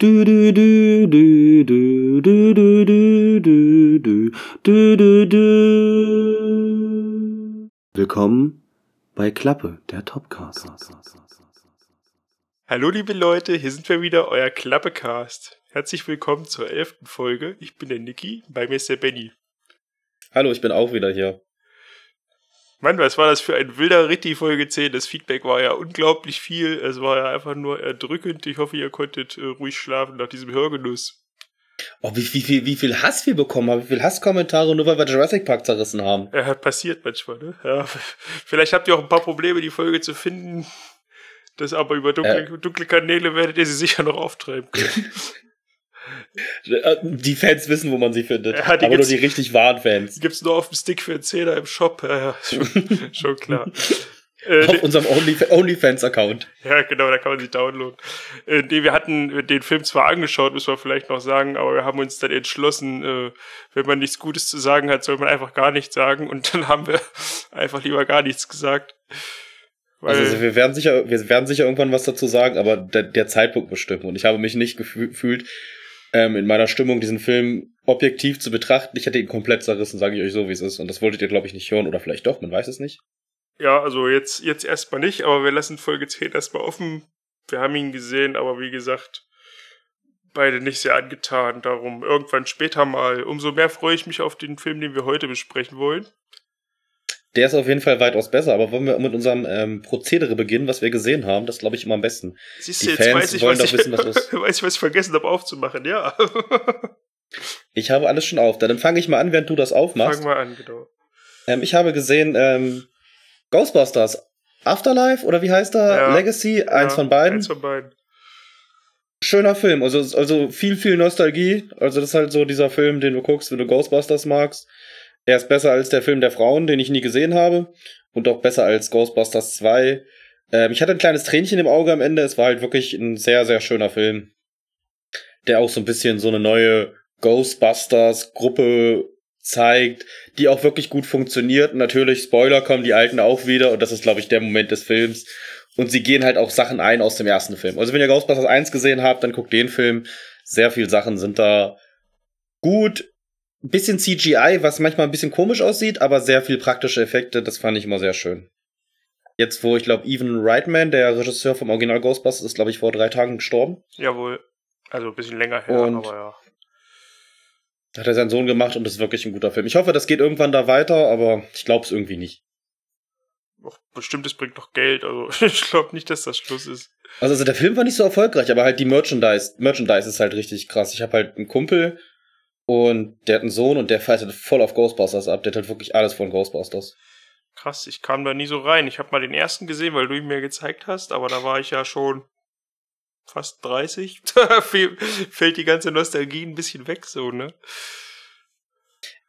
Du du du du du du du du du du du du du Willkommen bei Klappe, der Topcast. Hallo liebe Leute, hier sind wir wieder, euer Klappecast. Herzlich willkommen zur elften Folge. Ich bin der Niki, bei mir ist der Benny. Hallo, ich bin auch wieder hier. Mann, was war das für ein wilder Ritt, die Folge 10? Das Feedback war ja unglaublich viel. Es war ja einfach nur erdrückend. Ich hoffe, ihr konntet äh, ruhig schlafen nach diesem Hörgenuss. Oh, wie, wie, viel, wie viel Hass wir bekommen haben, wie viel Hasskommentare, nur weil wir Jurassic Park zerrissen haben. Ja, passiert manchmal, ne? Ja, vielleicht habt ihr auch ein paar Probleme, die Folge zu finden. Das aber über dunkle, äh. dunkle Kanäle werdet ihr sie sicher noch auftreiben können. Die Fans wissen, wo man sie findet. Ja, aber nur die richtig wahren Fans. Die gibt's nur auf dem Stick für einen Zehner im Shop. Ja, ja schon, schon klar. Äh, auf unserem OnlyFans-Account. Ja, genau, da kann man sich downloaden. Äh, nee, wir hatten den Film zwar angeschaut, müssen wir vielleicht noch sagen, aber wir haben uns dann entschlossen, äh, wenn man nichts Gutes zu sagen hat, soll man einfach gar nichts sagen. Und dann haben wir einfach lieber gar nichts gesagt. also wir werden sicher, wir werden sicher irgendwann was dazu sagen, aber der, der Zeitpunkt bestimmt. Und ich habe mich nicht gefühlt, ähm, in meiner Stimmung, diesen Film objektiv zu betrachten. Ich hätte ihn komplett zerrissen, sage ich euch so, wie es ist. Und das wolltet ihr, glaube ich, nicht hören. Oder vielleicht doch, man weiß es nicht. Ja, also jetzt, jetzt erstmal nicht, aber wir lassen Folge 10 erstmal offen. Wir haben ihn gesehen, aber wie gesagt, beide nicht sehr angetan. Darum irgendwann später mal. Umso mehr freue ich mich auf den Film, den wir heute besprechen wollen. Der ist auf jeden Fall weitaus besser, aber wollen wir mit unserem ähm, Prozedere beginnen, was wir gesehen haben? Das glaube ich immer am besten. Siehst du, Die jetzt Fans weiß ich, wollen was doch wissen, was ist. weiß ich, was ich vergessen habe aufzumachen, ja. ich habe alles schon auf. Dann fange ich mal an, während du das aufmachst. Fang mal an, genau. Ähm, ich habe gesehen ähm, Ghostbusters Afterlife oder wie heißt er? Ja, Legacy, eins ja, von beiden. Eins von beiden. Schöner Film, also, also viel, viel Nostalgie. Also das ist halt so dieser Film, den du guckst, wenn du Ghostbusters magst. Er ist besser als der Film der Frauen, den ich nie gesehen habe. Und auch besser als Ghostbusters 2. Ähm, ich hatte ein kleines Tränchen im Auge am Ende. Es war halt wirklich ein sehr, sehr schöner Film. Der auch so ein bisschen so eine neue Ghostbusters-Gruppe zeigt, die auch wirklich gut funktioniert. Natürlich, Spoiler kommen die alten auch wieder und das ist, glaube ich, der Moment des Films. Und sie gehen halt auch Sachen ein aus dem ersten Film. Also wenn ihr Ghostbusters 1 gesehen habt, dann guckt den Film. Sehr viele Sachen sind da gut ein bisschen CGI, was manchmal ein bisschen komisch aussieht, aber sehr viel praktische Effekte, das fand ich immer sehr schön. Jetzt, wo ich glaube, Evan Reitman, der Regisseur vom Original Ghostbusters, ist, glaube ich, vor drei Tagen gestorben. Jawohl. Also ein bisschen länger her, und aber ja. Hat er seinen Sohn gemacht und das ist wirklich ein guter Film. Ich hoffe, das geht irgendwann da weiter, aber ich glaube es irgendwie nicht. Bestimmt, es bringt doch Geld, also ich glaube nicht, dass das Schluss ist. Also, also der Film war nicht so erfolgreich, aber halt die Merchandise, Merchandise ist halt richtig krass. Ich habe halt einen Kumpel, und der hat einen Sohn und der halt voll auf Ghostbusters ab. Der hat halt wirklich alles von Ghostbusters. Krass, ich kam da nie so rein. Ich habe mal den ersten gesehen, weil du ihn mir gezeigt hast, aber da war ich ja schon fast 30. Da fällt die ganze Nostalgie ein bisschen weg, so, ne?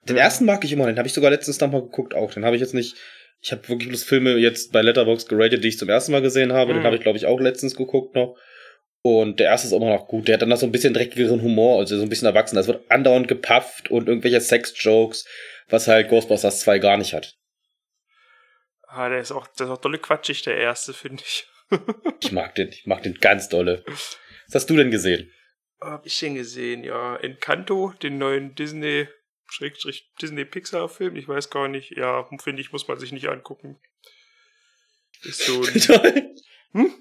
Den ersten mag ich immer, den habe ich sogar letztens noch mal geguckt auch. Den habe ich jetzt nicht. Ich habe wirklich bloß Filme jetzt bei Letterboxd geratet, die ich zum ersten Mal gesehen habe. Mhm. Den habe ich, glaube ich, auch letztens geguckt noch. Und der erste ist immer noch gut. Der hat dann noch so ein bisschen dreckigeren Humor, also so ein bisschen erwachsen. Es wird andauernd gepafft und irgendwelche Sex-Jokes, was halt Ghostbusters 2 gar nicht hat. Ah, der ist auch, der ist auch dolle quatschig, der erste, finde ich. ich mag den, ich mag den ganz dolle. Was hast du denn gesehen? Hab ich den gesehen, ja. Encanto, den neuen Disney, Schrägstrich Disney Pixar Film. Ich weiß gar nicht. Ja, finde ich, muss man sich nicht angucken. Ist so ein, hm?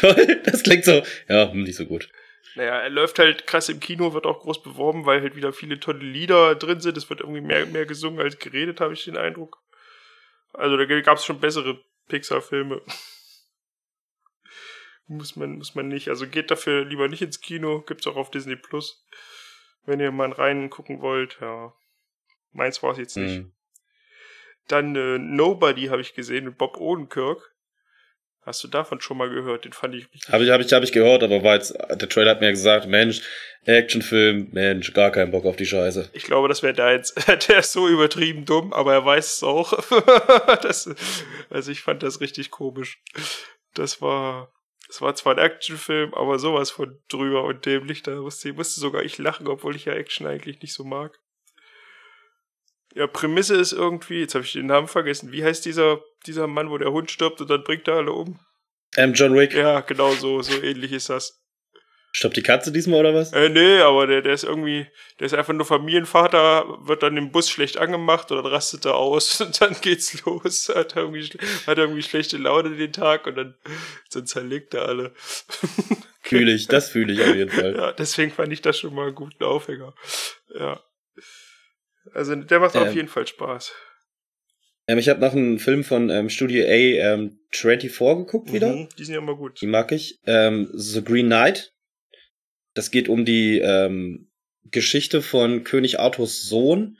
Toll, das klingt so, ja, hm, nicht so gut. Naja, er läuft halt krass im Kino, wird auch groß beworben, weil halt wieder viele tolle Lieder drin sind. Es wird irgendwie mehr, mehr gesungen als geredet, habe ich den Eindruck. Also da gab es schon bessere Pixar-Filme. muss man, muss man nicht. Also geht dafür lieber nicht ins Kino. Gibt's auch auf Disney Plus. Wenn ihr mal reingucken wollt, ja. Meins war es jetzt nicht. Mhm. Dann äh, Nobody habe ich gesehen mit Bob Odenkirk. Hast du davon schon mal gehört? Den fand ich richtig. Habe ich, hab ich, hab ich gehört, aber war jetzt, der Trailer hat mir gesagt, Mensch, Actionfilm, Mensch, gar keinen Bock auf die Scheiße. Ich glaube, das wäre deins. Der ist so übertrieben dumm, aber er weiß es auch. das, also ich fand das richtig komisch. Das war, das war zwar ein Actionfilm, aber sowas von drüber und dämlich. Da musste, musste sogar ich lachen, obwohl ich ja Action eigentlich nicht so mag. Ja, Prämisse ist irgendwie, jetzt habe ich den Namen vergessen. Wie heißt dieser, dieser Mann, wo der Hund stirbt und dann bringt er alle um? Ähm, John Wick. Ja, genau so, so ähnlich ist das. Stirbt die Katze diesmal oder was? Äh, nee, aber der, der ist irgendwie, der ist einfach nur Familienvater, wird dann im Bus schlecht angemacht oder dann rastet er aus und dann geht's los. Hat irgendwie, hat irgendwie schlechte Laune den Tag und dann, dann zerlegt er alle. Fühle ich, das fühle ich auf jeden Fall. Ja, deswegen fand ich das schon mal einen guten Aufhänger. Ja. Also der macht Ähm. auf jeden Fall Spaß. Ähm, ich habe noch einen Film von ähm, Studio A ähm, 24 geguckt wieder. Mhm, die sind ja immer gut. Die mag ich. Ähm, The Green Knight. Das geht um die ähm, Geschichte von König Arthurs Sohn.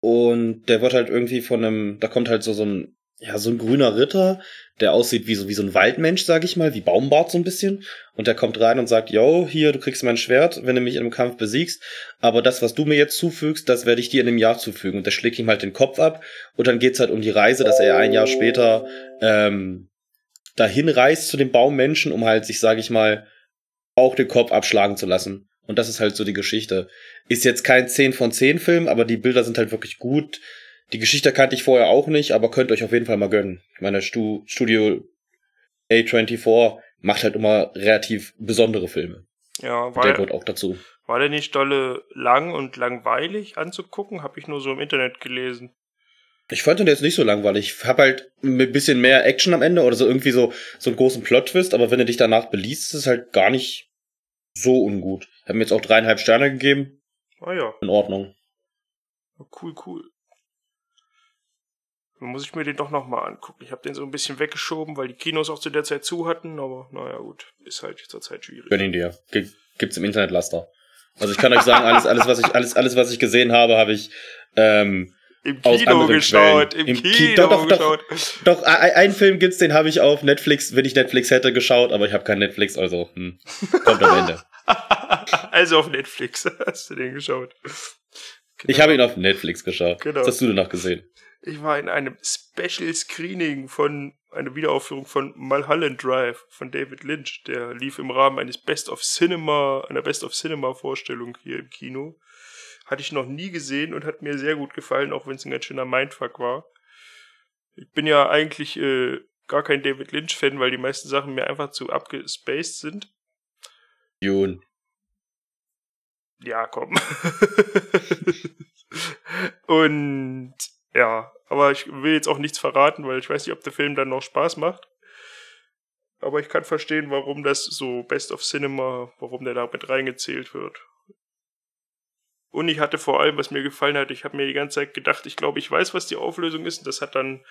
Und der wird halt irgendwie von einem, da kommt halt so, so ein, ja, so ein grüner Ritter, der aussieht wie so, wie so ein Waldmensch, sag ich mal, wie Baumbart so ein bisschen. Und der kommt rein und sagt, yo, hier, du kriegst mein Schwert, wenn du mich in einem Kampf besiegst. Aber das, was du mir jetzt zufügst, das werde ich dir in einem Jahr zufügen. Und der schlägt ihm halt den Kopf ab. Und dann geht's halt um die Reise, dass er ein Jahr später ähm, dahin reist zu dem Baummenschen, um halt sich, sag ich mal, auch den Kopf abschlagen zu lassen. Und das ist halt so die Geschichte. Ist jetzt kein 10 von 10 Film, aber die Bilder sind halt wirklich gut. Die Geschichte kannte ich vorher auch nicht, aber könnt euch auf jeden Fall mal gönnen. Ich meine, Stu Studio A24 macht halt immer relativ besondere Filme. Ja, war der der, gehört auch dazu. war der nicht dolle lang und langweilig anzugucken? Habe ich nur so im Internet gelesen. Ich fand den jetzt nicht so langweilig. Ich hab halt ein bisschen mehr Action am Ende oder so irgendwie so, so einen großen Plot-Twist, aber wenn du dich danach beliest, ist es halt gar nicht so ungut. Ich habe mir jetzt auch dreieinhalb Sterne gegeben. Ah ja, In Ordnung. cool, cool. Dann muss ich mir den doch nochmal angucken. Ich habe den so ein bisschen weggeschoben, weil die Kinos auch zu der Zeit zu hatten, aber naja gut, ist halt zurzeit schwierig. Gönn ihn dir. Ge gibt's im Internet Laster. Also ich kann euch sagen, alles, alles, was ich, alles, alles, was ich gesehen habe, habe ich ähm, Im Kino geschaut, Quellen. im, Im Ki- Kino doch, doch, doch. geschaut. Doch, ein, einen Film gibt's, den habe ich auf Netflix, wenn ich Netflix hätte, geschaut, aber ich habe kein Netflix, also hm, kommt am Ende. also auf Netflix hast du den geschaut. Ich Genau. habe ihn auf Netflix geschaut. Genau. Was hast du denn noch gesehen? Ich war in einem Special Screening von einer Wiederaufführung von Mulholland Drive von David Lynch. Der lief im Rahmen eines Best of Cinema, einer Best of Cinema Vorstellung hier im Kino. Hatte ich noch nie gesehen und hat mir sehr gut gefallen, auch wenn es ein ganz schöner Mindfuck war. Ich bin ja eigentlich äh, gar kein David Lynch Fan, weil die meisten Sachen mir einfach zu abgespaced sind. Dune. Ja, komm. Und ja, aber ich will jetzt auch nichts verraten, weil ich weiß nicht, ob der Film dann noch Spaß macht. Aber ich kann verstehen, warum das so Best of Cinema, warum der da mit reingezählt wird. Und ich hatte vor allem, was mir gefallen hat, ich habe mir die ganze Zeit gedacht, ich glaube, ich weiß, was die Auflösung ist. Und das hat dann,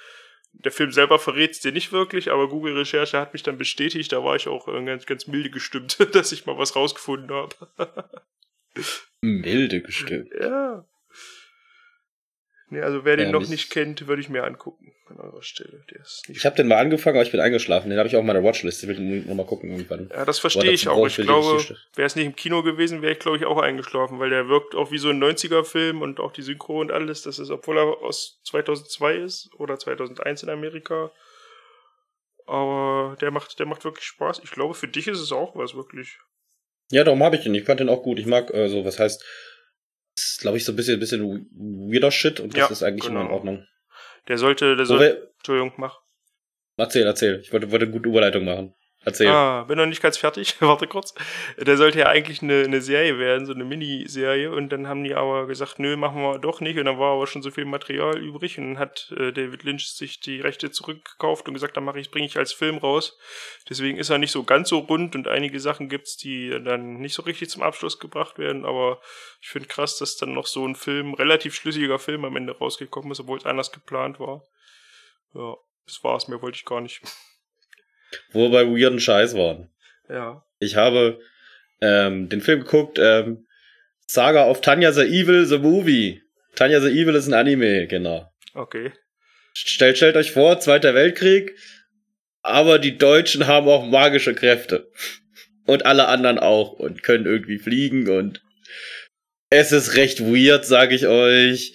der Film selber verrät es dir nicht wirklich, aber Google-Recherche hat mich dann bestätigt. Da war ich auch äh, ganz, ganz milde gestimmt, dass ich mal was rausgefunden habe. Milde gestimmt. Ja. Nee, also wer den Ja, noch nicht- kennt, würde ich mir angucken an eurer Stelle. Ich habe den mal angefangen, aber ich bin eingeschlafen. Den habe ich auch auf meiner Watchlist. Ich will noch mal gucken irgendwann. ja, das verstehe ich auch. Ich glaube, wäre es nicht im Kino gewesen, wäre ich, glaube ich, auch eingeschlafen, weil der wirkt auch wie so ein 90er-Film und auch die Synchro und alles. Das ist, obwohl er aus 2002 ist oder 2001 in Amerika. Aber der macht, der macht wirklich Spaß. Ich glaube, für dich ist es auch was, wirklich. Ja, darum habe ich den. Ich fand den auch gut. Ich mag äh, so, was heißt, ist, glaube ich, so ein bisschen, bisschen weirder Shit und das Ja, ist eigentlich immer in genau. Ordnung. Der sollte, der So, soll, wer, Entschuldigung, mach. erzähl, erzähl. Ich wollte, wollte eine gute Überleitung machen. Erzähl. Ah, bin noch nicht ganz fertig. Warte kurz. Der sollte ja eigentlich eine, eine Serie werden, so eine Miniserie. Und dann haben die aber gesagt, nö, machen wir doch nicht. Und dann war aber schon so viel Material übrig. Und dann hat äh, David Lynch sich die Rechte zurückgekauft und gesagt, dann mache ich, bringe ich als Film raus. Deswegen ist er nicht so ganz so rund und einige Sachen gibt's, die dann nicht so richtig zum Abschluss gebracht werden. Aber ich finde krass, dass dann noch so ein Film, relativ schlüssiger Film am Ende rausgekommen ist, obwohl es anders geplant war. Ja, das war's. Mehr wollte ich gar nicht. Wo wir bei weirden Scheiß waren. Ja. Ich habe ähm, den Film geguckt, ähm, Saga of Tanya the Evil, the Movie. Tanya the Evil ist ein Anime, genau. Okay. Stellt, stellt euch vor, Zweiter Weltkrieg, aber die Deutschen haben auch magische Kräfte. Und alle anderen auch und können irgendwie fliegen und es ist recht weird, sage ich euch.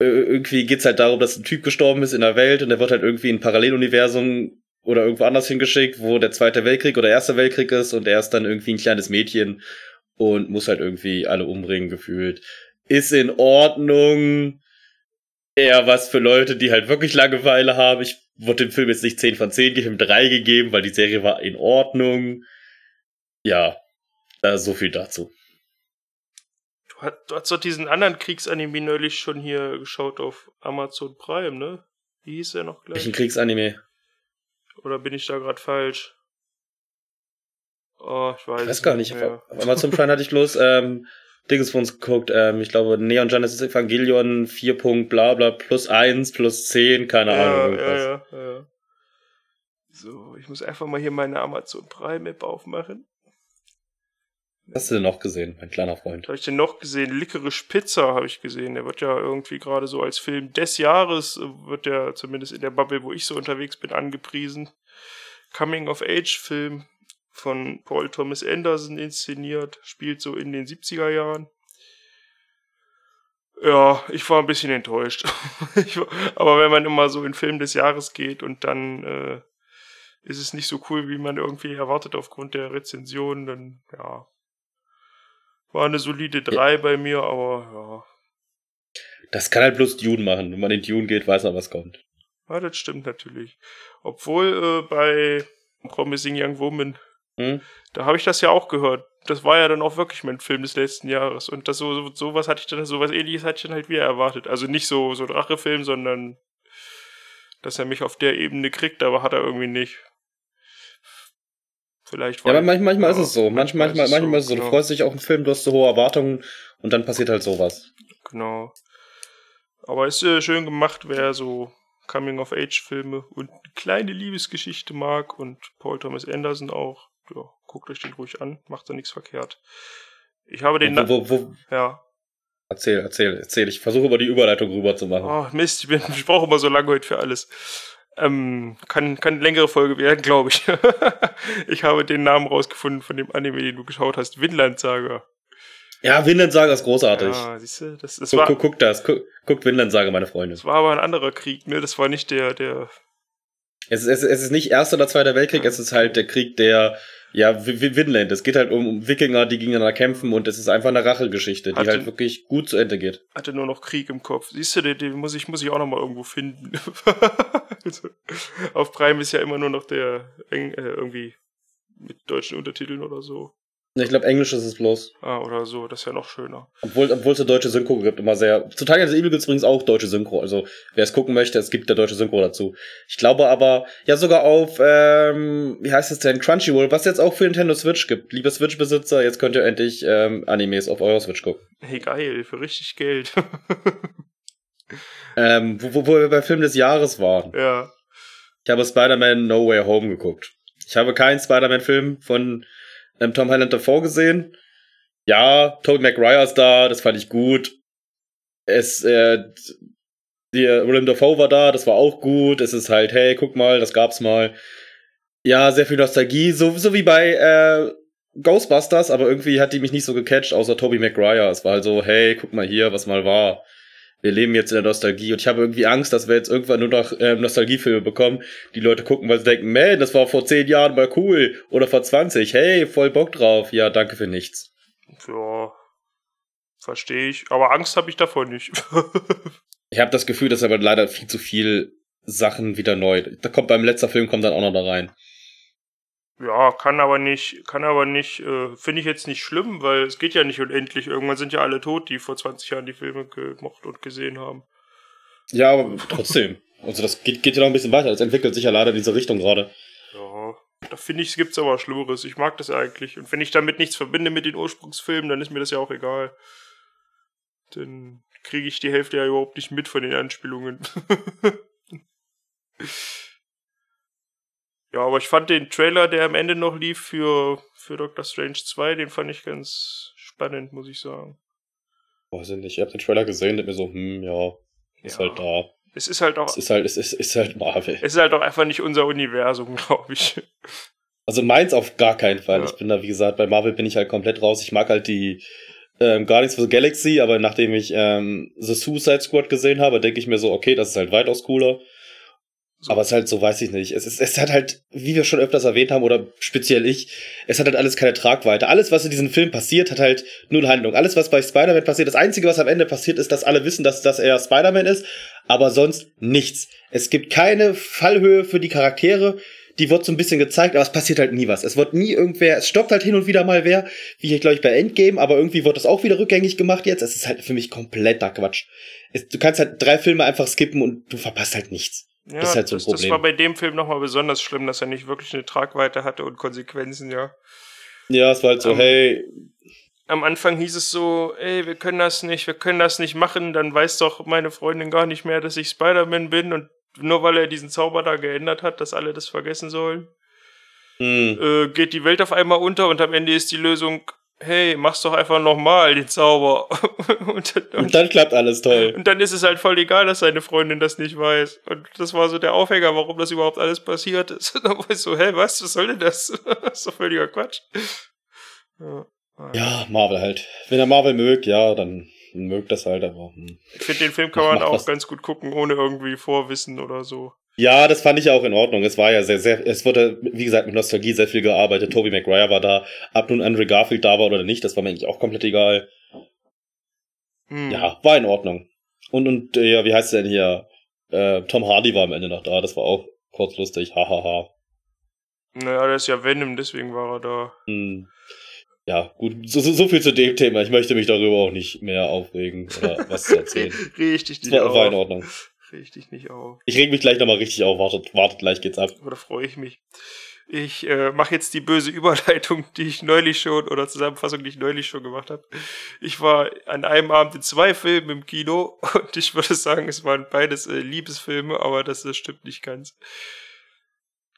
Ö- Irgendwie geht's halt darum, dass ein Typ gestorben ist in der Welt und der wird halt irgendwie in ein Paralleluniversum oder irgendwo anders hingeschickt, wo der Zweite Weltkrieg oder Erster Weltkrieg ist und er ist dann irgendwie ein kleines Mädchen und muss halt irgendwie alle umbringen gefühlt. Ist in Ordnung. Eher was für Leute, die halt wirklich Langeweile haben. Ich wurde dem Film jetzt nicht 10 von 10 geben, 3 gegeben, weil die Serie war in Ordnung. Ja, so viel dazu. Du, hast, du hast doch diesen anderen Kriegsanime neulich schon hier geschaut auf Amazon Prime, ne? Wie hieß der noch gleich? Welchen Kriegsanime? Oder bin ich da gerade falsch? Oh, ich weiß, Ich weiß gar nicht. mehr. Auf Amazon Prime hatte ich bloß ähm, Dingsbums geguckt. Ähm, ich glaube, Neon Genesis Evangelion 4. Punkt bla bla plus 1 plus 10, keine Ja, Ahnung. ja, ja, ja. So, ich muss einfach mal hier meine Amazon Prime App aufmachen. Hast du denn noch gesehen, mein kleiner Freund? Habe ich denn noch gesehen? Licorice Pizza habe ich gesehen. Der wird ja irgendwie gerade so als Film des Jahres, äh, wird der zumindest in der Bubble, wo ich so unterwegs bin, angepriesen. Coming-of-Age-Film von Paul Thomas Anderson inszeniert, spielt so in den 70er Jahren. Ja, ich war ein bisschen enttäuscht. war, aber wenn man immer so in Film des Jahres geht und dann äh, ist es nicht so cool, wie man irgendwie erwartet aufgrund der Rezension, dann ja. War eine solide 3 bei mir, aber Das kann halt bloß Dune machen. Wenn man in Dune geht, weiß man, was kommt. ja. Ja, das stimmt natürlich. Obwohl äh, bei Promising Young Woman, Hm? da habe ich das ja auch gehört. Das war ja dann auch wirklich mein Film des letzten Jahres. Und das so, so sowas hatte ich dann, sowas ähnliches hatte ich dann halt wieder erwartet. Also nicht so, so Drachefilm, sondern dass er mich auf der Ebene kriegt, aber hat er irgendwie nicht. Vielleicht Ja, aber manchmal, manchmal ist es so. Manchmal, manchmal, manchmal ist es so. Du genau. freust dich auf einen Film, du hast so hohe Erwartungen und dann passiert halt sowas. Genau. Aber ist äh, schön gemacht, wer so Coming-of-Age-Filme und eine kleine Liebesgeschichte mag und Paul Thomas Anderson auch. Ja, guckt euch den ruhig an, macht da nichts verkehrt. Ich habe den. Wo, wo, wo, ja. erzähl, erzähl, erzähl. Ich versuche über die Überleitung rüber zu machen. Oh, Mist, ich, bin, ich brauche immer so lange heute für alles. Ähm, kann, kann eine längere Folge werden, glaube ich. ich habe den Namen rausgefunden von dem Anime, den du geschaut hast. Vinland Saga. Ja, Vinland Saga ist großartig. Ja, siehst du, das, das guck, war. guck, guck das, guck, guck Vinland Saga, meine Freunde. Das war aber ein anderer Krieg, ne? Das war nicht der, der es, ist- es ist nicht Erster oder Zweiter Weltkrieg, es ist halt der Krieg der, ja, Wi- Wi- Vinland. Es geht halt um, Wikinger, die gegeneinander kämpfen und es ist einfach eine Rachegeschichte, die Hatte- halt wirklich gut zu Ende geht. hatte nur noch Krieg im Kopf. Siehst du, den, den muss ich, muss ich auch noch mal irgendwo finden. Also, Auf Prime ist ja immer nur noch der Eng, äh, irgendwie mit deutschen Untertiteln oder so. Ich glaube, Englisch ist es bloß. Ah, oder so, das ist ja noch schöner. Obwohl obwohl es eine deutsche Synchro gibt, immer sehr. Zu Teil des Evil gibt es übrigens auch deutsche Synchro. Also, wer es gucken möchte, es gibt der deutsche Synchro dazu. Ich glaube aber, ja, sogar auf, ähm, wie heißt es denn, Crunchyroll, was jetzt auch für Nintendo Switch gibt. Liebe Switch-Besitzer, jetzt könnt ihr endlich ähm, Animes auf eurer Switch gucken. Hey, geil, für richtig Geld. Ähm, wo, wo, wo wir bei Film des Jahres waren. ja. Ich habe Spider-Man No Way Home geguckt. Ich habe keinen Spider-Man-Film von ähm, Tom Holland davor gesehen. Ja, Tobey Maguire ist da, das fand ich gut. Es, äh, die, Willem Dafoe war da, das war auch gut. Es ist halt, hey, guck mal, das gab's mal. Ja, sehr viel Nostalgie, so, so wie bei äh, Ghostbusters, aber irgendwie hat die mich nicht so gecatcht, außer Tobey Maguire. Es war halt so, hey, guck mal hier, was mal war. Wir leben jetzt in der Nostalgie und ich habe irgendwie Angst, dass wir jetzt irgendwann nur noch ähm, Nostalgiefilme bekommen, die Leute gucken, weil sie denken, man, das war vor zehn Jahren mal cool oder vor 20, hey, voll Bock drauf. Ja, danke für nichts. Ja. Verstehe ich. Aber Angst habe ich davor nicht. Ich habe das Gefühl, dass aber leider viel zu viel Sachen wieder neu. Da kommt beim letzten Film kommt dann auch noch da rein. Ja, kann aber nicht, kann aber nicht, äh, finde ich jetzt nicht schlimm, weil es geht ja nicht unendlich. Irgendwann sind ja alle tot, die vor 20 Jahren die Filme gemocht und gesehen haben. Ja, aber trotzdem. Also das geht, geht ja noch ein bisschen weiter. Das entwickelt sich ja leider in diese Richtung gerade. Ja, da finde ich, es gibt's aber Schlimmeres. Ich mag das eigentlich. Und wenn ich damit nichts verbinde mit den Ursprungsfilmen, dann ist mir das ja auch egal. Dann kriege ich die Hälfte ja überhaupt nicht mit von den Anspielungen. ja, aber ich fand den Trailer, der am Ende noch lief für, für Doctor Strange 2, den fand ich ganz spannend, muss ich sagen. Weiß ich nicht. Ich habe den Trailer gesehen und mir so, hm, ja, ist Ja. halt da. Es ist halt auch, Es ist halt, es ist, ist halt Marvel. es ist halt auch einfach nicht unser Universum, glaube ich. Also meins auf gar keinen Fall. Ja. Ich bin da, wie gesagt, bei Marvel bin ich halt komplett raus. Ich mag halt die ähm, Guardians of the Galaxy, aber nachdem ich ähm, The Suicide Squad gesehen habe, denke ich mir so, okay, das ist halt weitaus cooler. So. Aber es ist halt so, weiß ich nicht. Es, ist, es hat halt, wie wir schon öfters erwähnt haben, oder speziell ich, es hat halt alles keine Tragweite. Alles, was in diesem Film passiert, hat halt null Handlung. Alles, was bei Spider-Man passiert, das Einzige, was am Ende passiert, ist, dass alle wissen, dass, dass er Spider-Man ist, aber sonst nichts. Es gibt keine Fallhöhe für die Charaktere. die wird so ein bisschen gezeigt, aber es passiert halt nie was. Es wird nie irgendwer, es stoppt halt hin und wieder mal wer, wie hier, glaube ich, bei Endgame, aber irgendwie wird das auch wieder rückgängig gemacht jetzt. Es ist halt für mich kompletter Quatsch. Es, du kannst halt drei Filme einfach skippen und du verpasst halt nichts. Ja, das ist halt so ein das, Problem. das war bei dem Film nochmal besonders schlimm, dass er nicht wirklich eine Tragweite hatte und Konsequenzen, ja. Ja, es war halt so, Ähm, hey, Am Anfang hieß es so, ey, wir können das nicht, wir können das nicht machen, dann weiß doch meine Freundin gar nicht mehr, dass ich Spider-Man bin und nur weil er diesen Zauber da geändert hat, dass alle das vergessen sollen, hm, äh, geht die Welt auf einmal unter und am Ende ist die Lösung, hey, mach's doch einfach nochmal, den Zauber. und, und, und dann klappt alles toll. und dann ist es halt voll egal, dass seine Freundin das nicht weiß. Und das war so der Aufhänger, warum das überhaupt alles passiert ist. Und dann war ich so, hä, was, was soll denn das? das ist doch völliger Quatsch. Ja. Ja, Marvel halt. Wenn er Marvel mögt, ja, dann mögt das halt, aber. Hm. Ich finde, den Film kann man auch was. ganz gut gucken, ohne irgendwie Vorwissen oder so. Ja, das fand ich auch in Ordnung. Es war ja sehr, sehr, es wurde, wie gesagt, mit Nostalgie sehr viel gearbeitet. Tobey Maguire war da, ob nun Andrew Garfield da war oder nicht, das war mir eigentlich auch komplett egal. Hm. Ja, war in Ordnung. Und, und, äh, ja, wie heißt der denn hier? Äh, Tom Hardy war am Ende noch da, das war auch kurz lustig, hahaha. Naja, der ist ja Venom, deswegen war er da. Hm. Ja, gut, so, so, so viel zu dem Thema. Ich möchte mich darüber auch nicht mehr aufregen oder was zu erzählen. Richtig Das war, war in auf. Ordnung. Richtig nicht auf. Ich reg mich gleich nochmal richtig auf. Wartet, wartet, gleich geht's ab. Da freue ich mich. Ich äh, mache jetzt die böse Überleitung, die ich neulich schon, oder Zusammenfassung, die ich neulich schon gemacht habe. Ich war an einem Abend in zwei Filmen im Kino und ich würde sagen, es waren beides äh, Liebesfilme, aber das, das stimmt nicht ganz.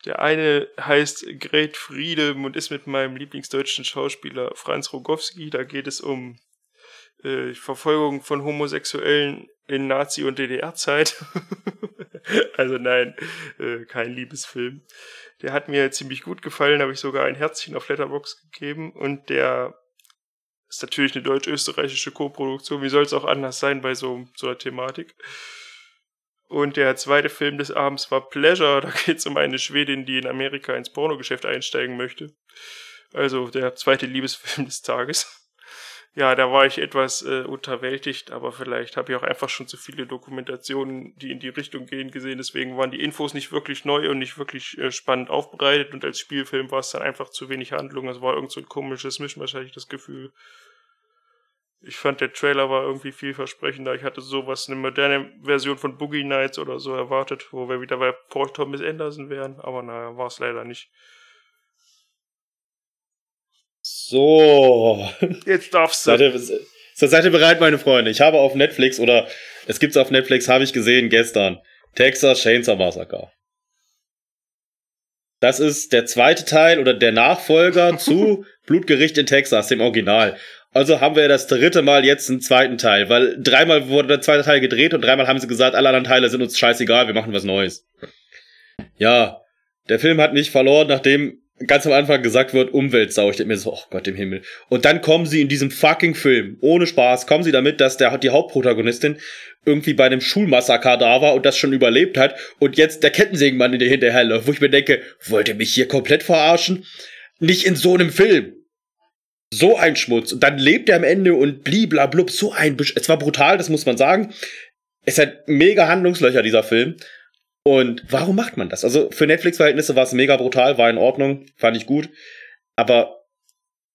Der eine heißt Great Freedom und ist mit meinem Lieblingsdeutschen Schauspieler Franz Rogowski. Da geht es um äh, Verfolgung von Homosexuellen in Nazi- und DDR-Zeit. also nein, äh, kein Liebesfilm. Der hat mir ziemlich gut gefallen, habe ich sogar ein Herzchen auf Letterbox gegeben und der ist natürlich eine deutsch-österreichische Koproduktion. Wie soll es auch anders sein bei so, so einer Thematik? Und der zweite Film des Abends war Pleasure. Da geht es um eine Schwedin, die in Amerika ins Pornogeschäft einsteigen möchte. Also der zweite Liebesfilm des Tages. Ja, da war ich etwas äh, unterwältigt, aber vielleicht habe ich auch einfach schon zu viele Dokumentationen, die in die Richtung gehen, gesehen. Deswegen waren die Infos nicht wirklich neu und nicht wirklich äh, spannend aufbereitet. Und als Spielfilm war es dann einfach zu wenig Handlung. Es war irgend so ein komisches Mischmasch, hatte ich das Gefühl. Ich fand, der Trailer war irgendwie vielversprechender. Ich hatte sowas, eine moderne Version von Boogie Nights oder so erwartet, wo wir wieder bei Paul Thomas Anderson wären. Aber naja, war es leider nicht. So. Jetzt darfst du. Seid ihr, so, seid ihr bereit, meine Freunde? Ich habe auf Netflix oder es gibt's auf Netflix, habe ich gesehen gestern. Texas Chainsaw Massacre. Das ist der zweite Teil oder der Nachfolger zu Blutgericht in Texas, dem Original. Also haben wir das dritte Mal jetzt einen zweiten Teil, weil dreimal wurde der zweite Teil gedreht und dreimal haben sie gesagt, alle anderen Teile sind uns scheißegal, wir machen was Neues. Ja, der Film hat mich verloren, nachdem ganz am Anfang gesagt wird, Umweltsau. Ich denke mir so, oh Gott im Himmel. Und dann kommen sie in diesem fucking Film, ohne Spaß, kommen sie damit, dass der, die Hauptprotagonistin irgendwie bei einem Schulmassaker da war und das schon überlebt hat und jetzt der Kettensägenmann in der hinterherläuft, wo ich mir denke, wollt ihr mich hier komplett verarschen? Nicht in so einem Film. So ein Schmutz. Und dann lebt er am Ende und bliblablub, so ein Bisch. Es war brutal, das muss man sagen. Es hat mega Handlungslöcher, dieser Film. Und warum macht man das? Also für Netflix-Verhältnisse war es mega brutal, war in Ordnung, fand ich gut. Aber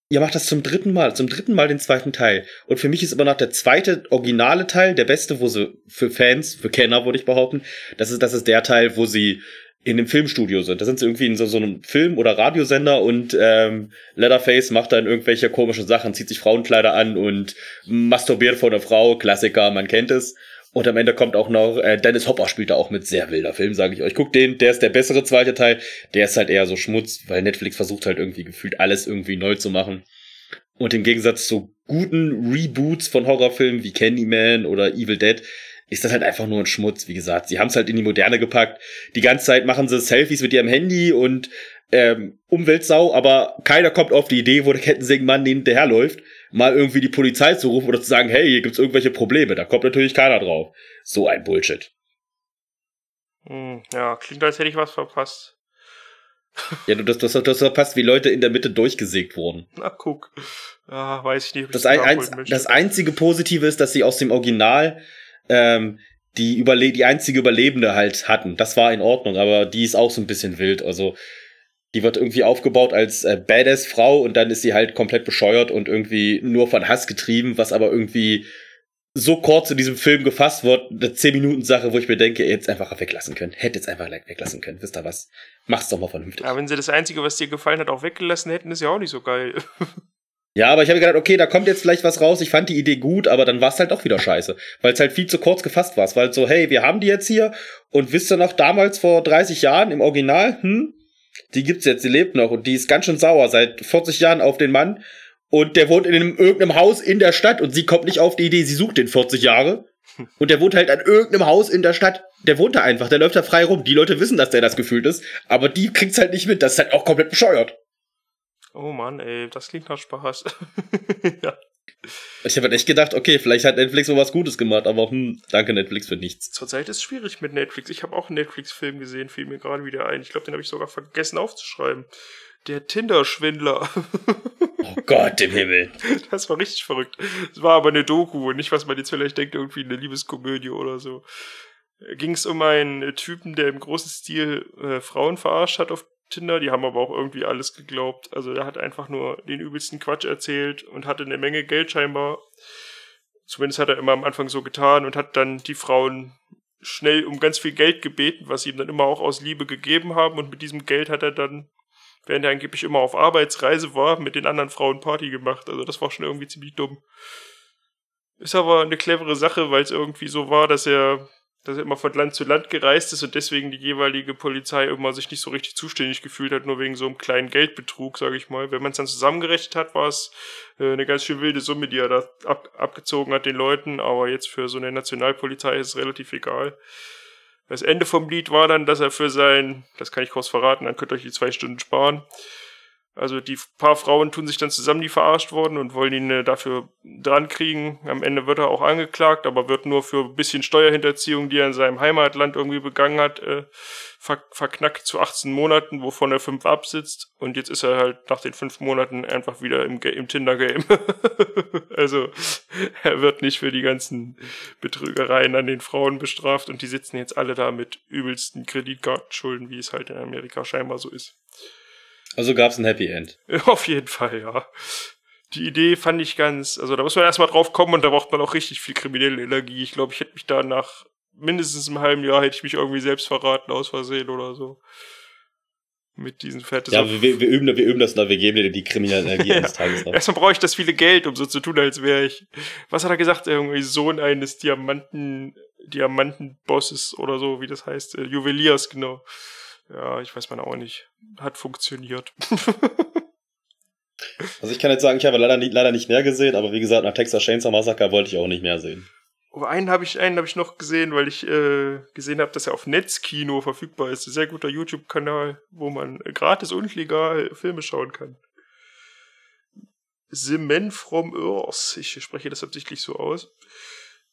ihr macht das zum dritten Mal, zum dritten Mal den zweiten Teil. Und für mich ist immer noch der zweite originale Teil der beste, wo sie für Fans, für Kenner würde ich behaupten, das ist, das ist der Teil, wo sie in dem Filmstudio sind. Da sind sie irgendwie in so, so einem Film- oder Radiosender und ähm, Leatherface macht dann irgendwelche komischen Sachen, zieht sich Frauenkleider an und masturbiert vor einer Frau. Klassiker, man kennt es. Und am Ende kommt auch noch, äh, Dennis Hopper spielt da auch mit sehr wilder Film, sage ich euch. Guckt den, der ist der bessere zweite Teil. Der ist halt eher so Schmutz, weil Netflix versucht halt irgendwie gefühlt alles irgendwie neu zu machen. Und im Gegensatz zu guten Reboots von Horrorfilmen wie Candyman oder Evil Dead ist das halt einfach nur ein Schmutz. Wie gesagt, sie haben es halt in die Moderne gepackt. Die ganze Zeit machen sie Selfies mit ihrem Handy und ähm, Umweltsau, aber keiner kommt auf die Idee, wo der Kettensägenmann hinterherläuft, mal irgendwie die Polizei zu rufen oder zu sagen, hey, hier gibt's irgendwelche Probleme. Da kommt natürlich keiner drauf. So ein Bullshit. Hm, ja, klingt, als hätte ich was verpasst. Ja, du, das, das, das verpasst, wie Leute in der Mitte durchgesägt wurden. Na, guck. Ja, weiß ich nicht, ob ich Das, ein, möchte. das einzige Positive ist, dass sie aus dem Original ähm, die, Überle die einzige Überlebende halt hatten. Das war in Ordnung, aber die ist auch so ein bisschen wild. Also die wird irgendwie aufgebaut als äh, Badass-Frau und dann ist sie halt komplett bescheuert und irgendwie nur von Hass getrieben, was aber irgendwie so kurz in diesem Film gefasst wird, eine 10-Minuten-Sache, wo ich mir denke, es einfach weglassen können. Hättet es einfach weglassen können. Wisst ihr was? Macht's doch mal vernünftig. Aber wenn sie das Einzige, was dir gefallen hat, auch weggelassen hätten, ist ja auch nicht so geil. Ja, aber ich habe gedacht, okay, da kommt jetzt vielleicht was raus. Ich fand die Idee gut, aber dann war es halt auch wieder scheiße. Weil es halt viel zu kurz gefasst war. Es war halt so, hey, wir haben die jetzt hier und wisst ihr noch, damals vor 30 Jahren im Original, hm, die gibt's jetzt, die lebt noch und die ist ganz schön sauer seit 40 Jahren auf den Mann und der wohnt in einem, irgendeinem Haus in der Stadt und sie kommt nicht auf die Idee, sie sucht den 40 Jahre. Und der wohnt halt an irgendeinem Haus in der Stadt. Der wohnt da einfach, der läuft da frei rum. Die Leute wissen, dass der das gefühlt ist, aber die kriegt's halt nicht mit. Das ist halt auch komplett bescheuert. Oh Mann, ey, das klingt nach Spaß. ja. Ich habe halt echt gedacht, okay, vielleicht hat Netflix mal was Gutes gemacht, aber hm, danke Netflix für nichts. Zurzeit ist es schwierig mit Netflix. Ich habe auch einen Netflix-Film gesehen, fiel mir gerade wieder ein. Ich glaube, den habe ich sogar vergessen aufzuschreiben. Der Tinder-Schwindler. oh Gott im Himmel. Das war richtig verrückt. Es war aber eine Doku und nicht, was man jetzt vielleicht denkt, irgendwie eine Liebeskomödie oder so. Ging es um einen Typen, der im großen Stil äh, Frauen verarscht hat auf Tinder, die haben aber auch irgendwie alles geglaubt. Also er hat einfach nur den übelsten Quatsch erzählt und hatte eine Menge Geld scheinbar. Zumindest hat er immer am Anfang so getan und hat dann die Frauen schnell um ganz viel Geld gebeten, was sie ihm dann immer auch aus Liebe gegeben haben. Und mit diesem Geld hat er dann, während er angeblich immer auf Arbeitsreise war, mit den anderen Frauen Party gemacht. Also das war schon irgendwie ziemlich dumm. Ist aber eine clevere Sache, weil es irgendwie so war, dass er dass er immer von Land zu Land gereist ist und deswegen die jeweilige Polizei immer sich nicht so richtig zuständig gefühlt hat, nur wegen so einem kleinen Geldbetrug, sage ich mal. Wenn man es dann zusammengerechnet hat, war es äh, eine ganz schön wilde Summe, die er da ab, abgezogen hat den Leuten, aber jetzt für so eine Nationalpolizei ist es relativ egal. Das Ende vom Lied war dann, dass er für sein, das kann ich kurz verraten, dann könnt ihr euch die zwei Stunden sparen, also die paar Frauen tun sich dann zusammen, die verarscht wurden und wollen ihn äh, dafür dran kriegen. Am Ende wird er auch angeklagt, aber wird nur für ein bisschen Steuerhinterziehung, die er in seinem Heimatland irgendwie begangen hat, äh, ver verknackt zu 18 Monaten, wovon er fünf absitzt. Und jetzt ist er halt nach den fünf Monaten einfach wieder im, im Tinder-Game. also er wird nicht für die ganzen Betrügereien an den Frauen bestraft und die sitzen jetzt alle da mit übelsten Kreditkartenschulden, wie es halt in Amerika scheinbar so ist. Also gab es ein Happy End. Auf jeden Fall, ja. Die Idee fand ich ganz, also da muss man erstmal drauf kommen und da braucht man auch richtig viel kriminelle Energie. Ich glaube, ich hätte mich da nach mindestens einem halben Jahr hätte ich mich irgendwie selbst verraten aus Versehen oder so. Mit diesen fetten. Ja, wir, wir, üben, wir üben das noch, wir geben dir die kriminelle Energie ja. eines Tages noch. Erstmal brauche ich das viele Geld, um so zu tun, als wäre ich. Was hat er gesagt? Irgendwie Sohn eines Diamanten, Diamantenbosses oder so, wie das heißt. Äh, Juweliers, genau. Ja, ich weiß man auch nicht. Hat funktioniert. also ich kann jetzt sagen, ich habe leider nicht, leider nicht mehr gesehen, aber wie gesagt, nach Texas Chainsaw Massacre wollte ich auch nicht mehr sehen. Aber einen habe ich, einen hab ich noch gesehen, weil ich äh, gesehen habe, dass er auf Netzkino verfügbar ist. Ein sehr guter YouTube-Kanal, wo man gratis und legal Filme schauen kann. The Man from Earth. Ich spreche das absichtlich so aus.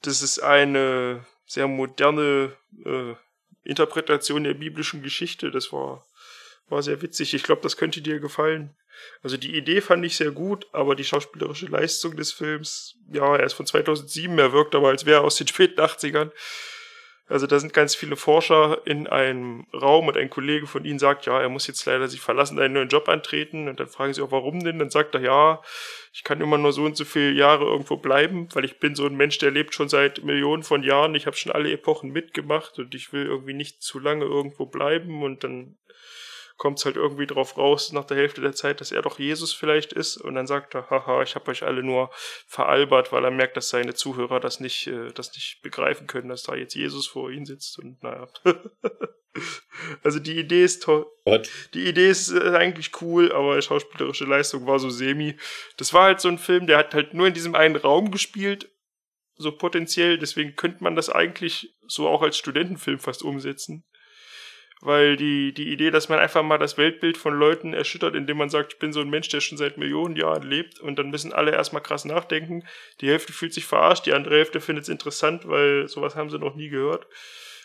Das ist eine sehr moderne äh, Interpretation der biblischen Geschichte. Das war, war sehr witzig. Ich glaube, das könnte dir gefallen. Also die Idee fand ich sehr gut, aber die schauspielerische Leistung des Films, ja, er ist von 2007, er wirkt aber als wäre er aus den späten 80ern. Also da sind ganz viele Forscher in einem Raum und ein Kollege von ihnen sagt, ja, er muss jetzt leider sich verlassen, einen neuen Job antreten. Und dann fragen sie auch, warum denn? Dann sagt er, ja, ich kann immer nur so und so viele Jahre irgendwo bleiben, weil ich bin so ein Mensch, der lebt schon seit Millionen von Jahren. Ich habe schon alle Epochen mitgemacht und ich will irgendwie nicht zu lange irgendwo bleiben. Und dann kommt es halt irgendwie drauf raus nach der Hälfte der Zeit, dass er doch Jesus vielleicht ist und dann sagt er, haha, ich habe euch alle nur veralbert, weil er merkt, dass seine Zuhörer das nicht, äh, das nicht begreifen können, dass da jetzt Jesus vor ihnen sitzt und naja. also die Idee ist toll. What? Die Idee ist äh, eigentlich cool, aber die schauspielerische Leistung war so semi. Das war halt so ein Film, der hat halt nur in diesem einen Raum gespielt, so potenziell, deswegen könnte man das eigentlich so auch als Studentenfilm fast umsetzen weil die, die Idee, dass man einfach mal das Weltbild von Leuten erschüttert, indem man sagt, ich bin so ein Mensch, der schon seit Millionen Jahren lebt und dann müssen alle erstmal krass nachdenken. Die Hälfte fühlt sich verarscht, die andere Hälfte findet es interessant, weil sowas haben sie noch nie gehört.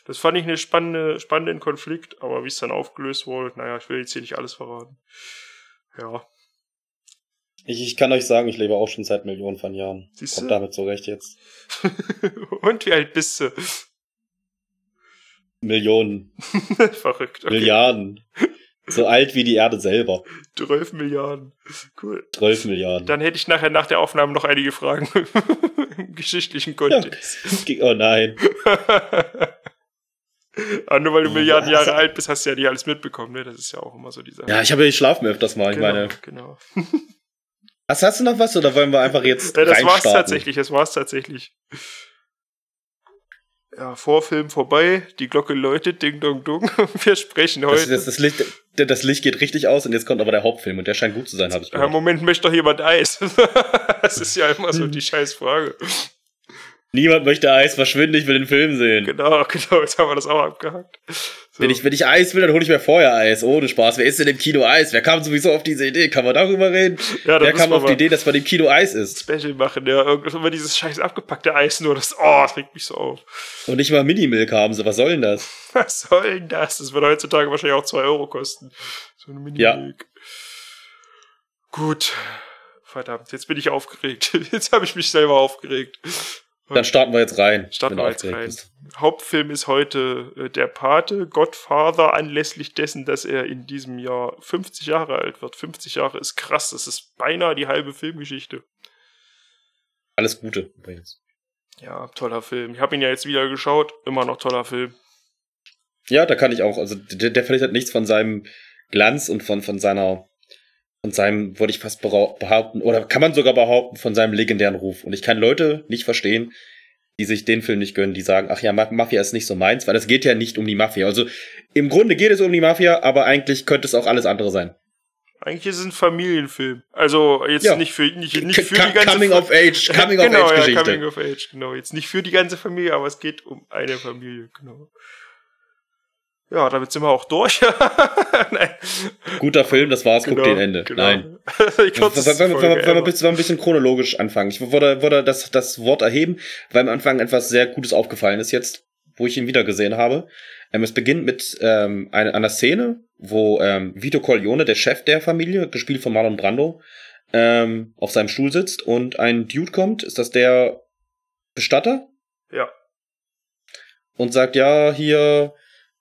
Das fand ich eine spannende, spannenden Konflikt, aber wie es dann aufgelöst wurde, naja, ich will jetzt hier nicht alles verraten. Ja. Ich, ich kann euch sagen, ich lebe auch schon seit Millionen von Jahren. Siehste? Kommt damit zurecht jetzt. und wie alt bist du? Millionen, Verrückt. Okay. Milliarden. So alt wie die Erde selber. 12 Milliarden. Cool. 12 Milliarden. Dann hätte ich nachher nach der Aufnahme noch einige Fragen im geschichtlichen Kontext. Oh nein. Aber nur weil du Milliarden Jahre alt bist, hast du ja nicht alles mitbekommen, ne? Das ist ja auch immer so dieser. Ja, ich habe ja die schlafen öfters mal. Ich genau, meine, genau. was hast du noch was oder wollen wir einfach jetzt Ja, das war's reinstarten? tatsächlich, das war's tatsächlich. Ja, Vorfilm vorbei, die Glocke läutet, ding dong dung. Wir sprechen Das, heute. das, das, Licht, das Licht geht richtig aus und jetzt kommt aber der Hauptfilm und der scheint gut zu sein, habe ich Ja, gehört. Moment, möchte doch jemand Eis? das ist ja immer so die scheiß Frage. Niemand möchte Eis verschwinden, ich will den Film sehen. Genau, genau, jetzt haben wir das auch abgehakt. So. Wenn, ich, wenn ich Eis will, dann hole ich mir vorher Eis. Ohne Spaß. Wer ist denn im Kino Eis? Wer kam sowieso auf diese Idee? Kann man darüber reden? ja, Wer kam auf die Idee, dass man im Kino Eis isst? Special machen, ja, irgendwas immer dieses scheiß abgepackte Eis nur, das, oh, das regt mich so auf. Und nicht mal Minimilk haben sie. Was soll denn das? Was soll denn das? Das würde heutzutage wahrscheinlich auch 2 Euro kosten. So eine Mini-Milk. Gut. Verdammt, jetzt bin ich aufgeregt. Jetzt habe ich mich selber aufgeregt. Dann starten wir jetzt rein. Starten wir jetzt rein. bist. Hauptfilm ist heute äh, Der Pate, Godfather, anlässlich dessen, dass er in diesem Jahr 50 Jahre alt wird. 50 Jahre ist krass, das ist beinahe die halbe Filmgeschichte. Alles Gute übrigens. Ja, toller Film. Ich habe ihn ja jetzt wieder geschaut, immer noch toller Film. Ja, da kann ich auch. Also der, der verliert halt nichts von seinem Glanz und von, von seiner, von seinem, würde ich fast behaupten, oder kann man sogar behaupten, von seinem legendären Ruf. Und ich kann Leute nicht verstehen, die sich den Film nicht gönnen, die sagen, ach ja, Ma- Mafia ist nicht so meins, weil es geht ja nicht um die Mafia. Also im Grunde geht es um die Mafia, aber eigentlich könnte es auch alles andere sein. Eigentlich ist es ein Familienfilm. Also jetzt Ja. nicht für nicht, nicht für Ka- die ganze Coming Fa- of Age, Coming of genau, Age ja. Coming of Age, genau. Jetzt nicht für die ganze Familie, aber es geht um eine Familie, genau. Ja, damit sind wir auch durch. Nein. Guter Film, das war's, guck Genau, den Ende. genau. Nein. Kürzeste Wenn wir- wenn wenn wenn wir bis- wenn wir ein bisschen chronologisch anfangen. Ich würde, würde das, das Wort erheben, weil am Anfang etwas sehr Gutes aufgefallen ist jetzt, wo ich ihn wieder gesehen habe. Ähm, es beginnt mit ähm, einer, einer Szene, wo ähm, Vito Corleone, der Chef der Familie, gespielt von Marlon Brando, ähm, auf seinem Stuhl sitzt und ein Dude kommt. Ist das der Bestatter? Ja. Und sagt, ja, hier,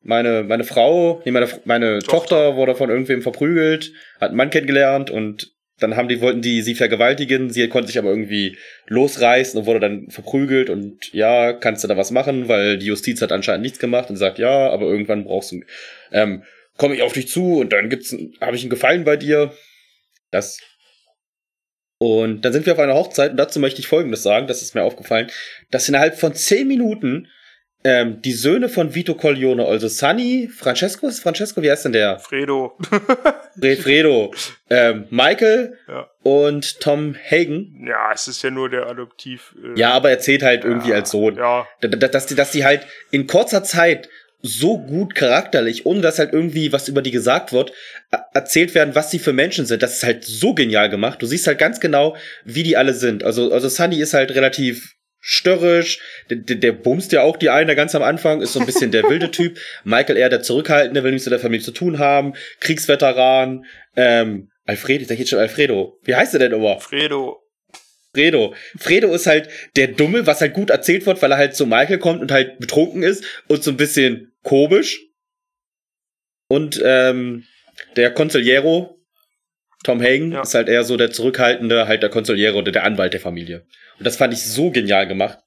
meine, meine Frau, nee, meine, meine Tochter. Tochter wurde von irgendwem verprügelt, hat einen Mann kennengelernt und dann haben die, wollten die sie vergewaltigen, sie konnte sich aber irgendwie losreißen und wurde dann verprügelt und ja, kannst du da was machen, weil die Justiz hat anscheinend nichts gemacht und sagt, ja, aber irgendwann brauchst du, ähm, komme ich auf dich zu und dann gibt's, habe ich einen Gefallen bei dir. Das. Und dann sind wir auf einer Hochzeit und dazu möchte ich Folgendes sagen, das ist mir aufgefallen, dass innerhalb von zehn Minuten ähm, die Söhne von Vito Corleone, also Sunny, Francesco, ist Francesco, wie heißt denn der? Fredo. Fre- Fredo, ähm, Michael Ja. und Tom Hagen. Ja, es ist ja nur der Adoptiv. Äh, Ja, aber er zählt halt irgendwie ja, als Sohn. Ja, Da- da- Dass die, dass die halt in kurzer Zeit so gut charakterlich, ohne dass halt irgendwie was über die gesagt wird, er- erzählt werden, was sie für Menschen sind. Das ist halt so genial gemacht. Du siehst halt ganz genau, wie die alle sind. Also, also Sunny ist halt relativ störrisch, der, der, der bumst ja auch die eine ganz am Anfang, ist so ein bisschen der wilde Typ. Michael eher der Zurückhaltende, will nichts mit der Familie zu tun haben, Kriegsveteran, ähm, Alfredo, ich sag jetzt schon Alfredo. Wie heißt er denn immer? Fredo. Fredo. Fredo ist halt der Dumme, was halt gut erzählt wird, weil er halt zu Michael kommt und halt betrunken ist und so ein bisschen komisch. Und ähm, der Consigliero, Tom Hagen, Ja. ist halt eher so der zurückhaltende, halt der Consigliero oder der Anwalt der Familie. Und das fand ich so genial gemacht.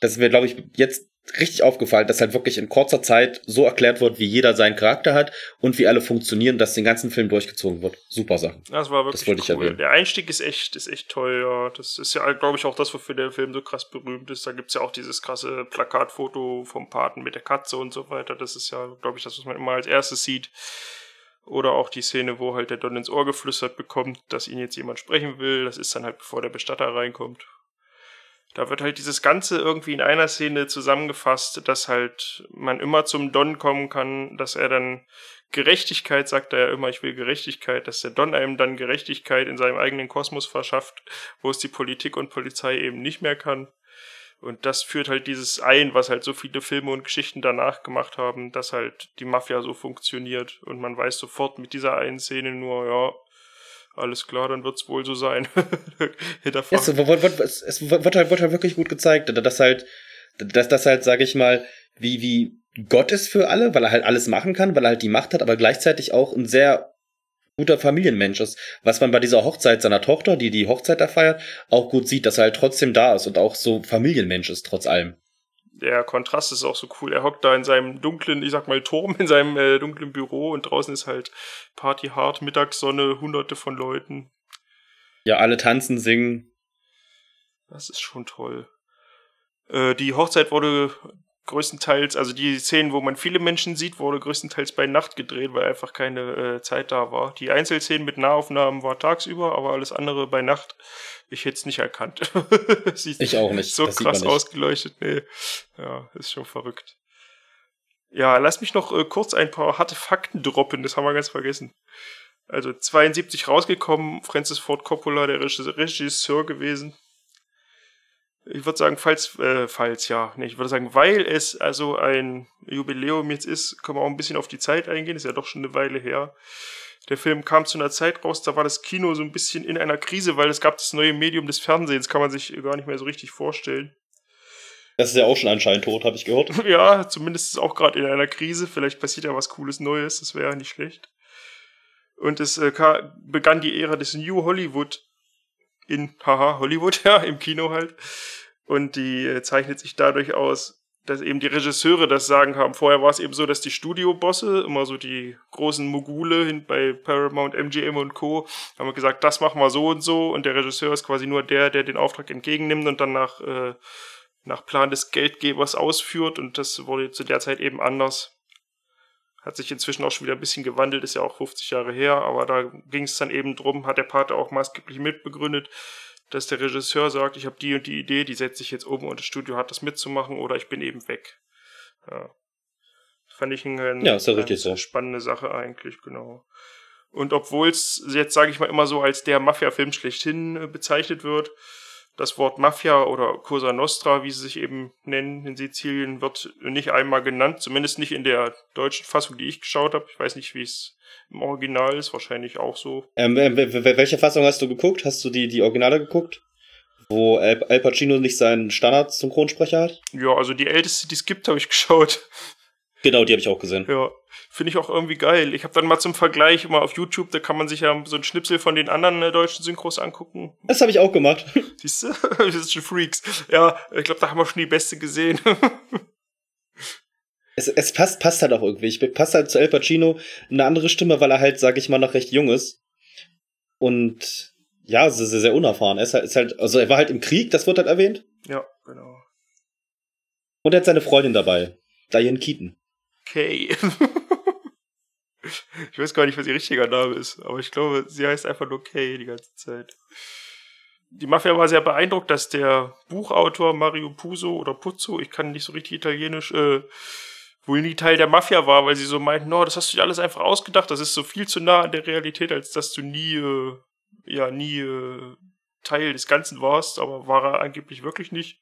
Das ist mir, glaube ich, jetzt richtig aufgefallen, dass halt wirklich in kurzer Zeit so erklärt wird, wie jeder seinen Charakter hat und wie alle funktionieren, dass den ganzen Film durchgezogen wird. Super Sachen. Das war wirklich Das wollte ich cool. erwähnen. Der Einstieg ist echt, ist echt toll, ja. Das ist ja, glaube ich, auch das, wofür der Film so krass berühmt ist. Da gibt's ja auch dieses krasse Plakatfoto vom Paten mit der Katze und so weiter. Das ist ja, glaube ich, das, was man immer als erstes sieht. Oder auch die Szene, wo halt der Don ins Ohr geflüstert bekommt, dass ihn jetzt jemand sprechen will. Das ist dann halt, bevor der Bestatter reinkommt. Da wird halt dieses Ganze irgendwie in einer Szene zusammengefasst, dass halt man immer zum Don kommen kann, dass er dann Gerechtigkeit, sagt er ja immer, ich will Gerechtigkeit, dass der Don einem dann Gerechtigkeit in seinem eigenen Kosmos verschafft, wo es die Politik und Polizei eben nicht mehr kann. Und das führt halt dieses ein, was halt so viele Filme und Geschichten danach gemacht haben, dass halt die Mafia so funktioniert und man weiß sofort mit dieser einen Szene nur, ja, alles klar, dann wird's wohl so sein. Hinterfragen. es, wird, wird, es wird, halt, wird halt wirklich gut gezeigt, dass halt, dass das halt, sage ich mal, wie, wie, Gott ist für alle, weil er halt alles machen kann, weil er halt die Macht hat, aber gleichzeitig auch ein sehr guter Familienmensch ist. Was man bei dieser Hochzeit seiner Tochter, die die Hochzeit da feiert, auch gut sieht, dass er halt trotzdem da ist und auch so Familienmensch ist, trotz allem. Der Kontrast ist auch so cool. Er hockt da in seinem dunklen, ich sag mal, Turm, in seinem äh, dunklen Büro und draußen ist halt Party hart, Mittagssonne, hunderte von Leuten. Ja, alle tanzen, singen. Das ist schon toll. Äh, die Hochzeit wurde größtenteils, also die Szenen, wo man viele Menschen sieht, wurde größtenteils bei Nacht gedreht, weil einfach keine äh, Zeit da war. Die Einzelszenen mit Nahaufnahmen war tagsüber, aber alles andere bei Nacht, ich hätte es nicht erkannt. ich auch nicht. So krass nicht. ausgeleuchtet, nee. Ja, ist schon verrückt. Ja, lass mich noch äh, kurz ein paar harte Fakten droppen, das haben wir ganz vergessen. Also 72 rausgekommen, Francis Ford Coppola, der Regisseur gewesen ich würde sagen, falls, äh, falls, ja, nee, ich würde sagen, weil es also ein Jubiläum jetzt ist, können wir auch ein bisschen auf die Zeit eingehen, ist ja doch schon eine Weile her. Der Film kam zu einer Zeit raus, da war das Kino so ein bisschen in einer Krise, weil es gab das neue Medium des Fernsehens, kann man sich gar nicht mehr so richtig vorstellen. Das ist ja auch schon anscheinend tot, habe ich gehört. ja, zumindest ist es auch gerade in einer Krise. Vielleicht passiert ja was Cooles Neues, das wäre ja nicht schlecht. Und es äh, begann die Ära des New Hollywood in, haha, Hollywood, ja, im Kino halt. Und die äh, zeichnet sich dadurch aus, dass eben die Regisseure das Sagen haben. Vorher war es eben so, dass die Studiobosse, immer so die großen Mogule hin bei Paramount, MGM und Co., haben gesagt, das machen wir so und so. Und der Regisseur ist quasi nur der, der den Auftrag entgegennimmt und dann nach, äh, nach Plan des Geldgebers ausführt. Und das wurde zu der Zeit eben anders. Hat sich inzwischen auch schon wieder ein bisschen gewandelt, ist ja auch 50 Jahre her, aber da ging es dann eben drum, hat der Pater auch maßgeblich mitbegründet, dass der Regisseur sagt, ich habe die und die Idee, die setze ich jetzt um und das Studio hat das mitzumachen oder ich bin eben weg. Ja. Fand ich eine, ja, ist ja so. spannende Sache eigentlich, genau. Und obwohl es jetzt, sage ich mal, immer so als der Mafia-Film schlechthin äh, bezeichnet wird, das Wort Mafia oder Cosa Nostra, wie sie sich eben nennen in Sizilien, wird nicht einmal genannt, zumindest nicht in der deutschen Fassung, die ich geschaut habe. Ich weiß nicht, wie es im Original ist wahrscheinlich auch so. Ähm, welche Fassung hast du geguckt? Hast du die, die Originale geguckt? Wo Al, Al Pacino nicht seinen Standard-Synchronsprecher hat? Ja, also die älteste, die es gibt, habe ich geschaut. Genau, die habe ich auch gesehen. Ja, finde ich auch irgendwie geil. Ich habe dann mal zum Vergleich mal auf YouTube, da kann man sich ja so ein Schnipsel von den anderen äh, deutschen Synchros angucken. Das habe ich auch gemacht. Siehst du? das sind schon Freaks. Ja, ich glaube, da haben wir schon die beste gesehen. es, es passt, passt halt auch irgendwie. Ich passt halt zu El Pacino eine andere Stimme, weil er halt, sag ich mal, noch recht jung ist. Und ja, sehr, sehr, sehr unerfahren. Er ist halt, ist halt, also er war halt im Krieg, das wird halt erwähnt. Ja, genau. Und er hat seine Freundin dabei, Diane Keaton. Kay. ich weiß gar nicht, was ihr richtiger Name ist, aber ich glaube, sie heißt einfach nur Kay die ganze Zeit. Die Mafia war sehr beeindruckt, dass der Buchautor Mario Puzo oder Puzzo, ich kann nicht so richtig italienisch, äh, wohl nie Teil der Mafia war, weil sie so meinten, no, das hast du dir alles einfach ausgedacht, das ist so viel zu nah an der Realität, als dass du nie, äh, ja, nie äh, Teil des Ganzen warst, aber war er angeblich wirklich nicht.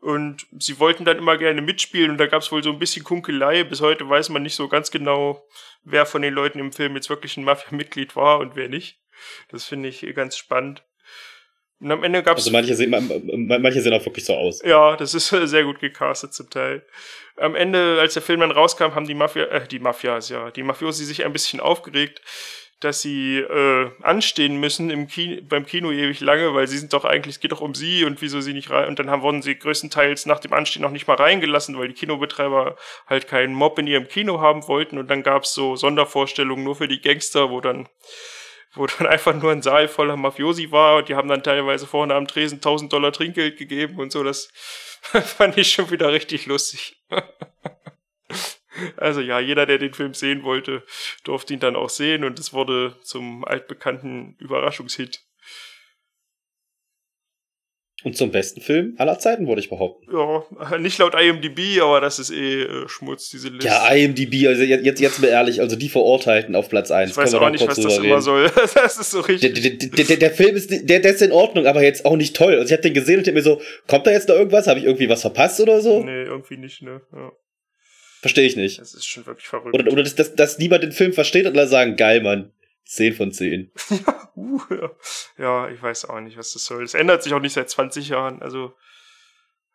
Und sie wollten dann immer gerne mitspielen und da gab es wohl so ein bisschen Kunkelei. Bis heute weiß man nicht so ganz genau, wer von den Leuten im Film jetzt wirklich ein Mafia-Mitglied war und wer nicht. Das finde ich ganz spannend. Und am Ende gab's. Also manche sehen, manche sehen auch wirklich so aus. Ja, das ist sehr gut gecastet zum Teil. Am Ende, als der Film dann rauskam, haben die Mafia, äh, die Mafias, ja, die Mafiosi sich ein bisschen aufgeregt, dass sie äh, anstehen müssen im Kino, beim Kino ewig lange, weil sie sind doch eigentlich, es geht doch um sie und wieso sie nicht rein. Und dann haben, wurden sie größtenteils nach dem Anstehen noch nicht mal reingelassen, weil die Kinobetreiber halt keinen Mob in ihrem Kino haben wollten. Und dann gab's so Sondervorstellungen nur für die Gangster, wo dann wo dann einfach nur ein Saal voller Mafiosi war und die haben dann teilweise vorne am Tresen 1000 Dollar Trinkgeld gegeben und so. Das fand ich schon wieder richtig lustig. Also ja, jeder, der den Film sehen wollte, durfte ihn dann auch sehen und es wurde zum altbekannten Überraschungshit. Und zum besten Film aller Zeiten, würde ich behaupten. Ja, nicht laut IMDb, aber das ist eh äh, Schmutz, diese Liste. Ja, IMDb, also jetzt, jetzt, jetzt mal ehrlich, also die Verurteilten auf Platz 1. Ich weiß auch nicht, was das reden. immer soll. das ist so richtig. Der, der, der, der, Film ist, der, der ist in Ordnung, aber jetzt auch nicht toll. Also ich habe den gesehen und hab mir so, kommt da jetzt noch irgendwas? Habe ich irgendwie was verpasst oder so? Nee, irgendwie nicht, ne. Ja. Verstehe ich nicht. Das ist schon wirklich verrückt. Oder, oder dass, dass, dass niemand den Film versteht und alle sagen, geil, Mann. 10 von 10. ja, uh, ja. ich weiß auch nicht, was das soll. Es ändert sich auch nicht seit 20 Jahren, also.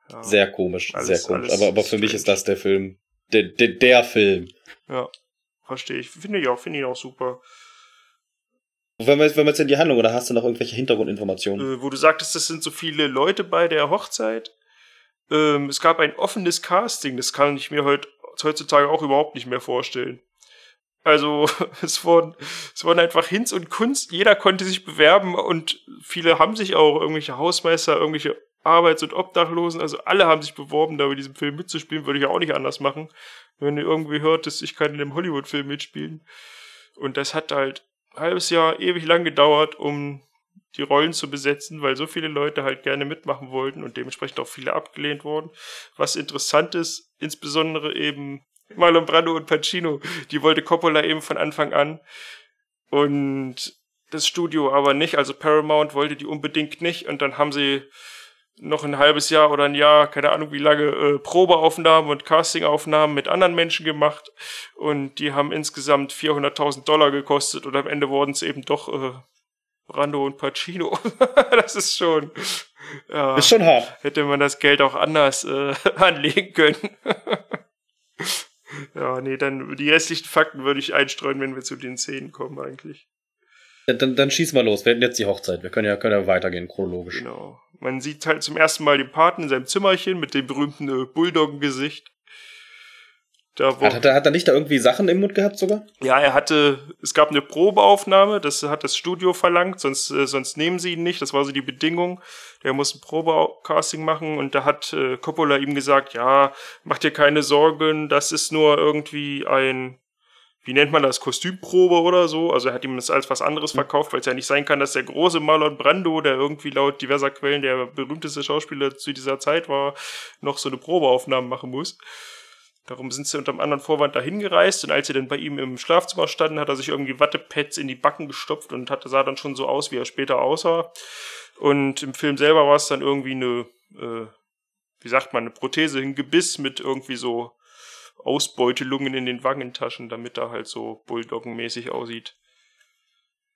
Ja, sehr komisch, alles, sehr komisch. Aber, aber für mich ist das der Film. der, der, der Film. Ja, verstehe ich. Finde ich auch, finde ich auch super. Wenn wir, jetzt, wenn wir jetzt in die Handlung oder hast du noch irgendwelche Hintergrundinformationen? Äh, wo du sagtest, es sind so viele Leute bei der Hochzeit. Ähm, es gab ein offenes Casting, das kann ich mir heut, heutzutage auch überhaupt nicht mehr vorstellen. Also es wurden, es wurden einfach Hinz und Kunst, jeder konnte sich bewerben und viele haben sich auch, irgendwelche Hausmeister, irgendwelche Arbeits- und Obdachlosen, also alle haben sich beworben, da bei diesem Film mitzuspielen, würde ich auch nicht anders machen. Wenn ihr irgendwie hört, dass ich kann in einem Hollywood-Film mitspielen. Und das hat halt ein halbes Jahr ewig lang gedauert, um die Rollen zu besetzen, weil so viele Leute halt gerne mitmachen wollten und dementsprechend auch viele abgelehnt wurden. Was interessant ist, insbesondere eben Marlon Brando und Pacino, die wollte Coppola eben von Anfang an. Und das Studio aber nicht, also Paramount wollte die unbedingt nicht. Und dann haben sie noch ein halbes Jahr oder ein Jahr, keine Ahnung wie lange, äh, Probeaufnahmen und Castingaufnahmen mit anderen Menschen gemacht. Und die haben insgesamt 400.000 Dollar gekostet und am Ende wurden es eben doch äh, Brando und Pacino. das ist schon. Ja, ist schon hart. Hätte man das Geld auch anders äh, anlegen können. ja, nee, dann die restlichen Fakten würde ich einstreuen, wenn wir zu den Szenen kommen, eigentlich. Ja, dann, dann schieß mal los. Wir hätten jetzt die Hochzeit. Wir können ja, können ja weitergehen, chronologisch. Genau. Man sieht halt zum ersten Mal den Paten in seinem Zimmerchen mit dem berühmten äh, Bulldoggen-Gesicht. Da, wo, hat, er, hat er nicht da irgendwie Sachen im Mund gehabt sogar? Ja, er hatte, es gab eine Probeaufnahme, das hat das Studio verlangt, sonst, äh, sonst nehmen sie ihn nicht, das war so die Bedingung. Der muss ein Probecasting machen und da hat äh, Coppola ihm gesagt, ja, mach dir keine Sorgen, das ist nur irgendwie ein, wie nennt man das, Kostümprobe oder so. Also er hat ihm das als was anderes verkauft, weil es ja nicht sein kann, dass der große Marlon Brando, der irgendwie laut diverser Quellen der berühmteste Schauspieler zu dieser Zeit war, noch so eine Probeaufnahme machen muss. Darum sind sie unter einem anderen Vorwand dahin gereist und als sie dann bei ihm im Schlafzimmer standen, hat er sich irgendwie Wattepads in die Backen gestopft und hatte, sah dann schon so aus, wie er später aussah. Und im Film selber war es dann irgendwie eine, äh, wie sagt man, eine Prothese, ein Gebiss mit irgendwie so Ausbeutelungen in den Wangentaschen, damit er halt so Bulldoggenmäßig aussieht.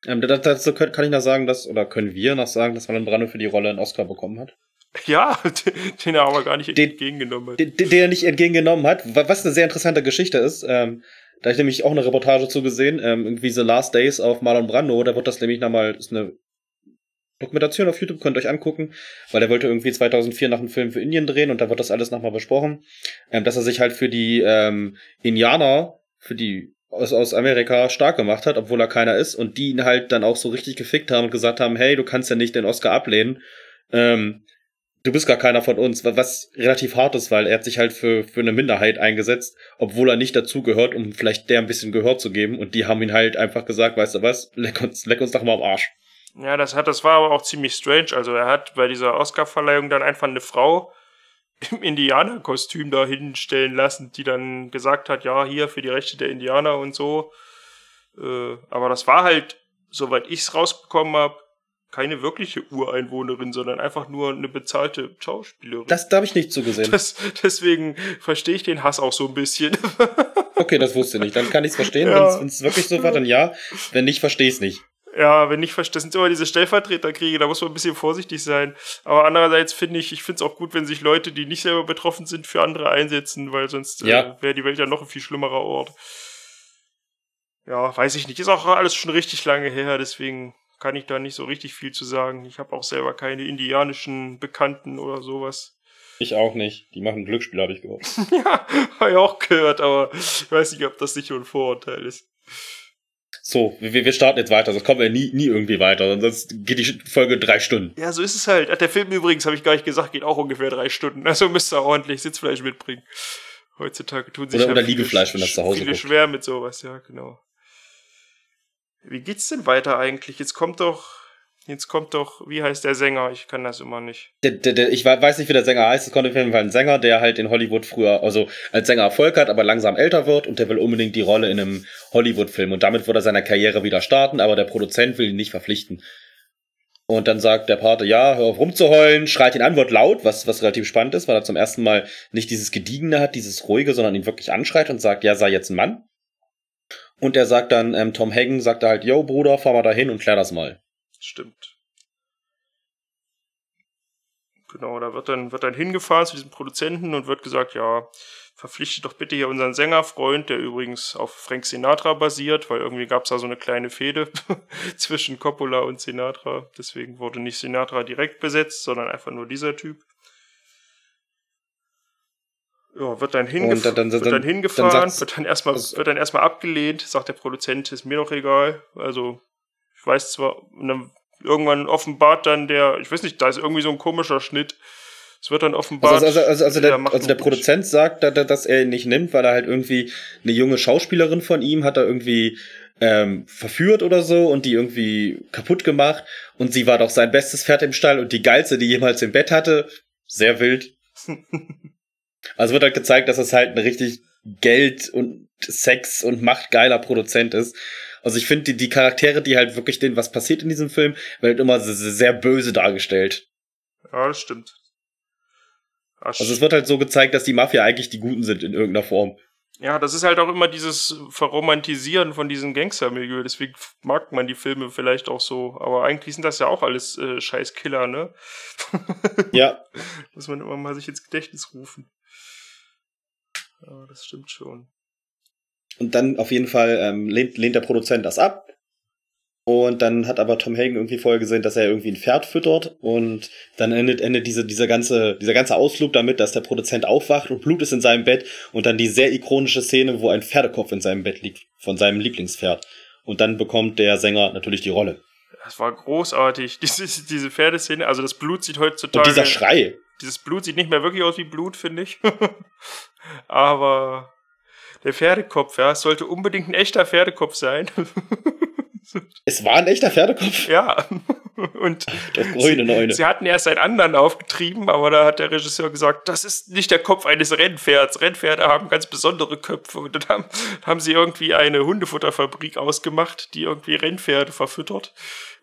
Ähm, dazu kann ich noch sagen, dass, oder können wir noch sagen, dass Marlon Brando für die Rolle einen Oscar bekommen hat? Ja, den er aber gar nicht den, entgegengenommen hat. Den, den, er nicht entgegengenommen hat, was eine sehr interessante Geschichte ist. Ähm, da ich nämlich auch eine Reportage zugesehen, ähm, irgendwie The Last Days auf Marlon Brando, da wird das nämlich nochmal, ist eine Dokumentation auf YouTube, könnt ihr euch angucken, weil er wollte irgendwie 2004 nach einem Film für Indien drehen und da wird das alles nochmal besprochen, ähm, dass er sich halt für die ähm, Indianer, für die aus, aus Amerika stark gemacht hat, obwohl er keiner ist und die ihn halt dann auch so richtig gefickt haben und gesagt haben, hey, du kannst ja nicht den Oscar ablehnen. Ähm, du bist gar keiner von uns, was relativ hart ist, weil er hat sich halt für, für eine Minderheit eingesetzt, obwohl er nicht dazugehört, um vielleicht der ein bisschen Gehör zu geben. Und die haben ihn halt einfach gesagt, weißt du was, leck uns, leck uns doch mal am Arsch. Ja, das hat, das war aber auch ziemlich strange. Also er hat bei dieser Oscar-Verleihung dann einfach eine Frau im Indianerkostüm da hinstellen lassen, die dann gesagt hat, ja, hier für die Rechte der Indianer und so. Äh, aber das war halt, soweit ich's rausbekommen habe, keine wirkliche Ureinwohnerin, sondern einfach nur eine bezahlte Schauspielerin. Das da habe ich nicht zugesehen. Das, deswegen verstehe ich den Hass auch so ein bisschen. okay, das wusste ich nicht. Dann kann ich es verstehen. Ja. Wenn es wirklich so war, dann ja. Wenn nicht, verstehe ich es nicht. Ja, wenn nicht, das sind immer diese Stellvertreterkriege, da muss man ein bisschen vorsichtig sein. Aber andererseits finde ich, ich finde es auch gut, wenn sich Leute, die nicht selber betroffen sind, für andere einsetzen, weil sonst ja. äh, wäre die Welt ja noch ein viel schlimmerer Ort. Ja, weiß ich nicht. Ist auch alles schon richtig lange her, deswegen kann ich da nicht so richtig viel zu sagen. Ich habe auch selber keine indianischen Bekannten oder sowas. Ich auch nicht. Die machen Glücksspiel, habe ich gehört. ja, habe ich auch gehört, aber ich weiß nicht, ob das nicht nur ein Vorurteil ist. So, wir, wir starten jetzt weiter, sonst kommen wir nie, nie irgendwie weiter, sonst geht die Folge drei Stunden. Ja, so ist es halt. Der Film übrigens, habe ich gar nicht gesagt, geht auch ungefähr drei Stunden. Also müsst ihr ordentlich Sitzfleisch mitbringen. Heutzutage tun sich oder, oder Liegefleisch, wenn das zu Hause viele guckt. schwer mit sowas, ja, genau. Wie geht's denn weiter eigentlich? Jetzt kommt doch, jetzt kommt doch, wie heißt der Sänger? Ich kann das immer nicht. Der, der, der, ich weiß nicht, wie der Sänger heißt. Es kommt auf jeden Fall ein Sänger, der halt in Hollywood früher, also als Sänger Erfolg hat, aber langsam älter wird und der will unbedingt die Rolle in einem Hollywood-Film. Und damit wird er seine Karriere wieder starten, aber der Produzent will ihn nicht verpflichten. Und dann sagt der Pate, ja, hör auf rumzuheulen, schreit ihn an, wird laut, was, was relativ spannend ist, weil er zum ersten Mal nicht dieses Gediegene hat, dieses Ruhige, sondern ihn wirklich anschreit und sagt, ja, sei jetzt ein Mann. Und er sagt dann, ähm, Tom Hagen sagt halt, yo, Bruder, fahr mal dahin und klär das mal. Stimmt. Genau, da wird dann, wird dann hingefahren zu diesem Produzenten und wird gesagt, ja, verpflichtet doch bitte hier unseren Sängerfreund, der übrigens auf Frank Sinatra basiert, weil irgendwie gab es da so eine kleine Fehde zwischen Coppola und Sinatra. Deswegen wurde nicht Sinatra direkt besetzt, sondern einfach nur dieser Typ. Ja, wird dann, hingef Und dann- dann- wird dann dann- hingefahren, dann wird dann erstmal das- wird dann erstmal abgelehnt, sagt der Produzent, ist mir doch egal. Also, ich weiß zwar, und dann irgendwann offenbart dann der, ich weiß nicht, da ist irgendwie so ein komischer Schnitt. Es wird dann offenbart. Also, also, also, also, der also der. Produzent sagt, da- da- dass er ihn nicht nimmt, weil er halt irgendwie eine junge Schauspielerin von ihm hat er irgendwie ähm, verführt oder so und die irgendwie kaputt gemacht und sie war doch sein bestes Pferd im Stall und die geilste, die jemals im Bett hatte. Sehr wild. Also wird halt gezeigt, dass es halt ein richtig Geld und Sex und machtgeiler Produzent ist. Also ich finde die, die Charaktere, die halt wirklich denen was passiert in diesem Film, werden halt immer sehr, böse dargestellt. Ja, das stimmt. Ach, Also es wird halt so gezeigt, dass die Mafia eigentlich die Guten sind in irgendeiner Form. ja, das ist halt auch immer dieses Verromantisieren von diesem Gangstermilieu. Deswegen mag man die Filme vielleicht auch so. Aber eigentlich sind das ja auch alles äh, scheiß Killer, ne? Ja, Muss man immer mal sich ins Gedächtnis rufen. Ja, das stimmt schon. und dann auf jeden Fall ähm, lehnt, lehnt der Produzent das ab. Und dann hat aber Tom Hagen irgendwie vorher gesehen, dass er irgendwie ein Pferd füttert. Und dann endet, endet diese, dieser, ganze, dieser ganze Ausflug damit, dass der Produzent aufwacht und Blut ist in seinem Bett. Und dann die sehr ikonische Szene, wo ein Pferdekopf in seinem Bett liegt, von seinem Lieblingspferd. Und dann bekommt der Sänger natürlich die Rolle. Das war großartig. Diese, diese Pferdeszene, also das Blut sieht heutzutage. Und dieser Schrei. Dieses Blut sieht nicht mehr wirklich aus wie Blut, finde ich. Aber der Pferdekopf, ja, es sollte unbedingt ein echter Pferdekopf sein. Es war ein echter Pferdekopf. ja. Und Das grüne Neune. sie hatten erst einen anderen aufgetrieben, aber da hat der Regisseur gesagt, das ist nicht der Kopf eines Rennpferds. Rennpferde haben ganz besondere Köpfe. Und dann haben, haben sie irgendwie eine Hundefutterfabrik ausgemacht, die irgendwie Rennpferde verfüttert.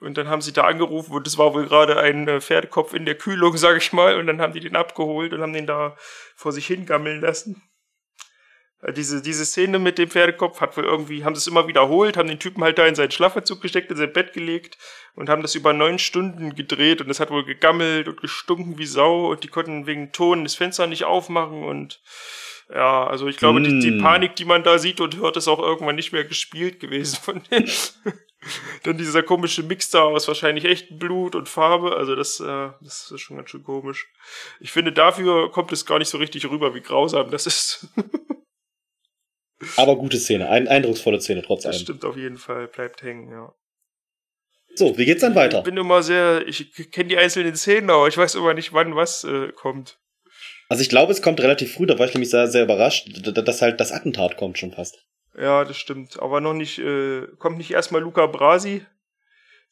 Und dann haben sie da angerufen und es war wohl gerade ein äh, Pferdekopf in der Kühlung, sag ich mal. Und dann haben die den abgeholt und haben den da vor sich hingammeln lassen. Äh, Diese, diese Szene mit dem Pferdekopf hat wohl irgendwie, haben sie es immer wiederholt, haben den Typen halt da in seinen Schlafanzug gesteckt, in sein Bett gelegt und haben das über neun Stunden gedreht und es hat wohl gegammelt und gestunken wie Sau und die konnten wegen Ton das Fenster nicht aufmachen und ja, also ich glaube, die, die Mm. Panik, die man da sieht und hört, ist auch irgendwann nicht mehr gespielt gewesen von denen. Dann dieser komische Mix da aus wahrscheinlich echtem Blut und Farbe, also das, äh, das ist schon ganz schön komisch. Ich finde, dafür kommt es gar nicht so richtig rüber, wie grausam das ist. Aber gute Szene. Ein, eindrucksvolle Szene trotz Das stimmt auf jeden Fall, bleibt hängen, ja. So, wie geht's dann weiter? Ich bin immer sehr, ich kenne die einzelnen Szenen, aber ich weiß immer nicht, wann was äh, kommt. Also ich glaube, es kommt relativ früh, da war ich nämlich sehr, sehr überrascht, dass halt das Attentat kommt schon fast. Ja, das stimmt. Aber noch nicht, äh, kommt nicht erstmal Luca Brasi?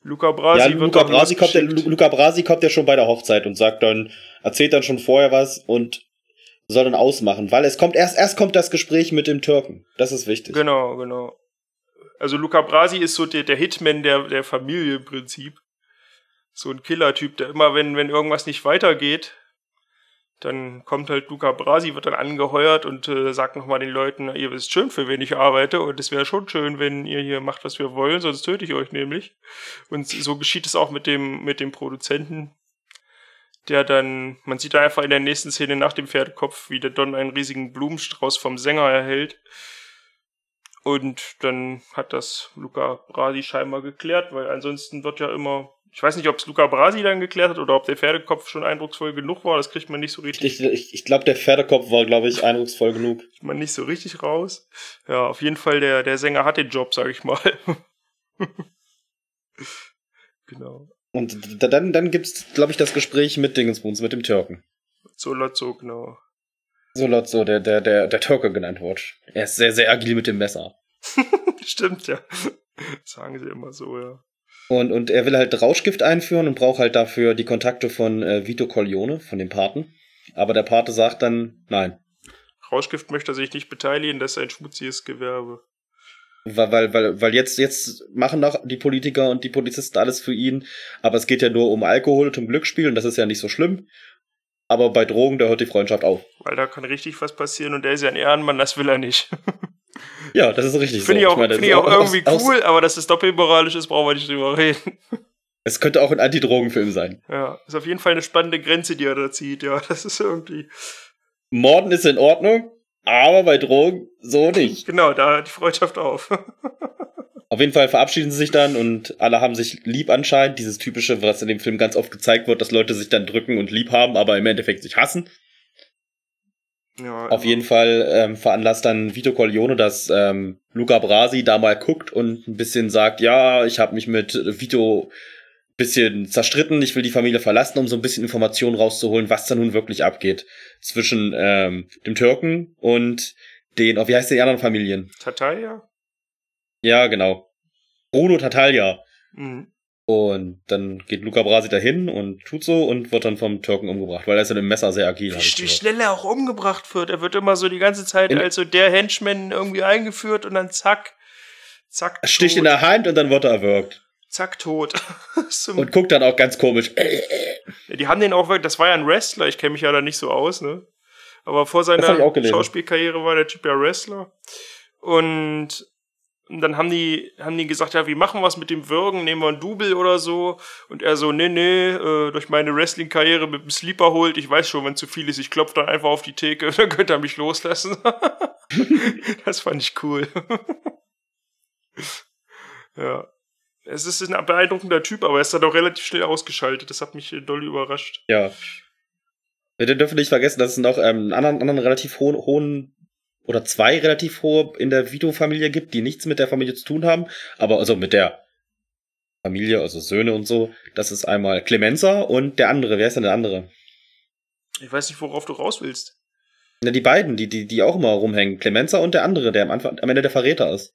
Luca Brasi ja, Luca Brasi, kommt. Lu- Luca Brasi kommt ja schon bei der Hochzeit und sagt dann, erzählt dann schon vorher was und soll dann ausmachen, weil es kommt erst, erst kommt das Gespräch mit dem Türken. Das ist wichtig. Genau, genau. Also Luca Brasi ist so der, der Hitman der, der Familie im Prinzip. So ein Killer-Typ, der immer, wenn, wenn irgendwas nicht weitergeht, dann kommt halt Luca Brasi, wird dann angeheuert und äh, sagt nochmal den Leuten, ihr wisst schön, für wen ich arbeite und es wäre schon schön, wenn ihr hier macht, was wir wollen, sonst töte ich euch nämlich. Und so geschieht es auch mit dem, mit dem Produzenten, der dann, man sieht da einfach in der nächsten Szene nach dem Pferdekopf, wie der Don einen riesigen Blumenstrauß vom Sänger erhält. Und dann hat das Luca Brasi scheinbar geklärt, weil ansonsten wird ja immer, ich weiß nicht, ob es Luca Brasi dann geklärt hat oder ob der Pferdekopf schon eindrucksvoll genug war, das kriegt man nicht so richtig, Ich, ich, ich glaube, der Pferdekopf war, glaube ich, eindrucksvoll genug. kriegt man nicht so richtig raus. Ja, auf jeden Fall, der, der Sänger hat den Job, sag ich mal. genau. Und dann, dann gibt's, glaube ich, das Gespräch mit Dingensbuns, mit dem Türken. So Lotso, genau. So laut so, der, der, der, der Türke genannt wird. Er ist sehr, sehr agil mit dem Messer. Stimmt, ja. Sagen sie immer so, ja. Und, und er will halt Rauschgift einführen und braucht halt dafür die Kontakte von äh, Vito Corleone, von dem Paten. Aber der Pate sagt dann, nein. Rauschgift möchte er sich nicht beteiligen, das ist ein schmutziges Gewerbe. Weil, weil, weil, weil jetzt, jetzt machen doch die Politiker und die Polizisten alles für ihn, aber es geht ja nur um Alkohol und um Glücksspiel und das ist ja nicht so schlimm. Aber bei Drogen, da hört die Freundschaft auf. Weil da kann richtig was passieren und der ist ja ein Ehrenmann, das will er nicht. Ja, das ist richtig Finde ich so. auch, meine, find ich das auch ist irgendwie aus- cool, aber dass es doppelmoralisch ist, brauchen wir nicht drüber reden. Es könnte auch ein Anti-Drogen-Film sein. Ja, ist auf jeden Fall eine spannende Grenze, die er da zieht, ja. Das ist irgendwie. Morden ist in Ordnung, aber bei Drogen so nicht. Genau, da hört die Freundschaft auf. Auf jeden Fall verabschieden sie sich dann und alle haben sich lieb anscheinend. Dieses typische, was in dem Film ganz oft gezeigt wird, dass Leute sich dann drücken und lieb haben, aber im Endeffekt sich hassen. ja, Auf jeden Fall ähm, veranlasst dann Vito Corleone, dass ähm, Luca Brasi da mal guckt und ein bisschen sagt, ja, ich habe mich mit Vito bisschen zerstritten, ich will die Familie verlassen, um so ein bisschen Informationen rauszuholen, was da nun wirklich abgeht zwischen ähm, dem Türken und den, oh, wie heißt die anderen Familien? Tatalia? Ja, genau. Bruno Tatalja. Mhm. Und dann geht Luca Brasi dahin und tut so und wird dann vom Türken umgebracht, weil er ist ja mit dem Messer sehr agil. Wie, wie schnell er auch umgebracht wird. Er wird immer so die ganze Zeit In- als so der Henchman irgendwie eingeführt und dann zack, zack, sticht in tot, der Hand und dann wird er erwürgt. Zack, tot. Und guckt dann auch ganz komisch. Ja, die haben den auch wirklich, das war ja ein Wrestler, ich kenne mich ja da nicht so aus, ne? Aber vor seiner. Schauspielkarriere war der Typ ja Wrestler. Und dann haben die, haben die gesagt, ja, wie machen wir es mit dem Würgen? Nehmen wir ein Double oder so? Und er so, nee, nee, äh, durch meine Wrestling-Karriere mit dem Sleeper holt, ich weiß schon, wenn zu viel ist, ich klopfe dann einfach auf die Theke, dann könnt ihr mich loslassen. das fand ich cool. ja. Es ist ein beeindruckender Typ, aber er ist dann auch relativ schnell ausgeschaltet. Das hat mich äh, doll überrascht. Ja. Wir dürfen nicht vergessen, dass es noch ähm, einen anderen, anderen relativ hohen, hohen oder zwei relativ hohe in der Vito-Familie gibt, die nichts mit der Familie zu tun haben, aber also mit der Familie, also Söhne und so. Das ist einmal Clemenza und der andere. Wer ist denn der andere? Ich weiß nicht, worauf du raus willst. Na, die beiden, die, die, die auch immer rumhängen. Clemenza und der andere, der am Anfang, am Ende der Verräter ist.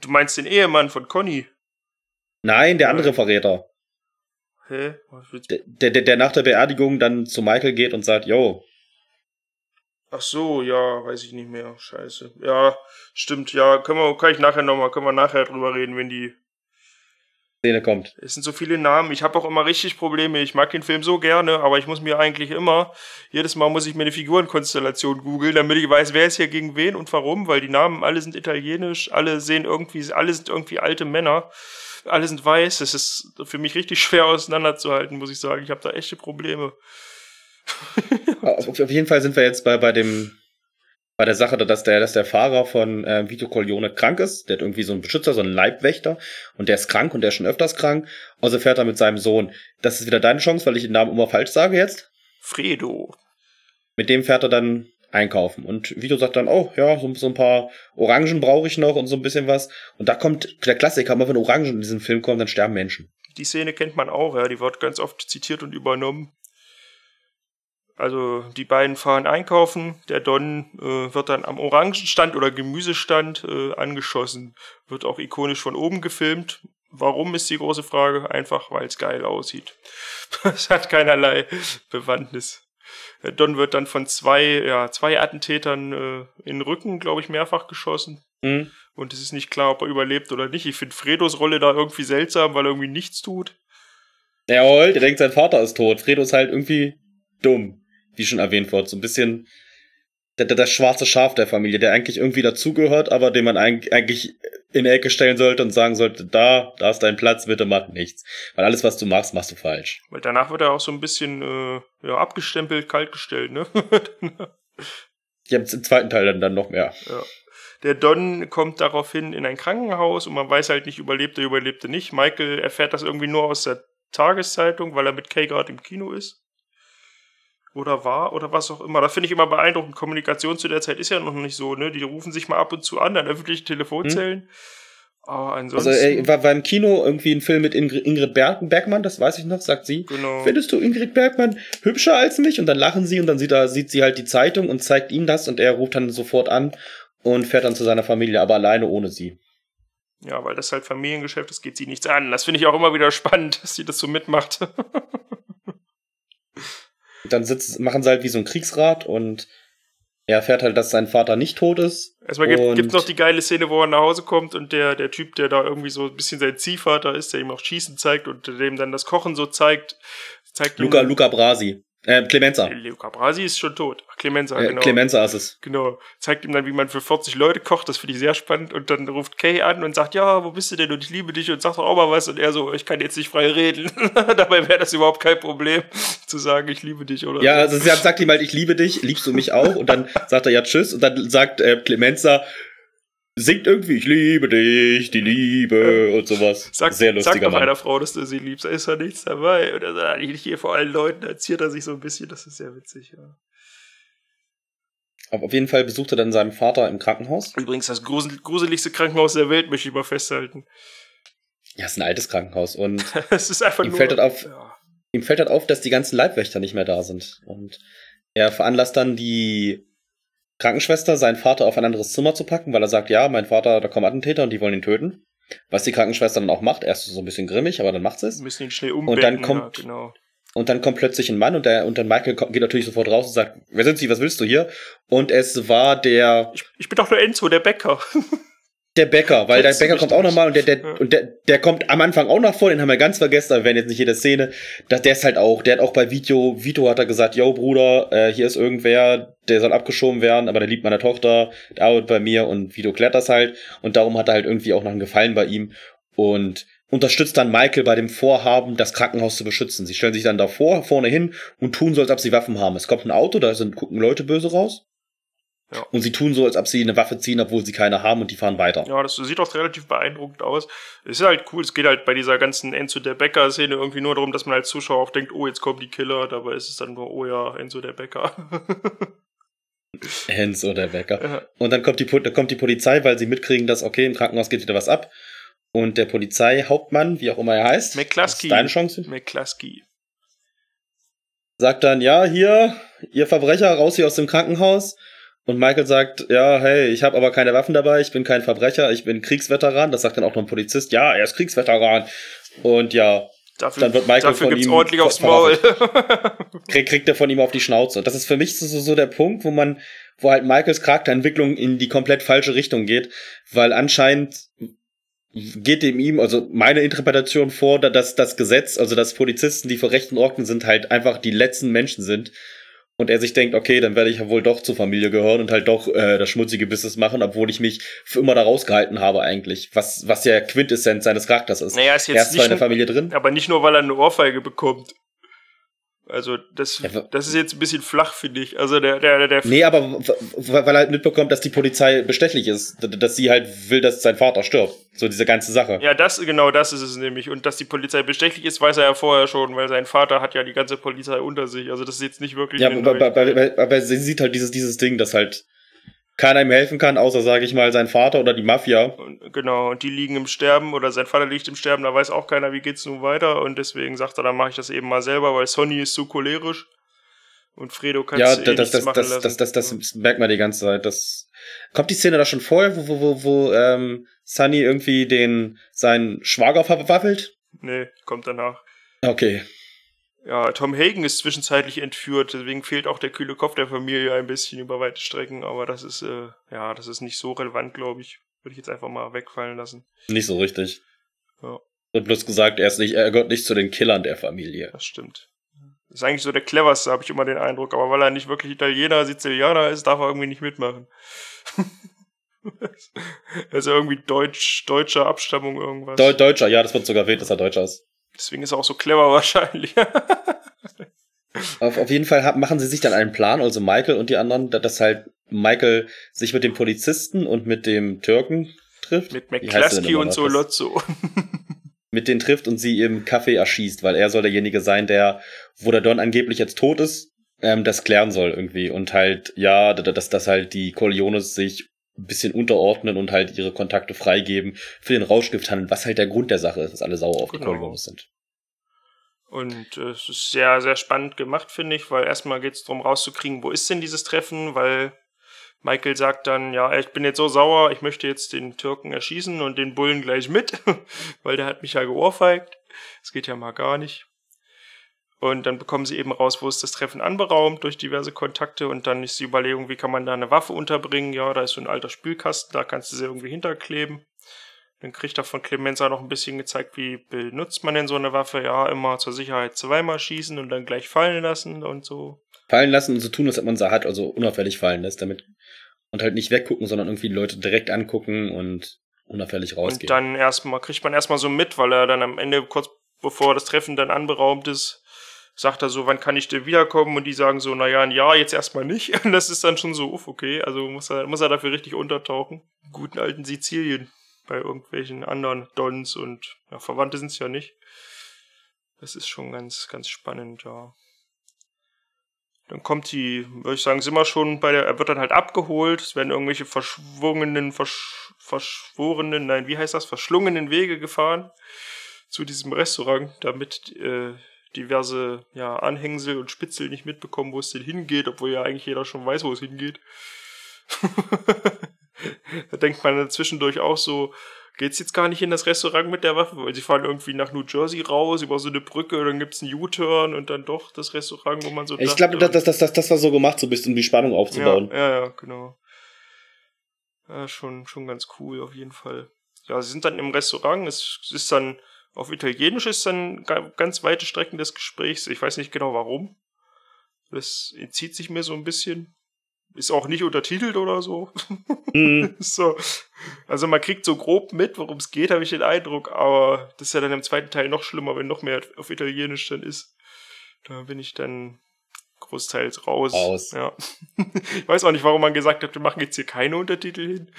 Du meinst den Ehemann von Conny. Nein, der andere Verräter. Hä? Der, der, der nach der Beerdigung dann zu Michael geht und sagt, yo, Ach so, ja, weiß ich nicht mehr. Scheiße. Ja, stimmt, ja, können wir, kann ich nachher nochmal, können wir nachher drüber reden, wenn die. Szene kommt. Es sind so viele Namen. Ich habe auch immer richtig Probleme. Ich mag den Film so gerne, aber ich muss mir eigentlich immer, jedes Mal muss ich mir eine Figurenkonstellation googeln, damit ich weiß, wer ist hier gegen wen und warum, weil die Namen alle sind italienisch, alle sehen irgendwie, alle sind irgendwie alte Männer, alle sind weiß. Es ist für mich richtig schwer auseinanderzuhalten, muss ich sagen. Ich habe da echte Probleme. Auf, auf jeden Fall sind wir jetzt bei, bei dem, bei der Sache, dass der, dass der Fahrer von äh, Vito Corleone krank ist. Der hat irgendwie so einen Beschützer, so einen Leibwächter. Und der ist krank und der ist schon öfters krank. Also fährt er mit seinem Sohn. Das ist wieder deine Chance, weil ich den Namen immer falsch sage jetzt. Fredo. Mit dem fährt er dann einkaufen. Und Vito sagt dann, oh ja, so, so ein paar Orangen brauche ich noch und so ein bisschen was. Und da kommt der Klassiker, immer wenn Orangen in diesen Film kommen, dann sterben Menschen. Die Szene kennt man auch, ja, die wird ganz oft zitiert und übernommen. Also die beiden fahren einkaufen, der Don äh, wird dann am Orangenstand oder Gemüsestand äh, angeschossen, wird auch ikonisch von oben gefilmt. Warum ist die große Frage? Einfach weil es geil aussieht. Es hat keinerlei Bewandtnis. Der Don wird dann von zwei, ja, zwei Attentätern äh, in den Rücken, glaube ich, mehrfach geschossen. Hm? Und es ist nicht klar, ob er überlebt oder nicht. Ich finde Fredos Rolle da irgendwie seltsam, weil er irgendwie nichts tut. Er heult, er denkt, sein Vater ist tot. Fredo ist halt irgendwie dumm, wie schon erwähnt wurde. So ein bisschen der, der, das schwarze Schaf der Familie, der eigentlich irgendwie dazugehört, aber den man eig- eigentlich in die Ecke stellen sollte und sagen sollte, da, da ist dein Platz, bitte mach nichts. Weil alles, was du machst, machst du falsch. Weil danach wird er auch so ein bisschen äh, ja, abgestempelt, kaltgestellt, ne? Ich habe im zweiten Teil dann, dann noch mehr. ja. Der Don kommt daraufhin in ein Krankenhaus und man weiß halt nicht, überlebt er, überlebt er nicht. Michael erfährt das irgendwie nur aus der Tageszeitung, weil er mit Kay gerade im Kino ist. Oder war, oder was auch immer. Da finde ich immer beeindruckend. Kommunikation zu der Zeit ist ja noch nicht so, ne? Die rufen sich mal ab und zu an an öffentlichen Telefonzellen. Aber ansonsten. Also er war, war im Kino irgendwie ein Film mit Ingrid, Ingrid Berg, Bergmann, das weiß ich noch, sagt sie. genau. Findest du Ingrid Bergmann hübscher als mich? Und dann lachen sie und dann sieht, er, sieht sie halt die Zeitung und zeigt ihm das und er ruft dann sofort an und fährt dann zu seiner Familie, aber alleine ohne sie. Ja, weil das halt Familiengeschäft ist, geht sie nichts an. Das finde ich auch immer wieder spannend, dass sie das so mitmacht. Dann sitzt, machen sie halt wie so ein Kriegsrat und er erfährt halt, dass sein Vater nicht tot ist. Erstmal gibt gibt's noch die geile Szene, wo er nach Hause kommt und der, der Typ, der da irgendwie so ein bisschen sein Ziehvater ist, der ihm auch Schießen zeigt und dem dann das Kochen so zeigt, zeigt ihm- Luca, Luca Brasi. Äh, Clemenza. Leo Cabrasi ist schon tot. Ach, Clemenza, Äh, genau. Clemenza ist es. Genau. Zeigt ihm dann, wie man für 40 Leute kocht. Das finde ich sehr spannend. Und dann ruft Kay an und sagt, ja, wo bist du denn? Und ich liebe dich und sag doch auch mal was. Und er so, ich kann jetzt nicht frei reden. Dabei wäre das überhaupt kein Problem, zu sagen, ich liebe dich oder Ja, so. also sie sagt ihm halt, ich liebe dich, liebst du mich auch? Und dann sagt er ja Tschüss und dann sagt äh, Clemenza, singt irgendwie, ich liebe dich, die Liebe und sowas. Sag, Sehr sag lustiger doch Mann. einer Frau, dass du sie liebst. Da ist ja nichts dabei. Oder so, nicht hier vor allen Leuten. Ziert er sich so ein bisschen. Das ist sehr witzig, ja. Aber auf jeden Fall besucht er dann seinen Vater im Krankenhaus. Übrigens, das grusel gruseligste Krankenhaus der Welt möchte ich mal festhalten. Ja, ist ein altes Krankenhaus und Es ist einfach Ihm nur. fällt das auf. Ja. ihm fällt halt auf, dass die ganzen Leibwächter nicht mehr da sind. Und er veranlasst dann die Krankenschwester, seinen Vater auf ein anderes Zimmer zu packen, weil er sagt, ja, mein Vater, da kommen Attentäter und die wollen ihn töten. Was die Krankenschwester dann auch macht. Erst so ein bisschen grimmig, aber dann macht sie es. Müssen ihn schnell Und umbetten. dann kommt- ja, genau. Und dann kommt plötzlich ein Mann und der und dann Michael kommt, geht natürlich sofort raus und sagt, wer sind Sie, was willst du hier? Und es war der Ich, ich bin doch nur Enzo, der Bäcker. der Bäcker, weil der Bäcker kommt auch nochmal und der der Ja. und der der kommt am Anfang auch noch vor, den haben wir ganz vergessen, aber wir werden jetzt nicht jede Szene, dass der ist halt auch, der hat auch bei Vito, Vito hat er gesagt, yo Bruder, äh, hier ist irgendwer, der soll abgeschoben werden, aber der liebt meine Tochter, der arbeitet bei mir und Vito klärt das halt und darum hat er halt irgendwie auch noch einen Gefallen bei ihm und unterstützt dann Michael bei dem Vorhaben, das Krankenhaus zu beschützen. Sie stellen sich dann davor, vorne hin und tun so, als ob sie Waffen haben. Es kommt ein Auto, da sind, gucken Leute böse raus. Ja. Und sie tun so, als ob sie eine Waffe ziehen, obwohl sie keine haben und die fahren weiter. Ja, das sieht auch relativ beeindruckend aus. Es ist halt cool. Es geht halt bei dieser ganzen Enzo der Bäcker-Szene irgendwie nur darum, dass man als Zuschauer auch denkt, oh, jetzt kommen die Killer. Dabei ist es dann nur, oh ja, Enzo der Bäcker. Hens oder Wecker. ja. Und dann kommt die, dann kommt die Polizei, weil sie mitkriegen, dass, okay, im Krankenhaus geht wieder was ab. Und der Polizeihauptmann, wie auch immer er heißt, McCluskey. deine Chance, McCluskey. sagt dann, ja, hier, ihr Verbrecher, raus hier aus dem Krankenhaus. Und Michael sagt, ja, hey, ich habe aber keine Waffen dabei, ich bin kein Verbrecher, ich bin Kriegsveteran. Das sagt dann auch noch ein Polizist, ja, er ist Kriegsveteran. Und ja, Dafür, Dann wird Michael dafür von gibt's ihm ordentlich aufs Maul. krieg, kriegt er von ihm auf die Schnauze. Und das ist für mich so, so, so der Punkt, wo man, wo halt Michaels Charakterentwicklung in die komplett falsche Richtung geht, weil anscheinend geht dem ihm, also meine Interpretation vor, da- dass das Gesetz, also dass Polizisten, die vor rechten Ordnung sind, halt einfach die letzten Menschen sind. Und er sich denkt, okay, dann werde ich ja wohl doch zur Familie gehören und halt doch äh, das schmutzige Business machen, obwohl ich mich für immer da rausgehalten habe eigentlich. Was, was ja Quintessenz seines Charakters ist. naja, ist er jetzt ist zwar in der Familie drin. aber nicht nur, weil er eine Ohrfeige bekommt. Also, das, das ist jetzt ein bisschen flach, finde ich. Also, der, der, der, Nee, aber weil er halt mitbekommt, dass die Polizei bestechlich ist, dass sie halt will, dass sein Vater stirbt. So diese ganze Sache. Ja, das, genau das ist es nämlich. Und dass die Polizei bestechlich ist, weiß er ja vorher schon, weil sein Vater hat ja die ganze Polizei unter sich. Also das ist jetzt nicht wirklich. Ja, aber, aber, aber, aber sie sieht halt dieses, dieses Ding, dass halt keiner ihm helfen kann, außer, sage ich mal, sein Vater oder die Mafia. Genau, und die liegen im Sterben oder sein Vater liegt im Sterben, da weiß auch keiner, wie geht's nun weiter. Und deswegen sagt er, dann mache ich das eben mal selber, weil Sonny ist zu cholerisch. Und Fredo kann Ja, eh das, das, nichts das, machen das, lassen. das, das, das merkt man die ganze Zeit. Das kommt die Szene da schon vorher, wo, wo, wo, wo ähm, Sunny irgendwie den seinen Schwager verwaffelt? Nee, kommt danach. Okay. Ja, Tom Hagen ist zwischenzeitlich entführt, deswegen fehlt auch der kühle Kopf der Familie ein bisschen über weite Strecken, aber das ist, äh, ja, das ist nicht so relevant, glaube ich. Würde ich jetzt einfach mal wegfallen lassen. Nicht so richtig. Ja. Und bloß gesagt, er ist nicht, er gehört nicht zu den Killern der Familie. Das stimmt. Ist eigentlich so der cleverste, habe ich immer den Eindruck, aber weil er nicht wirklich Italiener, Sizilianer ist, darf er irgendwie nicht mitmachen. er ist ja irgendwie deutsch, deutscher Abstammung irgendwas. Deu Deutscher, ja, das wird sogar erwähnt, dass er Deutscher ist. Deswegen ist er auch so clever wahrscheinlich. Auf, auf jeden Fall machen sie sich dann einen Plan, also Michael und die anderen, da- dass halt Michael sich mit dem Polizisten und mit dem Türken trifft. Mit McCluskey und nochmal? Solozzo. Mit denen trifft und sie im Café erschießt, weil er soll derjenige sein, der, wo der Don angeblich jetzt tot ist, ähm, das klären soll irgendwie. Und halt, ja, da- dass, dass halt die Corleones sich ein bisschen unterordnen und halt ihre Kontakte freigeben für den Rauschgifthandel, was halt der Grund der Sache ist, dass alle sauer auf die Genau. Sind. Und äh, es ist sehr, sehr spannend gemacht, finde ich, weil erstmal geht es darum rauszukriegen, wo ist denn dieses Treffen, weil Michael sagt dann, ja, ich bin jetzt so sauer, ich möchte jetzt den Türken erschießen und den Bullen gleich mit, weil der hat mich ja geohrfeigt. Das geht ja mal gar nicht. Und dann bekommen sie eben raus, wo ist das Treffen anberaumt durch diverse Kontakte und dann ist die Überlegung, wie kann man da eine Waffe unterbringen? Ja, da ist so ein alter Spülkasten, da kannst du sie irgendwie hinterkleben. Dann kriegt er von Clemenza noch ein bisschen gezeigt, wie benutzt man denn so eine Waffe. Ja, immer zur Sicherheit zweimal schießen und dann gleich fallen lassen und so. Fallen lassen und so tun, als ob man sie hat, also unauffällig fallen lässt, damit. Und halt nicht weggucken, sondern irgendwie die Leute direkt angucken und unauffällig rausgehen. Und dann erstmal, kriegt man erstmal so mit, weil er dann am Ende, kurz bevor das Treffen dann anberaumt ist, sagt er so, wann kann ich denn wiederkommen? Und die sagen so, naja, ein Jahr jetzt erstmal nicht. Und das ist dann schon so, uff, okay. Also muss er, muss er dafür richtig untertauchen. Guten alten Sizilien. Bei irgendwelchen anderen Dons und ja, Verwandte sind es ja nicht. Das ist schon ganz, ganz spannend, ja. Dann kommt die, würde ich sagen, sind wir schon bei der, er wird dann halt abgeholt, es werden irgendwelche verschwungenen, versch, verschworenen, nein, wie heißt das, verschlungenen Wege gefahren zu diesem Restaurant, damit äh, diverse ja, Anhängsel und Spitzel nicht mitbekommen, wo es denn hingeht, obwohl ja eigentlich jeder schon weiß, wo es hingeht. da denkt man dann zwischendurch auch so, geht's jetzt gar nicht in das Restaurant mit der Waffe, weil sie fahren irgendwie nach New Jersey raus, über so eine Brücke, dann gibt's einen U-Turn und dann doch das Restaurant, wo man so. Ich glaube, das, das, das, das war so gemacht, so ein bisschen, um die Spannung aufzubauen. Ja, ja, ja, genau. Ja, schon, schon ganz cool, auf jeden Fall. Ja, sie sind dann im Restaurant, es ist dann auf Italienisch ist dann ganz weite Strecken des Gesprächs. Ich weiß nicht genau warum. Das entzieht sich mir so ein bisschen. Ist auch nicht untertitelt oder so. Mhm. so. Also man kriegt so grob mit, worum es geht, habe ich den Eindruck, aber das ist ja dann im zweiten Teil noch schlimmer, wenn noch mehr auf Italienisch dann ist. Da bin ich dann großteils raus. Raus. Ja. ich weiß auch nicht, warum man gesagt hat, wir machen jetzt hier keine Untertitel hin.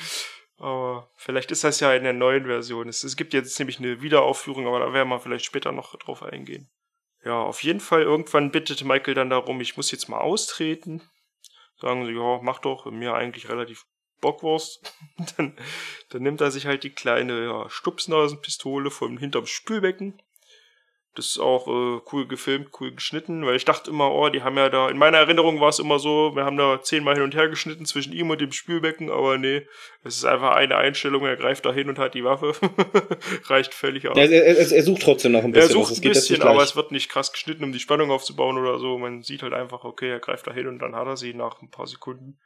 Aber vielleicht ist das ja in der neuen Version. Es, gibt jetzt nämlich eine Wiederaufführung, aber da werden wir vielleicht später noch drauf eingehen. Ja, auf jeden Fall, irgendwann bittet Michael dann darum, ich muss jetzt mal austreten. Sagen sie, ja, mach doch, mir eigentlich relativ Bockwurst. dann, dann nimmt er sich halt die kleine ja, Stupsnasenpistole vom hinterm Spülbecken das ist auch äh, cool gefilmt, cool geschnitten, weil ich dachte immer, oh, die haben ja da, in meiner Erinnerung war es immer so, wir haben da zehnmal hin und her geschnitten zwischen ihm und dem Spülbecken, aber nee, es ist einfach eine Einstellung, er greift da hin und hat die Waffe. Reicht völlig aus. Er, er, er, sucht trotzdem noch ein bisschen. Er sucht also, ein bisschen, aber es wird nicht krass geschnitten, um die Spannung aufzubauen oder so. Man sieht halt einfach, okay, er greift da hin und dann hat er sie nach ein paar Sekunden.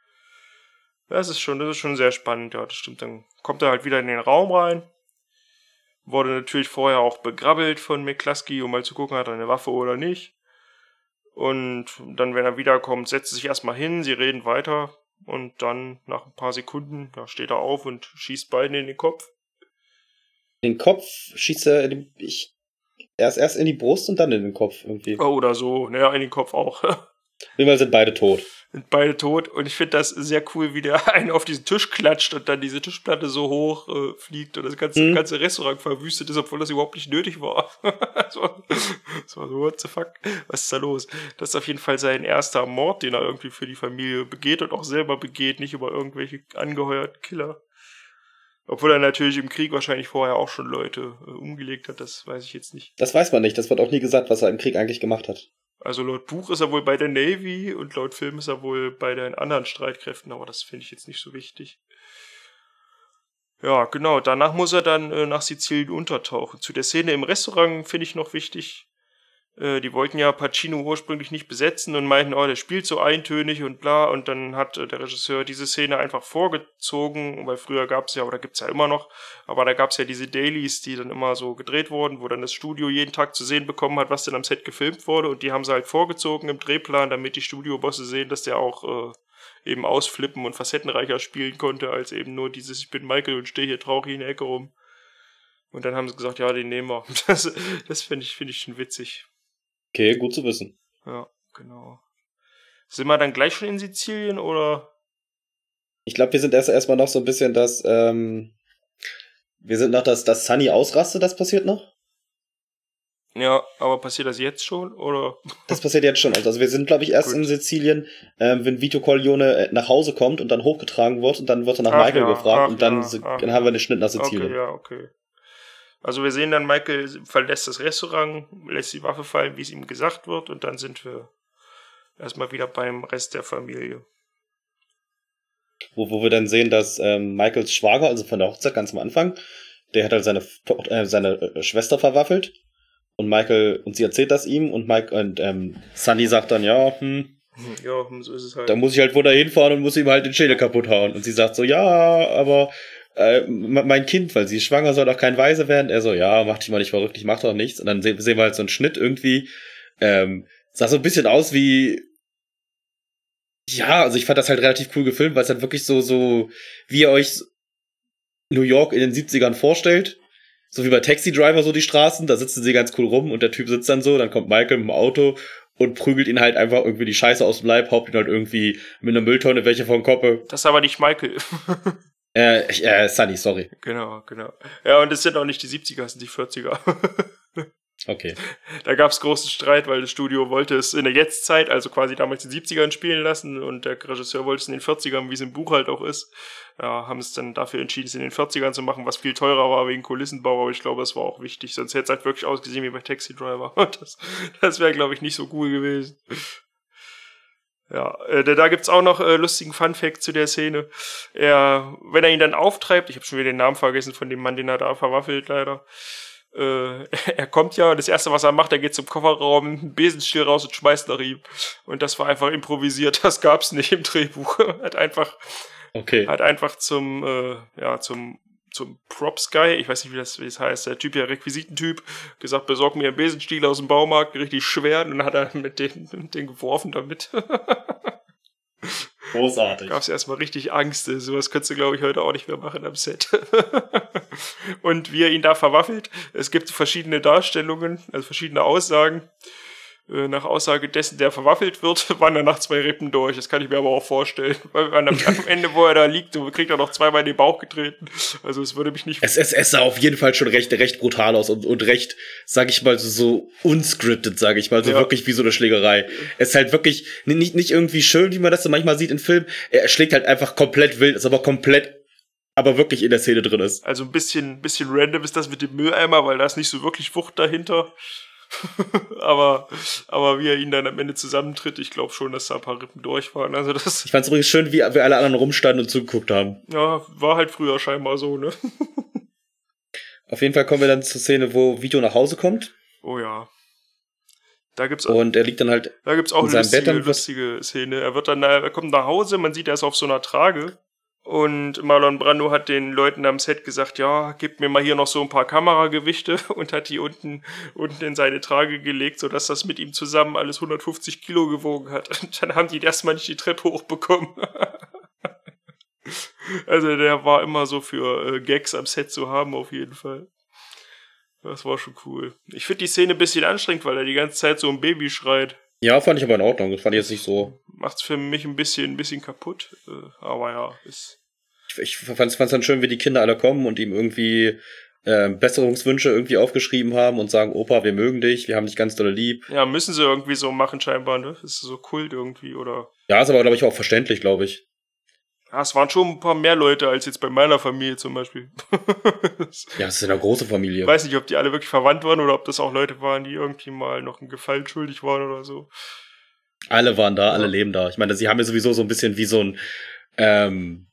Das ist schon, das ist schon sehr spannend, ja, das stimmt. Dann kommt er halt wieder in den Raum rein Wurde natürlich vorher auch begrabbelt von McCluskey, um mal zu gucken, hat er eine Waffe oder nicht. Und dann, wenn er wiederkommt, setzt er sich erstmal hin, sie reden weiter und dann nach ein paar Sekunden ja, steht er auf und schießt beiden in den Kopf. Den Kopf schießt er in den, ich, erst, erst in die Brust und dann in den Kopf irgendwie. Oh, oder so, naja, in den Kopf auch. Wie sind beide tot sind beide tot und ich finde das sehr cool, wie der eine auf diesen Tisch klatscht und dann diese Tischplatte so hoch äh, fliegt und das ganze, mhm. ganze Restaurant verwüstet ist, obwohl das überhaupt nicht nötig war. das, war das war so, what the fuck, was ist da los? Das ist auf jeden Fall sein erster Mord, den er irgendwie für die Familie begeht und auch selber begeht, nicht über irgendwelche angeheuerten Killer. Obwohl er natürlich im Krieg wahrscheinlich vorher auch schon Leute äh, umgelegt hat, das weiß ich jetzt nicht. Das weiß man nicht, das wird auch nie gesagt, was er im Krieg eigentlich gemacht hat. Also laut Buch ist er wohl bei der Navy und laut Film ist er wohl bei den anderen Streitkräften, aber das finde ich jetzt nicht so wichtig. Ja, genau. Danach muss er dann äh, nach Sizilien untertauchen. Zu der Szene im Restaurant finde ich noch wichtig, äh, die wollten ja Pacino ursprünglich nicht besetzen und meinten, oh, der spielt so eintönig und bla. Und dann hat äh, der Regisseur diese Szene einfach vorgezogen, weil früher gab es ja, oder gibt es ja immer noch, aber da gab es ja diese Dailies, die dann immer so gedreht wurden, wo dann das Studio jeden Tag zu sehen bekommen hat, was denn am Set gefilmt wurde. Und die haben sie halt vorgezogen im Drehplan, damit die Studiobosse sehen, dass der auch äh, eben ausflippen und facettenreicher spielen konnte, als eben nur dieses, ich bin Michael und stehe hier traurig in der Ecke rum. Und dann haben sie gesagt, ja, den nehmen wir. Das, das finde ich, finde ich schon witzig. Okay, gut zu wissen. Ja, genau. Sind wir dann gleich schon in Sizilien oder? Ich glaube, wir sind erst erstmal noch so ein bisschen das, ähm, wir sind noch das, das Sunny ausrastet, das passiert noch? Ja, aber passiert das jetzt schon oder? Das passiert jetzt schon. Also wir sind, glaube ich, erst Gut. in Sizilien, ähm, wenn Vito Corleone äh, nach Hause kommt und dann hochgetragen wird und dann wird er nach ach Michael ja, gefragt und dann, ja, dann haben wir einen Schnitt nach Sizilien. Okay, ja, okay. Also wir sehen dann, Michael verlässt das Restaurant, lässt die Waffe fallen, wie es ihm gesagt wird, und dann sind wir erstmal wieder beim Rest der Familie. Wo, wo wir dann sehen, dass ähm, Michaels Schwager, also von der Hochzeit ganz am Anfang, der hat halt seine, äh, seine äh, Schwester verwaffelt. Und Michael, und sie erzählt das ihm und Mike und ähm, Sunny sagt dann, ja, hm, ja, so ist es halt. Da muss ich halt wohl da hinfahren und muss ihm halt den Schädel kaputt hauen. Und sie sagt so, ja, aber äh, mein Kind, weil sie ist schwanger, soll doch kein Weise werden. Er so, ja, mach dich mal nicht verrückt, ich mach doch nichts. Und dann sehen, wir halt so einen Schnitt irgendwie. Ähm, sah so ein bisschen aus wie. Ja, also ich fand das halt relativ cool gefilmt, weil es halt wirklich so, so, wie ihr euch New York in den 70ern vorstellt. So wie bei Taxi Driver so die Straßen, da sitzen sie ganz cool rum und der Typ sitzt dann so, dann kommt Michael mit dem Auto und prügelt ihn halt einfach irgendwie die Scheiße aus dem Leib, haupt ihn halt irgendwie mit einer Mülltonne welche vom Koppe. Das ist aber nicht Michael. Äh, äh, Sunny, sorry. Genau, genau. Ja, und es sind auch nicht die 70er, es sind die 40er. Okay. Da gab es großen Streit, weil das Studio wollte es in der Jetztzeit, also quasi damals in den 70ern spielen lassen und der Regisseur wollte es in den 40ern, wie es im Buch halt auch ist. Ja, haben es dann dafür entschieden, es in den 40ern zu machen, was viel teurer war wegen Kulissenbau, aber ich glaube, das war auch wichtig, sonst hätte es halt wirklich ausgesehen wie bei Taxi Driver. Das, das wäre, glaube ich, nicht so cool gewesen. Ja, äh, da gibt's auch noch äh, lustigen Fun-Fact zu der Szene. Er, wenn er ihn dann auftreibt, ich habe schon wieder den Namen vergessen von dem Mann, den er da verwaffelt, leider. Äh, er kommt ja, das erste, was er macht, er geht zum Kofferraum, einen Besenstiel raus und schmeißt nach ihm. Und das war einfach improvisiert, das gab's nicht im Drehbuch. hat einfach, Okay. hat einfach zum, äh, ja, zum zum Props Guy, ich weiß nicht, wie das, wie das heißt, der Typ, der Requisitentyp, gesagt, besorg mir einen Besenstiel aus dem Baumarkt, richtig schwer, und dann hat er mit den, mit den geworfen damit. Großartig. Gab's erstmal richtig Angst. Sowas könntest du, glaube ich, heute auch nicht mehr machen am Set. und wie er ihn da verwaffelt, es gibt verschiedene Darstellungen, also verschiedene Aussagen. Äh, nach Aussage dessen, der verwaffelt wird, waren er nach zwei Rippen durch. Das kann ich mir aber auch vorstellen. Weil am, am Ende, wo er da liegt, kriegt er noch zweimal in den Bauch getreten. Also es würde mich nicht. Es, es, es sah auf jeden Fall schon recht, recht brutal aus und, und recht, sag ich mal, so, so unscripted, sag ich mal, so Ja. wirklich wie so eine Schlägerei. Es ist halt wirklich nicht, nicht irgendwie schön, wie man das so manchmal sieht in Filmen. Er schlägt halt einfach komplett wild, ist aber komplett, aber wirklich in der Szene drin ist. Also ein bisschen, bisschen random ist das mit dem Mülleimer, weil da ist nicht so wirklich Wucht dahinter. aber, aber wie er ihn dann am Ende zusammentritt, ich glaube schon, dass da ein paar Rippen durch waren. Also das, Ich fand's übrigens schön, wie, wie alle anderen rumstanden und zugeguckt haben. ja, war halt früher scheinbar so, ne? Auf jeden Fall kommen wir dann zur Szene, wo Vito nach Hause kommt Oh ja. Da gibt's auch, und er liegt dann halt, da gibt's auch in eine Bett lustige, was- lustige Szene. Er wird dann, er kommt nach Hause, man sieht, er ist auf so einer Trage. Und Marlon Brando hat den Leuten am Set gesagt, ja, gib mir mal hier noch so ein paar Kameragewichte und hat die unten, unten in seine Trage gelegt, sodass das mit ihm zusammen alles 150 Kilo gewogen hat. Und dann haben die erstmal nicht die Treppe hochbekommen. also der war immer so für äh, Gags am Set zu haben, auf jeden Fall. Das war schon cool. Ich finde die Szene ein bisschen anstrengend, weil er die ganze Zeit so ein Baby schreit. ja, fand ich aber in Ordnung. Das fand ich jetzt nicht so. Macht's für mich ein bisschen, ein bisschen kaputt. Äh, aber ja, ist. Ich, fand's, fand's dann schön, wie die Kinder alle kommen und ihm irgendwie äh, Besserungswünsche irgendwie aufgeschrieben haben und sagen, Opa, wir mögen dich, wir haben dich ganz dolle lieb. Ja, müssen sie irgendwie so machen, scheinbar, ne? Ist so Kult irgendwie, oder. Ja, ist aber, glaube ich, auch verständlich, glaube ich. Ja, es waren schon ein paar mehr Leute als jetzt bei meiner Familie zum Beispiel. Ja, es ist eine große Familie. Ich weiß nicht, ob die alle wirklich verwandt waren oder ob das auch Leute waren, die irgendwie mal noch einen Gefallen schuldig waren oder so. Alle waren da, alle Ja. leben da. Ich meine, sie haben ja sowieso so ein bisschen wie so ein, ähm,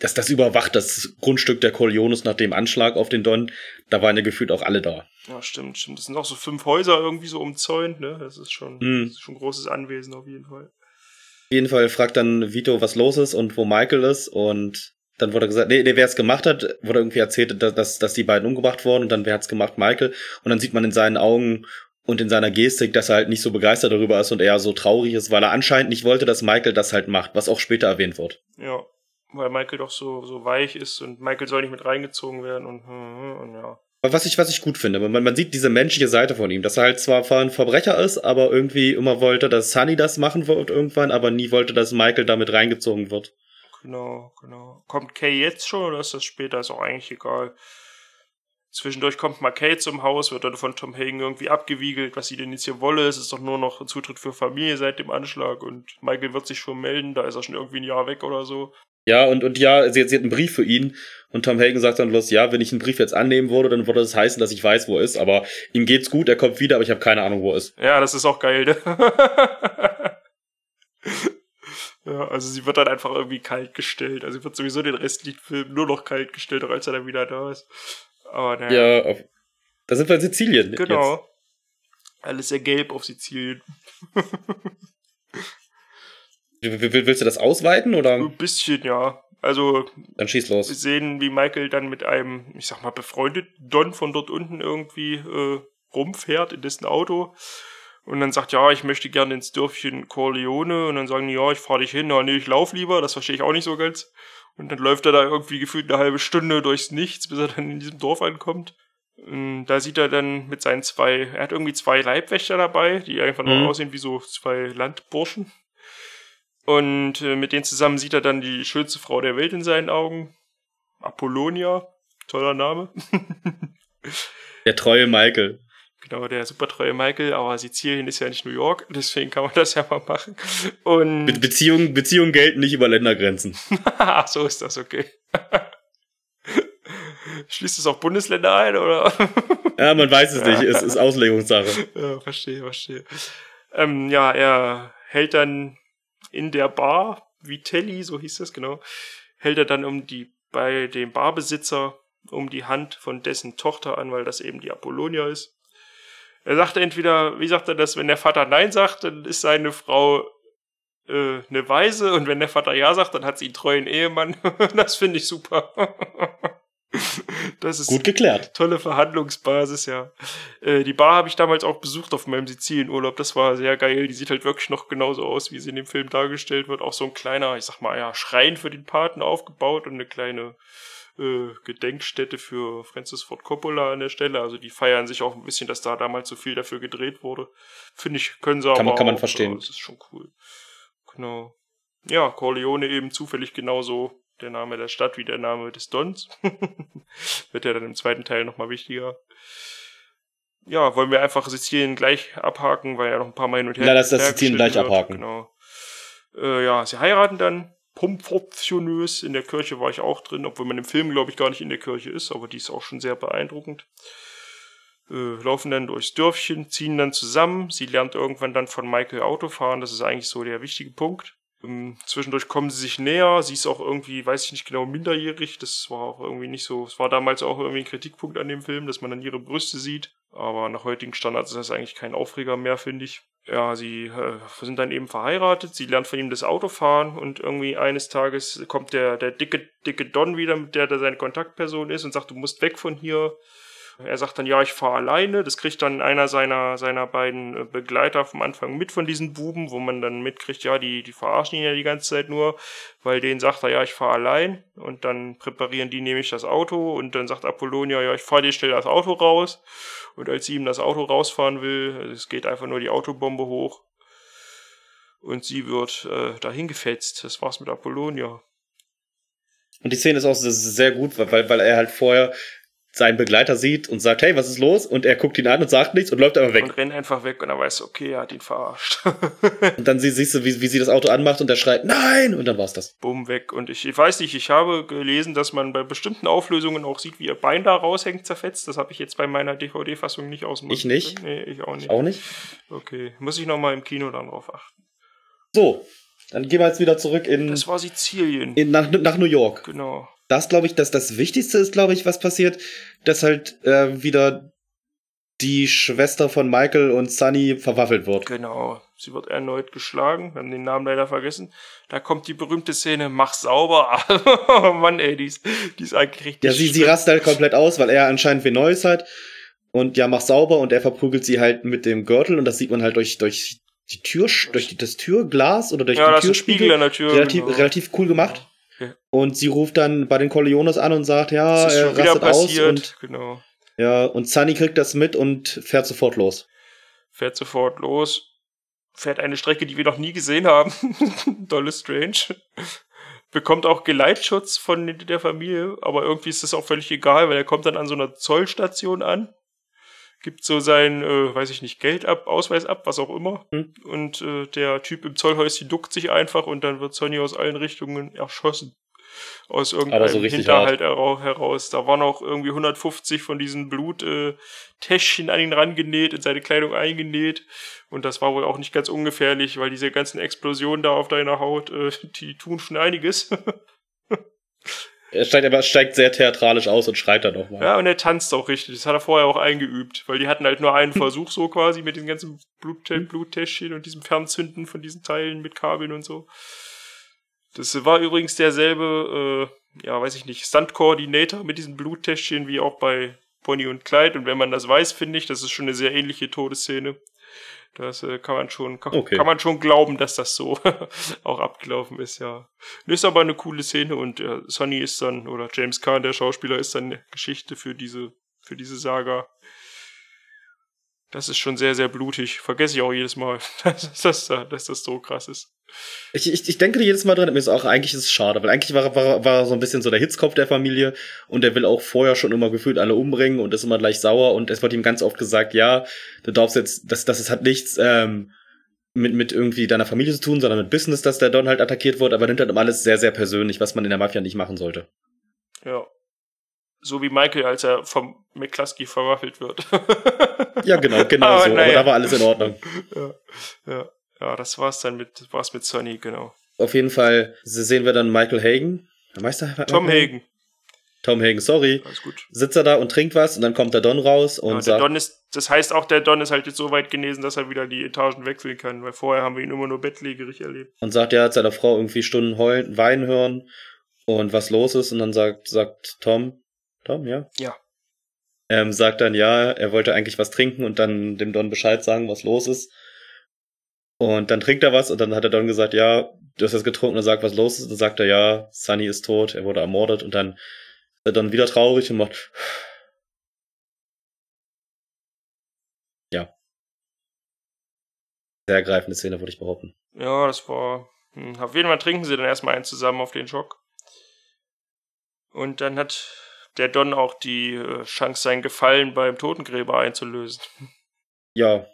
das, das überwacht das Grundstück der Corleones nach dem Anschlag auf den Don. Da waren ja gefühlt auch alle da. Ja, stimmt, stimmt. Das sind auch so fünf Häuser irgendwie so umzäunt, ne? Das ist schon, Mhm. das ist schon ein großes Anwesen auf jeden Fall. Auf jeden Fall fragt dann Vito, was los ist und wo Michael ist und dann wurde gesagt, nee, nee wer es gemacht hat, wurde irgendwie erzählt, dass, dass, dass die beiden umgebracht wurden und dann wer hat's gemacht, Michael. Und dann sieht man in seinen Augen und in seiner Gestik, dass er halt nicht so begeistert darüber ist und eher so traurig ist, weil er anscheinend nicht wollte, dass Michael das halt macht, was auch später erwähnt wird. Ja. Weil Michael doch so, so weich ist und Michael soll nicht mit reingezogen werden und, und ja. Was ich, was ich gut finde, man, man sieht diese menschliche Seite von ihm, dass er halt zwar ein Verbrecher ist, aber irgendwie immer wollte, dass Sunny das machen wird irgendwann, aber nie wollte, dass Michael damit reingezogen wird. Genau, genau. Kommt Kay jetzt schon oder ist das später? Ist auch eigentlich egal. Zwischendurch kommt mal Kay zum Haus, wird dann von Tom Hagen irgendwie abgewiegelt, was sie denn jetzt hier wolle. Es ist doch nur noch ein Zutritt für Familie seit dem Anschlag und Michael wird sich schon melden, da ist er schon irgendwie ein Jahr weg oder so. Ja, und, und ja, sie, sie hat einen Brief für ihn und Tom Hagen sagt dann bloß, ja, wenn ich einen Brief jetzt annehmen würde, dann würde das heißen, dass ich weiß, wo er ist, aber ihm geht's gut, er kommt wieder, aber ich habe keine Ahnung, wo er ist. Ja, das ist auch geil, ne? ja, also sie wird dann einfach irgendwie kalt gestellt. Also sie wird sowieso den restlichen Film nur noch kalt gestellt, auch als er dann wieder da ist. Aber naja. Ja, auf, da sind wir in Sizilien. Genau. Alles sehr gelb auf Sizilien. Willst du das ausweiten oder? Ein bisschen, ja. Also Dann schieß wir los. sehen, wie Michael dann mit einem, ich sag mal, befreundeten Don von dort unten irgendwie äh, rumfährt in dessen Auto. Und dann sagt, ja, ich möchte gerne ins Dörfchen Corleone. Und dann sagen die, ja, ich fahre dich hin. Ja, nee, ich lauf lieber. Das verstehe ich auch nicht so ganz. Und dann läuft er da irgendwie gefühlt eine halbe Stunde durchs Nichts, bis er dann in diesem Dorf ankommt. Und da sieht er dann mit seinen zwei, er hat irgendwie zwei Leibwächter dabei, die einfach nur Mhm. aussehen wie so zwei Landburschen. Und äh, mit denen zusammen sieht er dann die schönste Frau der Welt in seinen Augen. Apollonia. Toller Name. Der treue Michael. Genau, der super treue Michael, aber Sizilien ist ja nicht New York, deswegen kann man das ja mal machen. Und Be Beziehungen, Beziehungen gelten nicht über Ländergrenzen. Ach, so ist das, okay. Schließt es auch Bundesländer ein, oder? Ja, man weiß es nicht. Es ist Auslegungssache. ja, verstehe, verstehe. Ähm, ja, er hält dann in der Bar, Vitelli, so hieß das, genau, hält er dann um die, bei dem Barbesitzer um die Hand von dessen Tochter an, weil das eben die Apollonia ist. Er sagt entweder, wie sagt er das, wenn der Vater Nein sagt, dann ist seine Frau äh, eine Weise und wenn der Vater Ja sagt, dann hat sie einen treuen Ehemann. das finde ich super. das ist Gut geklärt. tolle Verhandlungsbasis, ja. Äh, die Bar habe ich damals auch besucht auf meinem Sizilienurlaub. Das war sehr geil. Die sieht halt wirklich noch genauso aus, wie sie in dem Film dargestellt wird. Auch so ein kleiner, ich sag mal, ja, Schrein für den Paten aufgebaut und eine kleine äh, Gedenkstätte für Francis Ford Coppola an der Stelle. Also die feiern sich auch ein bisschen, dass da damals so viel dafür gedreht wurde. Finde ich, können sie Kann aber man- kann man auch, verstehen. Ja, das ist schon cool. Genau. Ja, Corleone eben zufällig genauso der Name der Stadt wie der Name des Dons. Wird ja dann im zweiten Teil nochmal wichtiger. Ja, wollen wir einfach Sizilien gleich abhaken, weil ja noch ein paar Mal hin und her. Ja, lass das Sizilien gleich wird. abhaken. Genau. Äh, ja, sie heiraten dann. Proportionös. In der Kirche war ich auch drin, obwohl man im Film, glaube ich, gar nicht in der Kirche ist, aber die ist auch schon sehr beeindruckend. Äh, laufen dann durchs Dörfchen, ziehen dann zusammen. Sie lernt irgendwann dann von Michael Auto fahren. Das ist eigentlich so der wichtige Punkt. Ähm, zwischendurch kommen sie sich näher. Sie ist auch irgendwie, weiß ich nicht genau, minderjährig. Das war auch irgendwie nicht so. Es war damals auch irgendwie ein Kritikpunkt an dem Film, dass man dann ihre Brüste sieht. Aber nach heutigen Standards ist das eigentlich kein Aufreger mehr, finde ich. Ja, sie äh, sind dann eben verheiratet. Sie lernt von ihm das Autofahren und irgendwie eines Tages kommt der, der dicke, dicke Don wieder, mit der der seine Kontaktperson ist und sagt, du musst weg von hier. Er sagt dann, ja, ich fahre alleine. Das kriegt dann einer seiner, seiner beiden äh, Begleiter vom Anfang mit von diesen Buben, wo man dann mitkriegt, ja, die, die verarschen ihn ja die ganze Zeit nur, weil denen sagt er, ja, ich fahre allein. Und dann präparieren die nämlich das Auto und dann sagt Apollonia, ja, ich fahre dir schnell das Auto raus. Und als sie ihm das Auto rausfahren will, es geht einfach nur die Autobombe hoch. Und sie wird äh, dahin gefetzt. Das war's mit Apollonia. Und die Szene ist auch sehr gut, weil, weil er halt vorher seinen Begleiter sieht und sagt, hey, was ist los? Und er guckt ihn an und sagt nichts und läuft einfach weg. Und rennt einfach weg und er weiß, okay, er hat ihn verarscht. Und dann sie- siehst du, wie, wie sie das Auto anmacht und er schreit, nein! Und dann war's das. Bumm, weg. Und ich, ich weiß nicht, ich habe gelesen, dass man bei bestimmten Auflösungen auch sieht, wie ihr Bein da raushängt, zerfetzt. Das habe ich jetzt bei meiner DVD-Fassung nicht ausmachen. Ich nicht. Nee, ich auch nicht. Auch nicht? Okay, muss ich nochmal im Kino dann drauf achten. So, dann gehen wir jetzt wieder zurück in, Das war Sizilien. in nach, nach New York. genau. Das glaube ich, dass das Wichtigste ist, glaube ich, was passiert, dass halt äh, wieder die Schwester von Michael und Sunny verwaffelt wird. Genau. Sie wird erneut geschlagen. Wir haben den Namen leider vergessen. Da kommt die berühmte Szene, mach sauber. oh Mann, ey, die ist, die ist eigentlich richtig Ja, sie, sie rastet halt komplett aus, weil er anscheinend wen Neues hat. Und ja, macht sauber und er verprügelt sie halt mit dem Gürtel und das sieht man halt durch, durch die Tür, durch das Türglas oder durch Ja, die da ist ein Türspiegel. Spiegel an der Tür. relativ, genau. relativ cool gemacht. Und sie ruft dann bei den Corleones an und sagt, ja, Das ist er schon wieder passiert. und genau. ja, und Sunny kriegt das mit und fährt sofort los. fährt sofort los, fährt eine Strecke, die wir noch nie gesehen haben. Dolle Strange. Bekommt auch Geleitschutz von der Familie, aber irgendwie ist das auch völlig egal, weil er kommt dann an so einer Zollstation an, gibt so sein, äh, weiß ich nicht, Geld ab, Ausweis ab, was auch immer. Hm. Und äh, der Typ im Zollhäuschen duckt sich einfach und dann wird Sonny aus allen Richtungen erschossen. Aus irgendeinem so Hinterhalt hera- heraus. Da waren auch irgendwie 150 von diesen Bluttäschchen äh, an ihn rangenäht, in seine Kleidung eingenäht. Und das war wohl auch nicht ganz ungefährlich, weil diese ganzen Explosionen da auf deiner Haut, äh, die tun schon einiges. Er steigt aber steigt sehr theatralisch aus und schreit dann auch mal. ja, und er tanzt auch richtig. Das hat er vorher auch eingeübt, weil die hatten halt nur einen Versuch so quasi mit den ganzen Blut Bluttäschchen und diesem Fernzünden von diesen Teilen mit Kabeln und so. Das war übrigens derselbe, äh, ja, weiß ich nicht, Stunt-Coordinator mit diesen Bluttäschchen wie auch bei Bonnie und Clyde. Und wenn man das weiß, finde ich, das ist schon eine sehr ähnliche Todesszene. Das äh, kann man schon, kann, Okay. kann man schon glauben, dass das so auch abgelaufen ist, ja. Ist aber eine coole Szene und äh, Sonny ist dann, oder James Caan, der Schauspieler, ist dann eine Geschichte für diese, für diese Saga. Das ist schon sehr, sehr blutig. Vergesse ich auch jedes Mal, dass das, dass das so krass ist. Ich, ich, ich denke jedes Mal dran, mir ist auch, eigentlich ist es schade, weil eigentlich war, er- war, war so ein bisschen so der Hitzkopf der Familie und der will auch vorher schon immer gefühlt alle umbringen und ist immer gleich sauer und es wird ihm ganz oft gesagt, ja, du darfst jetzt, das, das hat nichts ähm, mit, mit irgendwie deiner Familie zu tun, sondern mit Business, dass der Don halt attackiert wird, aber nimmt halt immer alles sehr, sehr persönlich, was man in der Mafia nicht machen sollte. Ja. So wie Michael, als er vom McCluskey verwaffelt wird. Ja, genau, genau Aber so, aber naja. da war alles in Ordnung. ja, ja, ja, das war's dann mit, war's mit Sonny, genau. Auf jeden Fall sehen wir dann Michael Hagen. Meister Tom Hagen, Tom Hagen, sorry. alles gut. Sitzt er da und trinkt was und dann kommt der Don raus und Ja, sagt, Don ist, das heißt auch, der Don ist halt jetzt so weit genesen, dass er wieder die Etagen wechseln kann, weil vorher haben wir ihn immer nur bettlägerig erlebt. und sagt, er hat seiner Frau irgendwie Stunden heulen, weinen hören und was los ist und dann sagt, sagt Tom, Tom, ja? Ja. Ähm, sagt dann, ja, er wollte eigentlich was trinken und dann dem Don Bescheid sagen, was los ist. Und dann trinkt er was und dann hat der Don gesagt, ja, du hast das getrunken und sagt, was los ist. Und dann sagt er, ja, Sunny ist tot, er wurde ermordet und dann ist er dann wieder traurig und macht, ja. Sehr ergreifende Szene, würde ich behaupten. Ja, das war. Hm, auf jeden Fall trinken sie dann erstmal einen zusammen auf den Schock. Und dann hat der Don auch die äh, Chance, sein Gefallen beim Totengräber einzulösen. Ja,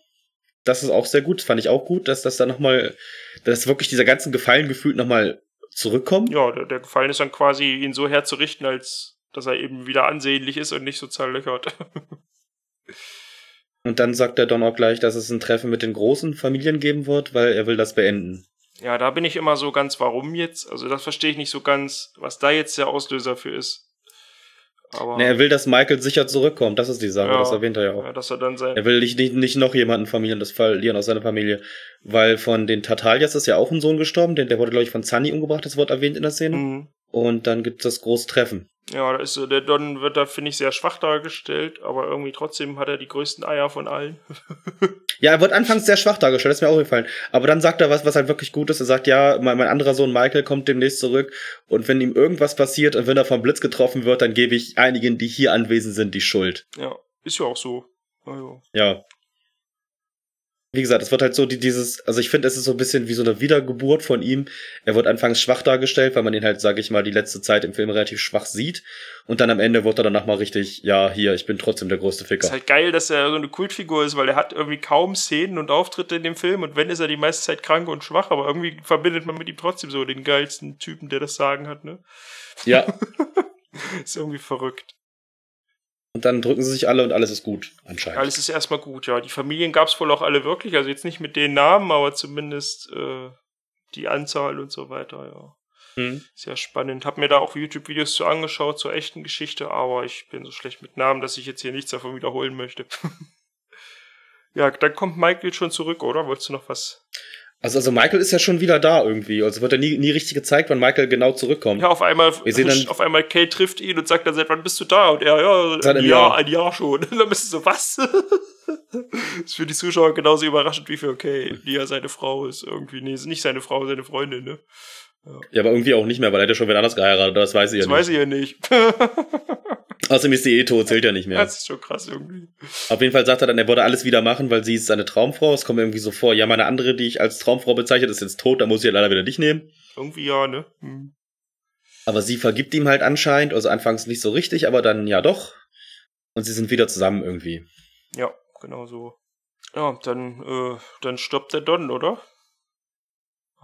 das ist auch sehr gut, fand ich auch gut, dass das dann nochmal, dass wirklich dieser ganzen Gefallen gefühlt nochmal zurückkommt. Ja, der, der Gefallen ist dann quasi, ihn so herzurichten, als dass er eben wieder ansehnlich ist und nicht so zerlöchert. Und dann sagt der Don auch gleich, dass es ein Treffen mit den großen Familien geben wird, weil er will das beenden. ja, da bin ich immer so ganz, warum jetzt? Also, das verstehe ich nicht so ganz, was da jetzt der Auslöser für ist. Aber, Ne, er will, dass Michael sicher zurückkommt, das ist die Sache, Ja. das erwähnt er ja auch. ja, dass er dann sein. Er will nicht, nicht, nicht noch jemanden Familien das verlieren aus seiner Familie. Weil von den Tatalias ist ja auch ein Sohn gestorben, den, der wurde, glaube ich, von Sunny umgebracht, das wird erwähnt in der Szene. Mhm. Und dann gibt es das große Treffen. Ja, da ist der Don wird da, finde ich, sehr schwach dargestellt, aber irgendwie trotzdem hat er die größten Eier von allen. Ja, er wird anfangs sehr schwach dargestellt, das ist mir auch gefallen. Aber dann sagt er was, was halt wirklich gut ist. Er sagt, ja, mein, mein anderer Sohn Michael kommt demnächst zurück und wenn ihm irgendwas passiert und wenn er vom Blitz getroffen wird, dann gebe ich einigen, die hier anwesend sind, die Schuld. Ja, ist ja auch so. Also, Ja. Wie gesagt, es wird halt so die, dieses, also ich finde, es ist so ein bisschen wie so eine Wiedergeburt von ihm. Er wird anfangs schwach dargestellt, weil man ihn halt, sage ich mal, die letzte Zeit im Film relativ schwach sieht. Und dann am Ende wird er danach mal richtig, ja, hier, ich bin trotzdem der größte ist Ficker. halt geil, dass er so eine Kultfigur ist, weil er hat irgendwie kaum Szenen und Auftritte in dem Film und wenn ist er die meiste Zeit krank und schwach, aber irgendwie verbindet man mit ihm trotzdem so den geilsten Typen, der das Sagen hat, ne? Ja. Ist irgendwie verrückt. Und dann drücken sie sich alle und alles ist gut, anscheinend. Alles ist erstmal gut, ja. Die Familien gab es wohl auch alle wirklich, also jetzt nicht mit den Namen, aber zumindest äh, die Anzahl und so weiter, ja. Hm. Sehr spannend. Hab mir da auch YouTube-Videos zu angeschaut zur echten Geschichte, aber ich bin so schlecht mit Namen, dass ich jetzt hier nichts davon wiederholen möchte. ja, dann kommt Michael schon zurück, oder? Wolltest du noch was? Also, also Michael ist ja schon wieder da irgendwie. Also wird er nie, nie richtig gezeigt, wann Michael genau zurückkommt. Ja, auf einmal, Wir sehen dann- auf einmal Kate trifft ihn und sagt dann, seit wann bist du da? Und er, ja, ein Jahr, Jahr. ein Jahr schon. Und dann bist du so, was? das ist für die Zuschauer genauso überraschend wie für Kate, die ja seine Frau ist. Irgendwie, nee, ist nicht seine Frau, seine Freundin, ne? Ja, aber irgendwie auch nicht mehr, weil er hat ja schon wieder anders geheiratet, das weiß ich Das ja weiß nicht. ich ja nicht. Außerdem ist die eh tot, zählt ja nicht mehr. Das ist schon krass irgendwie. Auf jeden Fall sagt er dann, er würde alles wieder machen, weil sie ist seine Traumfrau. Es kommt mir irgendwie so vor, ja, meine andere, die ich als Traumfrau bezeichnet, ist jetzt tot, da muss ich ja leider wieder dich nehmen. Irgendwie ja, ne? Hm. Aber sie vergibt ihm halt anscheinend, also anfangs nicht so richtig, aber dann ja doch. Und sie sind wieder zusammen irgendwie. Ja, genau so. Ja, dann, äh, dann stoppt der Don, oder?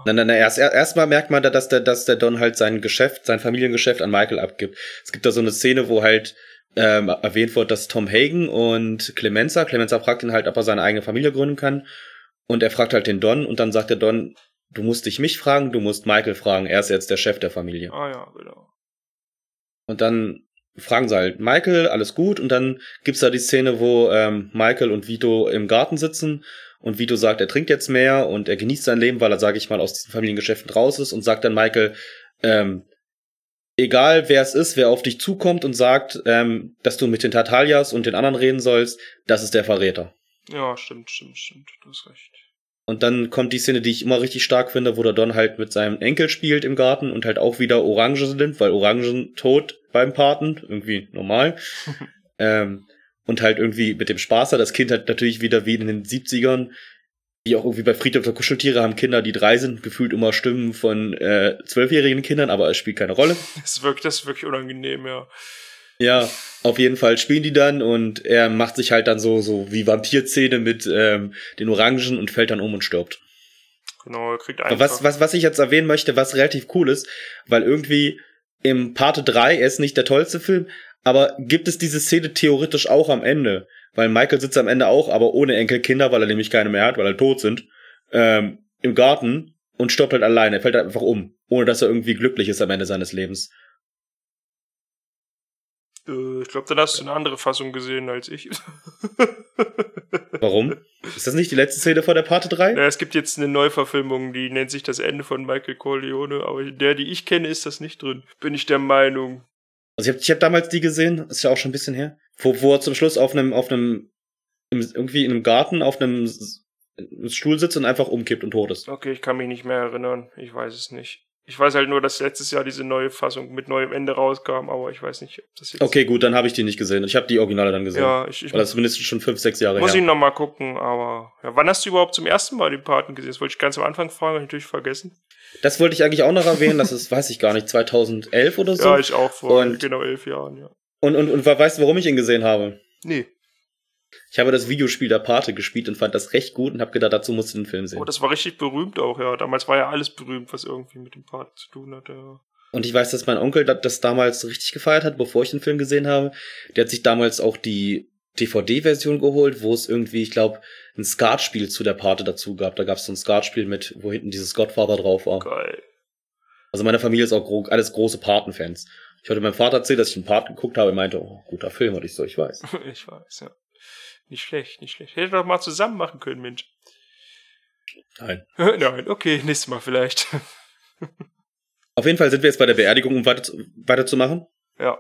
Nein, nein, nein, erst, er- erstmal merkt man da, dass der, dass der Don halt sein Geschäft, sein Familiengeschäft an Michael abgibt. Es gibt da so eine Szene, wo halt ähm, erwähnt wird, dass Tom Hagen und Clemenza, Clemenza fragt ihn halt, ob er seine eigene Familie gründen kann. Und er fragt halt den Don und dann sagt der Don, du musst dich mich fragen, du musst Michael fragen, er ist jetzt der Chef der Familie. Ah ja, genau. Und dann fragen sie halt Michael, alles gut. Und dann gibt's da die Szene, wo ähm, Michael und Vito im Garten sitzen und Vito sagt, er trinkt jetzt mehr und er genießt sein Leben, weil er, sage ich mal, aus diesen Familiengeschäften raus ist und sagt dann Michael, ähm, egal wer es ist, wer auf dich zukommt und sagt, ähm, dass du mit den Tartalias und den anderen reden sollst, das ist der Verräter. Ja, stimmt, stimmt, stimmt. Du hast recht. Und dann kommt die Szene, die ich immer richtig stark finde, wo der Don halt mit seinem Enkel spielt im Garten und halt auch wieder Orangen sind, weil Orangen tot beim Paten, irgendwie normal. ähm, und halt irgendwie mit dem Spaß hat. Das Kind hat natürlich wieder wie in den 70ern, wie auch irgendwie bei Friedhof der Kuscheltiere haben Kinder, die drei sind, gefühlt immer Stimmen von äh, zwölfjährigen Kindern, aber es spielt keine Rolle. Das ist wirklich, das ist wirklich unangenehm, ja. Ja, auf jeden Fall spielen die dann und er macht sich halt dann so, so wie Vampirzähne mit ähm, den Orangen und fällt dann um und stirbt. Genau, er kriegt einfach. Was, was, was ich jetzt erwähnen möchte, was relativ cool ist, weil irgendwie im Parte 3, er ist nicht der tollste Film, aber gibt es diese Szene theoretisch auch am Ende? Weil Michael sitzt am Ende auch, aber ohne Enkelkinder, weil er nämlich keine mehr hat, weil er tot sind, ähm, im Garten und stirbt halt alleine, er fällt halt einfach um, ohne dass er irgendwie glücklich ist am Ende seines Lebens. Äh, ich glaube, dann hast du eine andere Fassung gesehen als ich. Warum? Ist das nicht die letzte Szene von der Parte 3? Ja, es gibt jetzt eine Neuverfilmung, die nennt sich das Ende von Michael Corleone, aber in der, die ich kenne, ist das nicht drin. Bin ich der Meinung. Also ich habe ich hab damals die gesehen, ist ja auch schon ein bisschen her, wo, wo er zum Schluss auf einem, auf einem, irgendwie in einem Garten auf einem Stuhl sitzt und einfach umkippt und tot ist. Okay, ich kann mich nicht mehr erinnern. Ich weiß es nicht. Ich weiß halt nur, dass letztes Jahr diese neue Fassung mit neuem Ende rauskam, aber ich weiß nicht, ob das jetzt. Okay, gut, dann habe ich die nicht gesehen. Ich habe die Originale dann gesehen. Ja, ich, ich Weil das ist mindestens schon fünf, sechs Jahre muss her. ich noch mal gucken, aber ja, wann hast du überhaupt zum ersten Mal den Paten gesehen? Das wollte ich ganz am Anfang fragen, habe ich natürlich vergessen. Das wollte ich eigentlich auch noch erwähnen. Das ist, weiß ich gar nicht, 2011 oder so. Ja, ich auch vor Und- genau elf Jahren, ja. und, und, und weißt du, warum ich ihn gesehen habe? Nee. Ich habe das Videospiel der Pate gespielt und fand das recht gut und habe gedacht, dazu musst du den Film sehen. Oh, das war richtig berühmt auch, ja. Damals war ja alles berühmt, was irgendwie mit dem Paten zu tun hatte. Ja. Und ich weiß, dass mein Onkel das, damals richtig gefeiert hat, bevor ich den Film gesehen habe. Der hat sich damals auch die DVD-Version geholt, wo es irgendwie, ich glaube, ein Skatspiel zu der Pate dazu gab. Da gab es so ein Skatspiel mit, wo hinten dieses Godfather drauf war. Geil. Also meine Familie ist auch gro alles große Paten-Fans. Ich hatte meinem Vater erzählt, dass ich den Part geguckt habe. Er meinte, oh, guter Film. Und ich so, ich weiß. Ich weiß, ja. Nicht schlecht, nicht schlecht. Hätte doch mal zusammen machen können, Mensch. Nein. Nein, okay, nächstes Mal vielleicht. Auf jeden Fall sind wir jetzt bei der Beerdigung, um weiter zu, weiterzumachen. ja.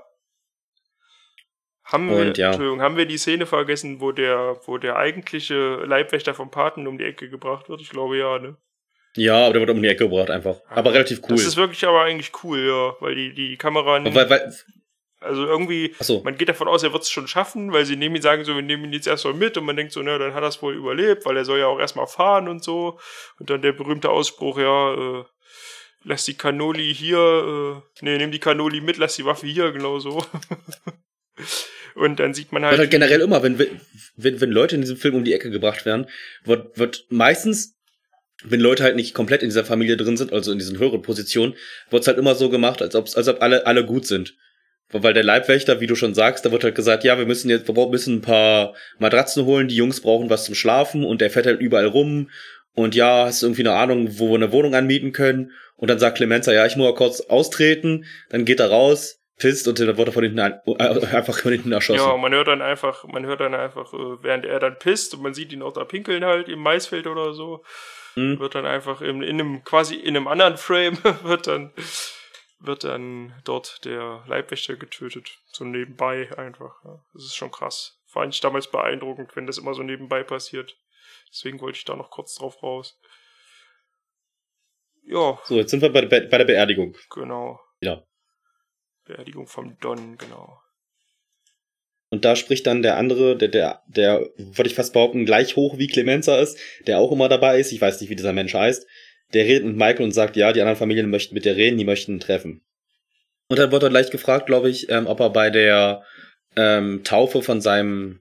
Haben wir, Und ja. Entschuldigung, haben wir die Szene vergessen, wo der, wo der eigentliche Leibwächter vom Paten um die Ecke gebracht wird? Ich glaube ja, ne? Ja, aber der wird um die Ecke gebracht einfach. Aber relativ cool. Das ist wirklich aber eigentlich cool, ja, weil die, die Kamera, weil, weil, also irgendwie, achso. man geht davon aus, er wird es schon schaffen, weil sie nehmen ihn, sagen so, wir nehmen ihn jetzt erstmal mit und man denkt so, na, dann hat er es wohl überlebt, weil er soll ja auch erstmal fahren und so. Und dann der berühmte Ausspruch, ja, äh, lass die Cannoli hier, äh, nee, nimm die Cannoli mit, lass die Waffe hier, genau so. und dann sieht man Wird halt, halt generell immer, wenn, wenn, wenn Leute in diesem Film um die Ecke gebracht werden, wird, wird meistens, wenn Leute halt nicht komplett in dieser Familie drin sind, also in diesen höheren Positionen, wird's halt immer so gemacht, als, ob's, als ob alle, alle gut sind. Weil der Leibwächter, wie du schon sagst, da wird halt gesagt, ja, wir müssen jetzt, wir müssen ein paar Matratzen holen, die Jungs brauchen was zum Schlafen und der fährt halt überall rum und ja, hast du irgendwie eine Ahnung, wo wir eine Wohnung anmieten können und dann sagt Clemenza, ja, ich muss mal kurz austreten, dann geht er raus, pisst und dann wird er von hinten an, äh, einfach von hinten erschossen. ja, man hört dann einfach, man hört dann einfach, äh, während er dann pisst und man sieht ihn auch da pinkeln halt im Maisfeld oder so, Hm. wird dann einfach in, in einem quasi in einem anderen Frame wird dann wird dann dort der Leibwächter getötet so nebenbei einfach ja. das ist schon krass fand ich damals beeindruckend wenn das immer so nebenbei passiert deswegen wollte ich da noch kurz drauf raus ja So, jetzt sind wir bei, der Be- bei der Beerdigung. genau Ja. Beerdigung vom Don genau Und da spricht dann der andere, der, der, der, würde ich fast behaupten, gleich hoch wie Clemenza ist, der auch immer dabei ist. Ich weiß nicht, wie dieser Mensch heißt. Der redet mit Michael und sagt, ja, die anderen Familien möchten mit dir reden, die möchten ihn treffen. Und dann wird er gleich gefragt, glaube ich, ähm, ob er bei der ähm, Taufe von seinem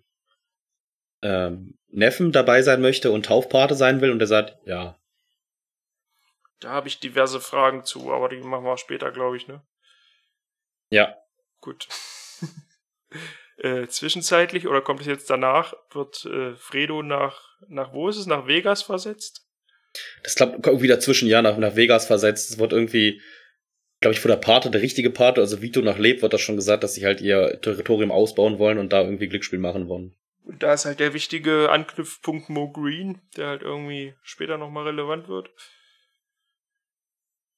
ähm, Neffen dabei sein möchte und Taufpate sein will. Und er sagt, ja. da habe ich diverse Fragen zu aber die machen wir später glaube ich ne Ja. Gut. äh, zwischenzeitlich oder kommt es jetzt danach, wird äh, Fredo nach, nach wo ist es? Nach Vegas versetzt? Das klappt irgendwie dazwischen, ja, nach, nach Vegas versetzt. Es wird irgendwie, glaube ich, vor der Pate, der richtige Pate, also Vito nach Leb, wird das schon gesagt, dass sie halt ihr Territorium ausbauen wollen und da irgendwie Glücksspiel machen wollen. Und da ist halt der wichtige Anknüpfpunkt Mo Green, der halt irgendwie später nochmal relevant wird.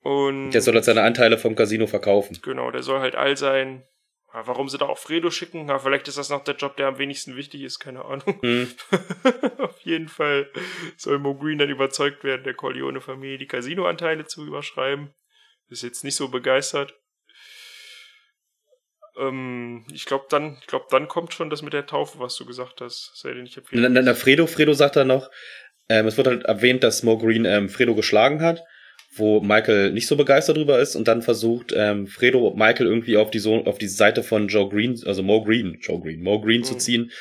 Und Der soll halt seine Anteile vom Casino verkaufen. genau, der soll halt all sein. Ja, warum sie da auch Fredo schicken? Ja, vielleicht ist das noch der Job, der am wenigsten wichtig ist, keine Ahnung. Hm. Auf jeden Fall soll Mo Green dann überzeugt werden, der Corleone-Familie die Casino-Anteile zu überschreiben. Ist jetzt nicht so begeistert. Ähm, ich glaube, dann, ich glaub, dann kommt schon das mit der Taufe, was du gesagt hast. Sei denn, ich hab Na, na, na, Fredo, Fredo sagt dann noch, ähm, es wird halt erwähnt, dass Mo Green ähm, Fredo geschlagen hat, wo Michael nicht so begeistert drüber ist und dann versucht ähm, Fredo Michael irgendwie auf die so auf die Seite von Joe Green, also Mo Green, Joe Green, Mo Green zu Mhm. ziehen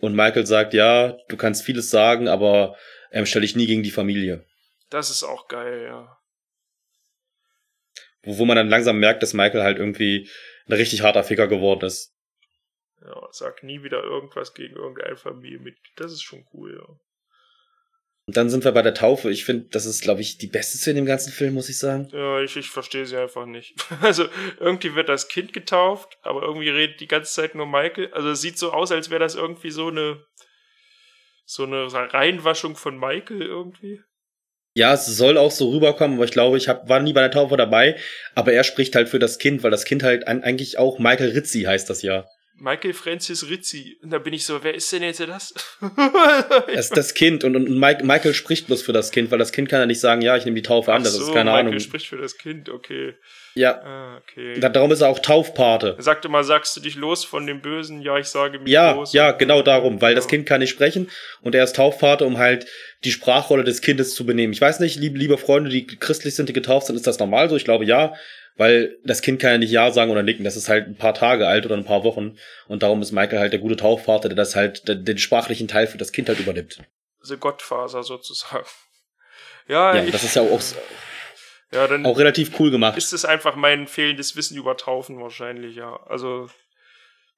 und Michael sagt, ja, du kannst vieles sagen, aber ähm, stell dich nie gegen die Familie. Das ist auch geil, ja. Wo, wo man dann langsam merkt, dass Michael halt irgendwie ein richtig harter Ficker geworden ist. Ja, sag nie wieder irgendwas gegen irgendein Familienmitglied. Das ist schon cool, ja. Und dann sind wir bei der Taufe. Ich finde, das ist, glaube ich, die beste Szene im ganzen Film, muss ich sagen. Ja, ich, ich verstehe sie einfach nicht. Also, irgendwie wird das Kind getauft, aber irgendwie redet die ganze Zeit nur Michael. Also, es sieht so aus, als wäre das irgendwie so eine, so eine Reinwaschung von Michael irgendwie. Ja, es soll auch so rüberkommen, aber ich glaube, ich hab, war nie bei der Taufe dabei, aber er spricht halt für das Kind, weil das Kind halt eigentlich auch Michael Rizzi heißt das ja. Michael Francis Rizzi. Und da bin ich so, wer ist denn jetzt das? Es ist das Kind und, und Mike, Michael spricht bloß für das Kind, weil das Kind kann ja nicht sagen, ja, ich nehme die Taufe an, das so, ist keine Michael Ahnung. spricht für das Kind, okay. Ja, Ah, okay. da, darum ist er auch Taufpate. Er sagte mal, sagst du dich los von dem Bösen? Ja, ich sage mich Ja, los. ja, genau darum, weil das Ja. Kind kann nicht sprechen und er ist Taufpate, um halt die Sprachrolle des Kindes zu benehmen. Ich weiß nicht, liebe, liebe Freunde, die christlich sind, die getauft sind, ist das normal so? Ich glaube ja, weil das Kind kann ja nicht Ja sagen oder nicken. Das ist halt ein paar Tage alt oder ein paar Wochen und darum ist Michael halt der gute Taufpate, der das halt, der, den sprachlichen Teil für das Kind halt übernimmt. The Gottfaser sozusagen. Ja, Ja, ich, das ist ja auch, ja dann auch relativ cool gemacht. ist es einfach mein fehlendes Wissen über Taufen wahrscheinlich, ja. Also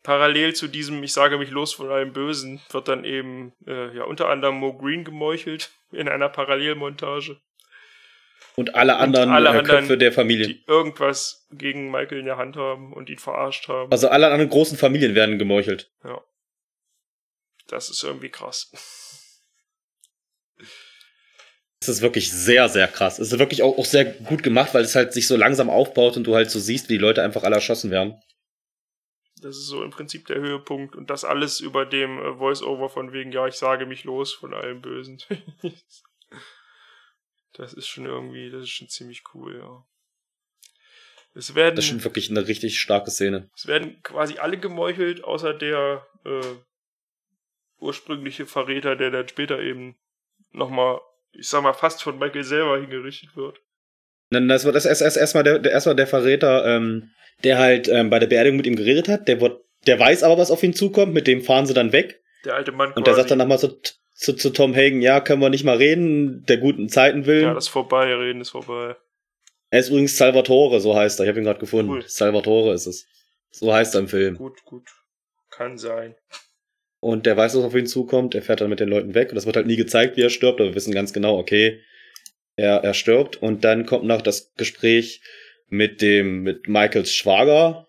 parallel zu diesem Ich sage mich los von allem Bösen wird dann eben äh, ja unter anderem Mo Green gemeuchelt in einer Parallelmontage, Und alle anderen alle äh, anderen, Köpfe der Familie. die irgendwas gegen Michael in der Hand haben und ihn verarscht haben. Also alle anderen großen Familien werden gemeuchelt. ja. Das ist irgendwie krass. Es ist wirklich sehr, sehr krass. Es ist wirklich auch, auch sehr gut gemacht, weil es halt sich so langsam aufbaut und du halt so siehst, wie die Leute einfach alle erschossen werden. Das ist so im Prinzip der Höhepunkt und das alles über dem äh, Voice-Over von wegen, ja, ich sage mich los von allem Bösen. das ist schon irgendwie, das ist schon ziemlich cool, ja. Es werden, Das ist schon wirklich eine richtig starke Szene. es werden quasi alle gemeuchelt, außer der äh, ursprüngliche Verräter, der dann später eben nochmal, ich sag mal, fast von Michael selber hingerichtet wird. Dann das war das erst erst erstmal der, der erstmal der Verräter, ähm, der halt ähm, bei der Beerdigung mit ihm geredet hat. Der wird, der weiß aber, was auf ihn zukommt. Mit dem fahren sie dann weg. Der alte Mann Und der sagt dann nochmal zu, zu, zu Tom Hagen, ja, können wir nicht mal reden, der guten Zeiten will. ja, das ist vorbei, reden ist vorbei. er ist übrigens Salvatore, so heißt er. Ich habe ihn gerade gefunden. Cool. Salvatore ist es. So heißt er im Film. Gut, gut. Kann sein. Und der weiß, was auf ihn zukommt. Er fährt dann mit den Leuten weg. Und das wird halt nie gezeigt, wie er stirbt. Aber wir wissen ganz genau, okay, er, er stirbt. Und dann kommt noch das Gespräch mit dem, mit Michaels Schwager,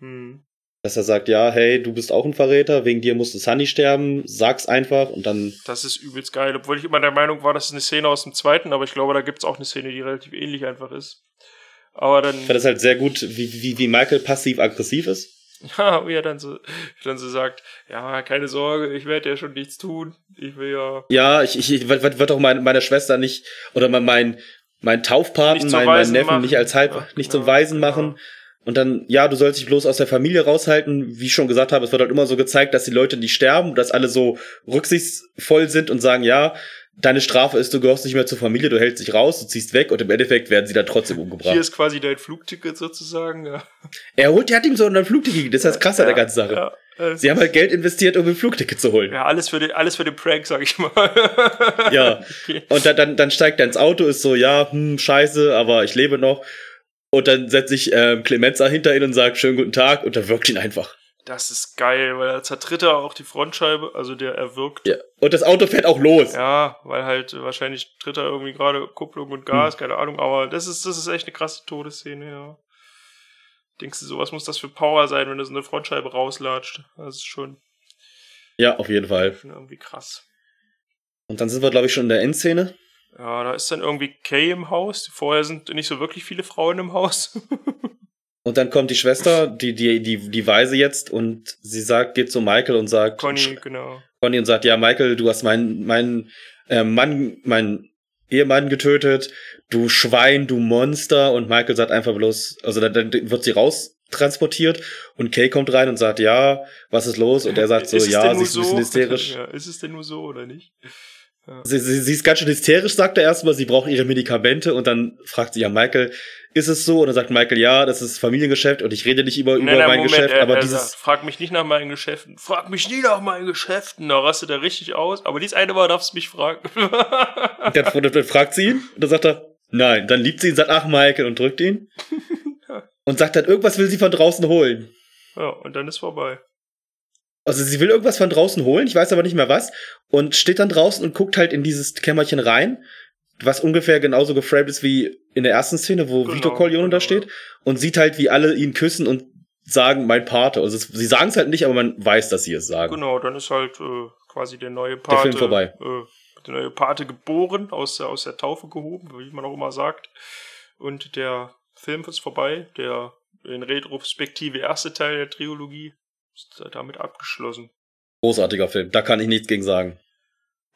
Hm. dass er sagt, ja, hey, du bist auch ein Verräter, wegen dir musste Sunny sterben, sag's einfach und dann, Das ist übelst geil. Obwohl ich immer der Meinung war, das ist eine Szene aus dem zweiten, aber ich glaube, da gibt's auch eine Szene, die relativ ähnlich einfach ist. Aber dann, ich fand das halt sehr gut, wie, wie, wie Michael passiv-aggressiv ist. ja, wie er dann so, dann so sagt, ja, keine Sorge, ich werde ja schon nichts tun. Ich will ja Ja, ich, ich, ich wird wird doch mein, meine Schwester nicht, oder mein, mein, mein Taufpaten, mein, mein Neffen machen. nicht als halb, Ja, nicht genau, zum Waisen genau. machen. Und dann, ja, du sollst dich bloß aus der Familie raushalten. Wie ich schon gesagt habe, es wird halt immer so gezeigt, dass die Leute nicht sterben, dass alle so rücksichtsvoll sind und sagen, ja, deine Strafe ist, du gehörst nicht mehr zur Familie, du hältst dich raus, du ziehst weg und im Endeffekt werden sie dann trotzdem umgebracht. Hier ist quasi dein Flugticket sozusagen. Ja. Er holt, der hat ihm so einen Flugticket, gegeben, das ist das krasse an der ganzen Sache. Ja, Sie haben halt Geld investiert, um ein Flugticket zu holen. ja alles für den, alles für den Prank, sag ich mal. Ja. Und dann, dann, dann steigt er ins Auto, ist so, ja, hm, scheiße, aber ich lebe noch. Und dann setzt sich ähm, Clemenza hinter ihn und sagt, schönen guten Tag und er wirkt ihn einfach. Das ist geil, weil er zertritt er auch die Frontscheibe, also der erwirkt. Ja. Und das Auto fährt auch los. Ja, weil halt wahrscheinlich tritt er irgendwie gerade Kupplung und Gas, Hm. keine Ahnung, aber das ist, das ist echt eine krasse Todesszene, ja. denkst du, sowas muss das für Power sein, wenn du so eine Frontscheibe rauslatscht. Das ist schon, Ja, auf jeden Fall. schon irgendwie krass. Und dann sind wir, glaube ich, schon in der Endszene. Ja, da ist dann irgendwie Kay im Haus. Vorher sind nicht so wirklich viele Frauen im Haus. Und dann kommt die Schwester, die, die, die, die Weise jetzt, und sie sagt, geht zu Michael und sagt, Conny, genau. Conny und sagt, ja, Michael, du hast meinen, meinen äh, Mann, meinen Ehemann getötet, du Schwein, du Monster. Und Michael sagt einfach bloß, also dann, dann wird sie raus transportiert und Kay kommt rein und sagt, ja, was ist los? Und er sagt so, ja, sie ist ein bisschen hysterisch. Ja, ist es denn nur so oder nicht? Sie, sie, sie ist ganz schön hysterisch, sagt er erstmal, sie braucht ihre Medikamente und dann fragt sie ja Michael, ist es so? Und dann sagt Michael, ja, das ist Familiengeschäft und ich rede nicht über, über Nein, nein, mein Moment, Geschäft, er, aber er dieses, sagt, frag mich nicht nach meinen Geschäften. Frag mich nie nach meinen Geschäften. Da rastet er richtig aus. Aber dies eine Mal darfst du mich fragen. dann, dann, dann fragt sie ihn und dann sagt er, nein. Dann liebt sie ihn, sagt, ach Michael und drückt ihn. Und sagt dann, irgendwas will sie von draußen holen. ja, und dann ist vorbei. Also sie will irgendwas von draußen holen, ich weiß aber nicht mehr was. Und steht dann draußen und guckt halt in dieses Kämmerchen rein, was ungefähr genauso geframed ist wie in der ersten Szene, wo Genau, Vito Corleone da genau. steht. Und sieht halt, wie alle ihn küssen und sagen, mein Pate. Also es, sie sagen es halt nicht, aber man weiß, dass sie es sagen. Genau, dann ist halt äh, quasi der neue Pate. Film vorbei. Äh, der neue Pate geboren, aus der, aus der Taufe gehoben, wie man auch immer sagt. Und der Film ist vorbei. Der in Retrospektive erste Teil der Trilogie ist damit abgeschlossen. Großartiger Film, da kann ich nichts gegen sagen.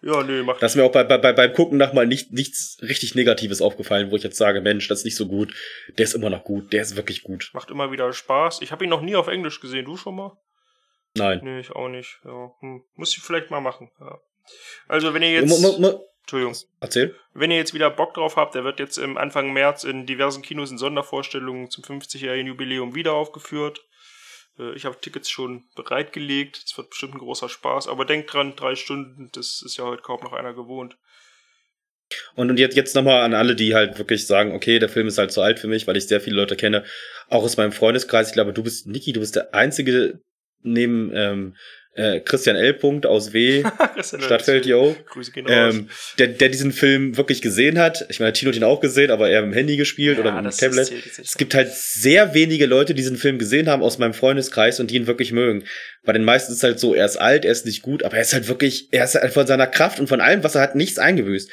Ja, nee, macht Da ist mir auch bei, bei, bei, beim Gucken nach mal nicht, nichts richtig Negatives aufgefallen, wo ich jetzt sage, Mensch, das ist nicht so gut. Der ist immer noch gut, der ist wirklich gut. Macht immer wieder Spaß. Ich habe ihn noch nie auf Englisch gesehen. Du schon mal? Nein. Nee, ich auch nicht. Ja, hm. Muss ich vielleicht mal machen. Ja. Also, wenn ihr jetzt. mu- Entschuldigung. Erzähl. Wenn ihr jetzt wieder Bock drauf habt, der wird jetzt im Anfang März in diversen Kinos in Sondervorstellungen zum 50-jährigen Jubiläum wieder aufgeführt. Äh, Ich habe Tickets schon bereitgelegt. Es wird bestimmt ein großer Spaß. Aber denkt dran, drei Stunden, das ist ja heute kaum noch einer gewohnt. Und, und jetzt, jetzt nochmal an alle, die halt wirklich sagen, okay, der Film ist halt zu alt für mich, weil ich sehr viele Leute kenne, auch aus meinem Freundeskreis. Ich glaube, du bist, Niki, du bist der einzige neben ähm, äh, Christian L. Punkt aus W. Stadtfeld, yo. Grüße gehen raus. Ähm, der, der diesen Film wirklich gesehen hat. Ich meine, Tino hat ihn auch gesehen, aber er mit dem Handy gespielt oder mit dem Tablet. zählt. Es gibt halt sehr wenige Leute, die diesen Film gesehen haben aus meinem Freundeskreis und die ihn wirklich mögen. Bei den meisten ist es halt so, er ist alt, er ist nicht gut, aber er ist halt wirklich, er ist halt von seiner Kraft und von allem, was er hat, nichts eingebüßt.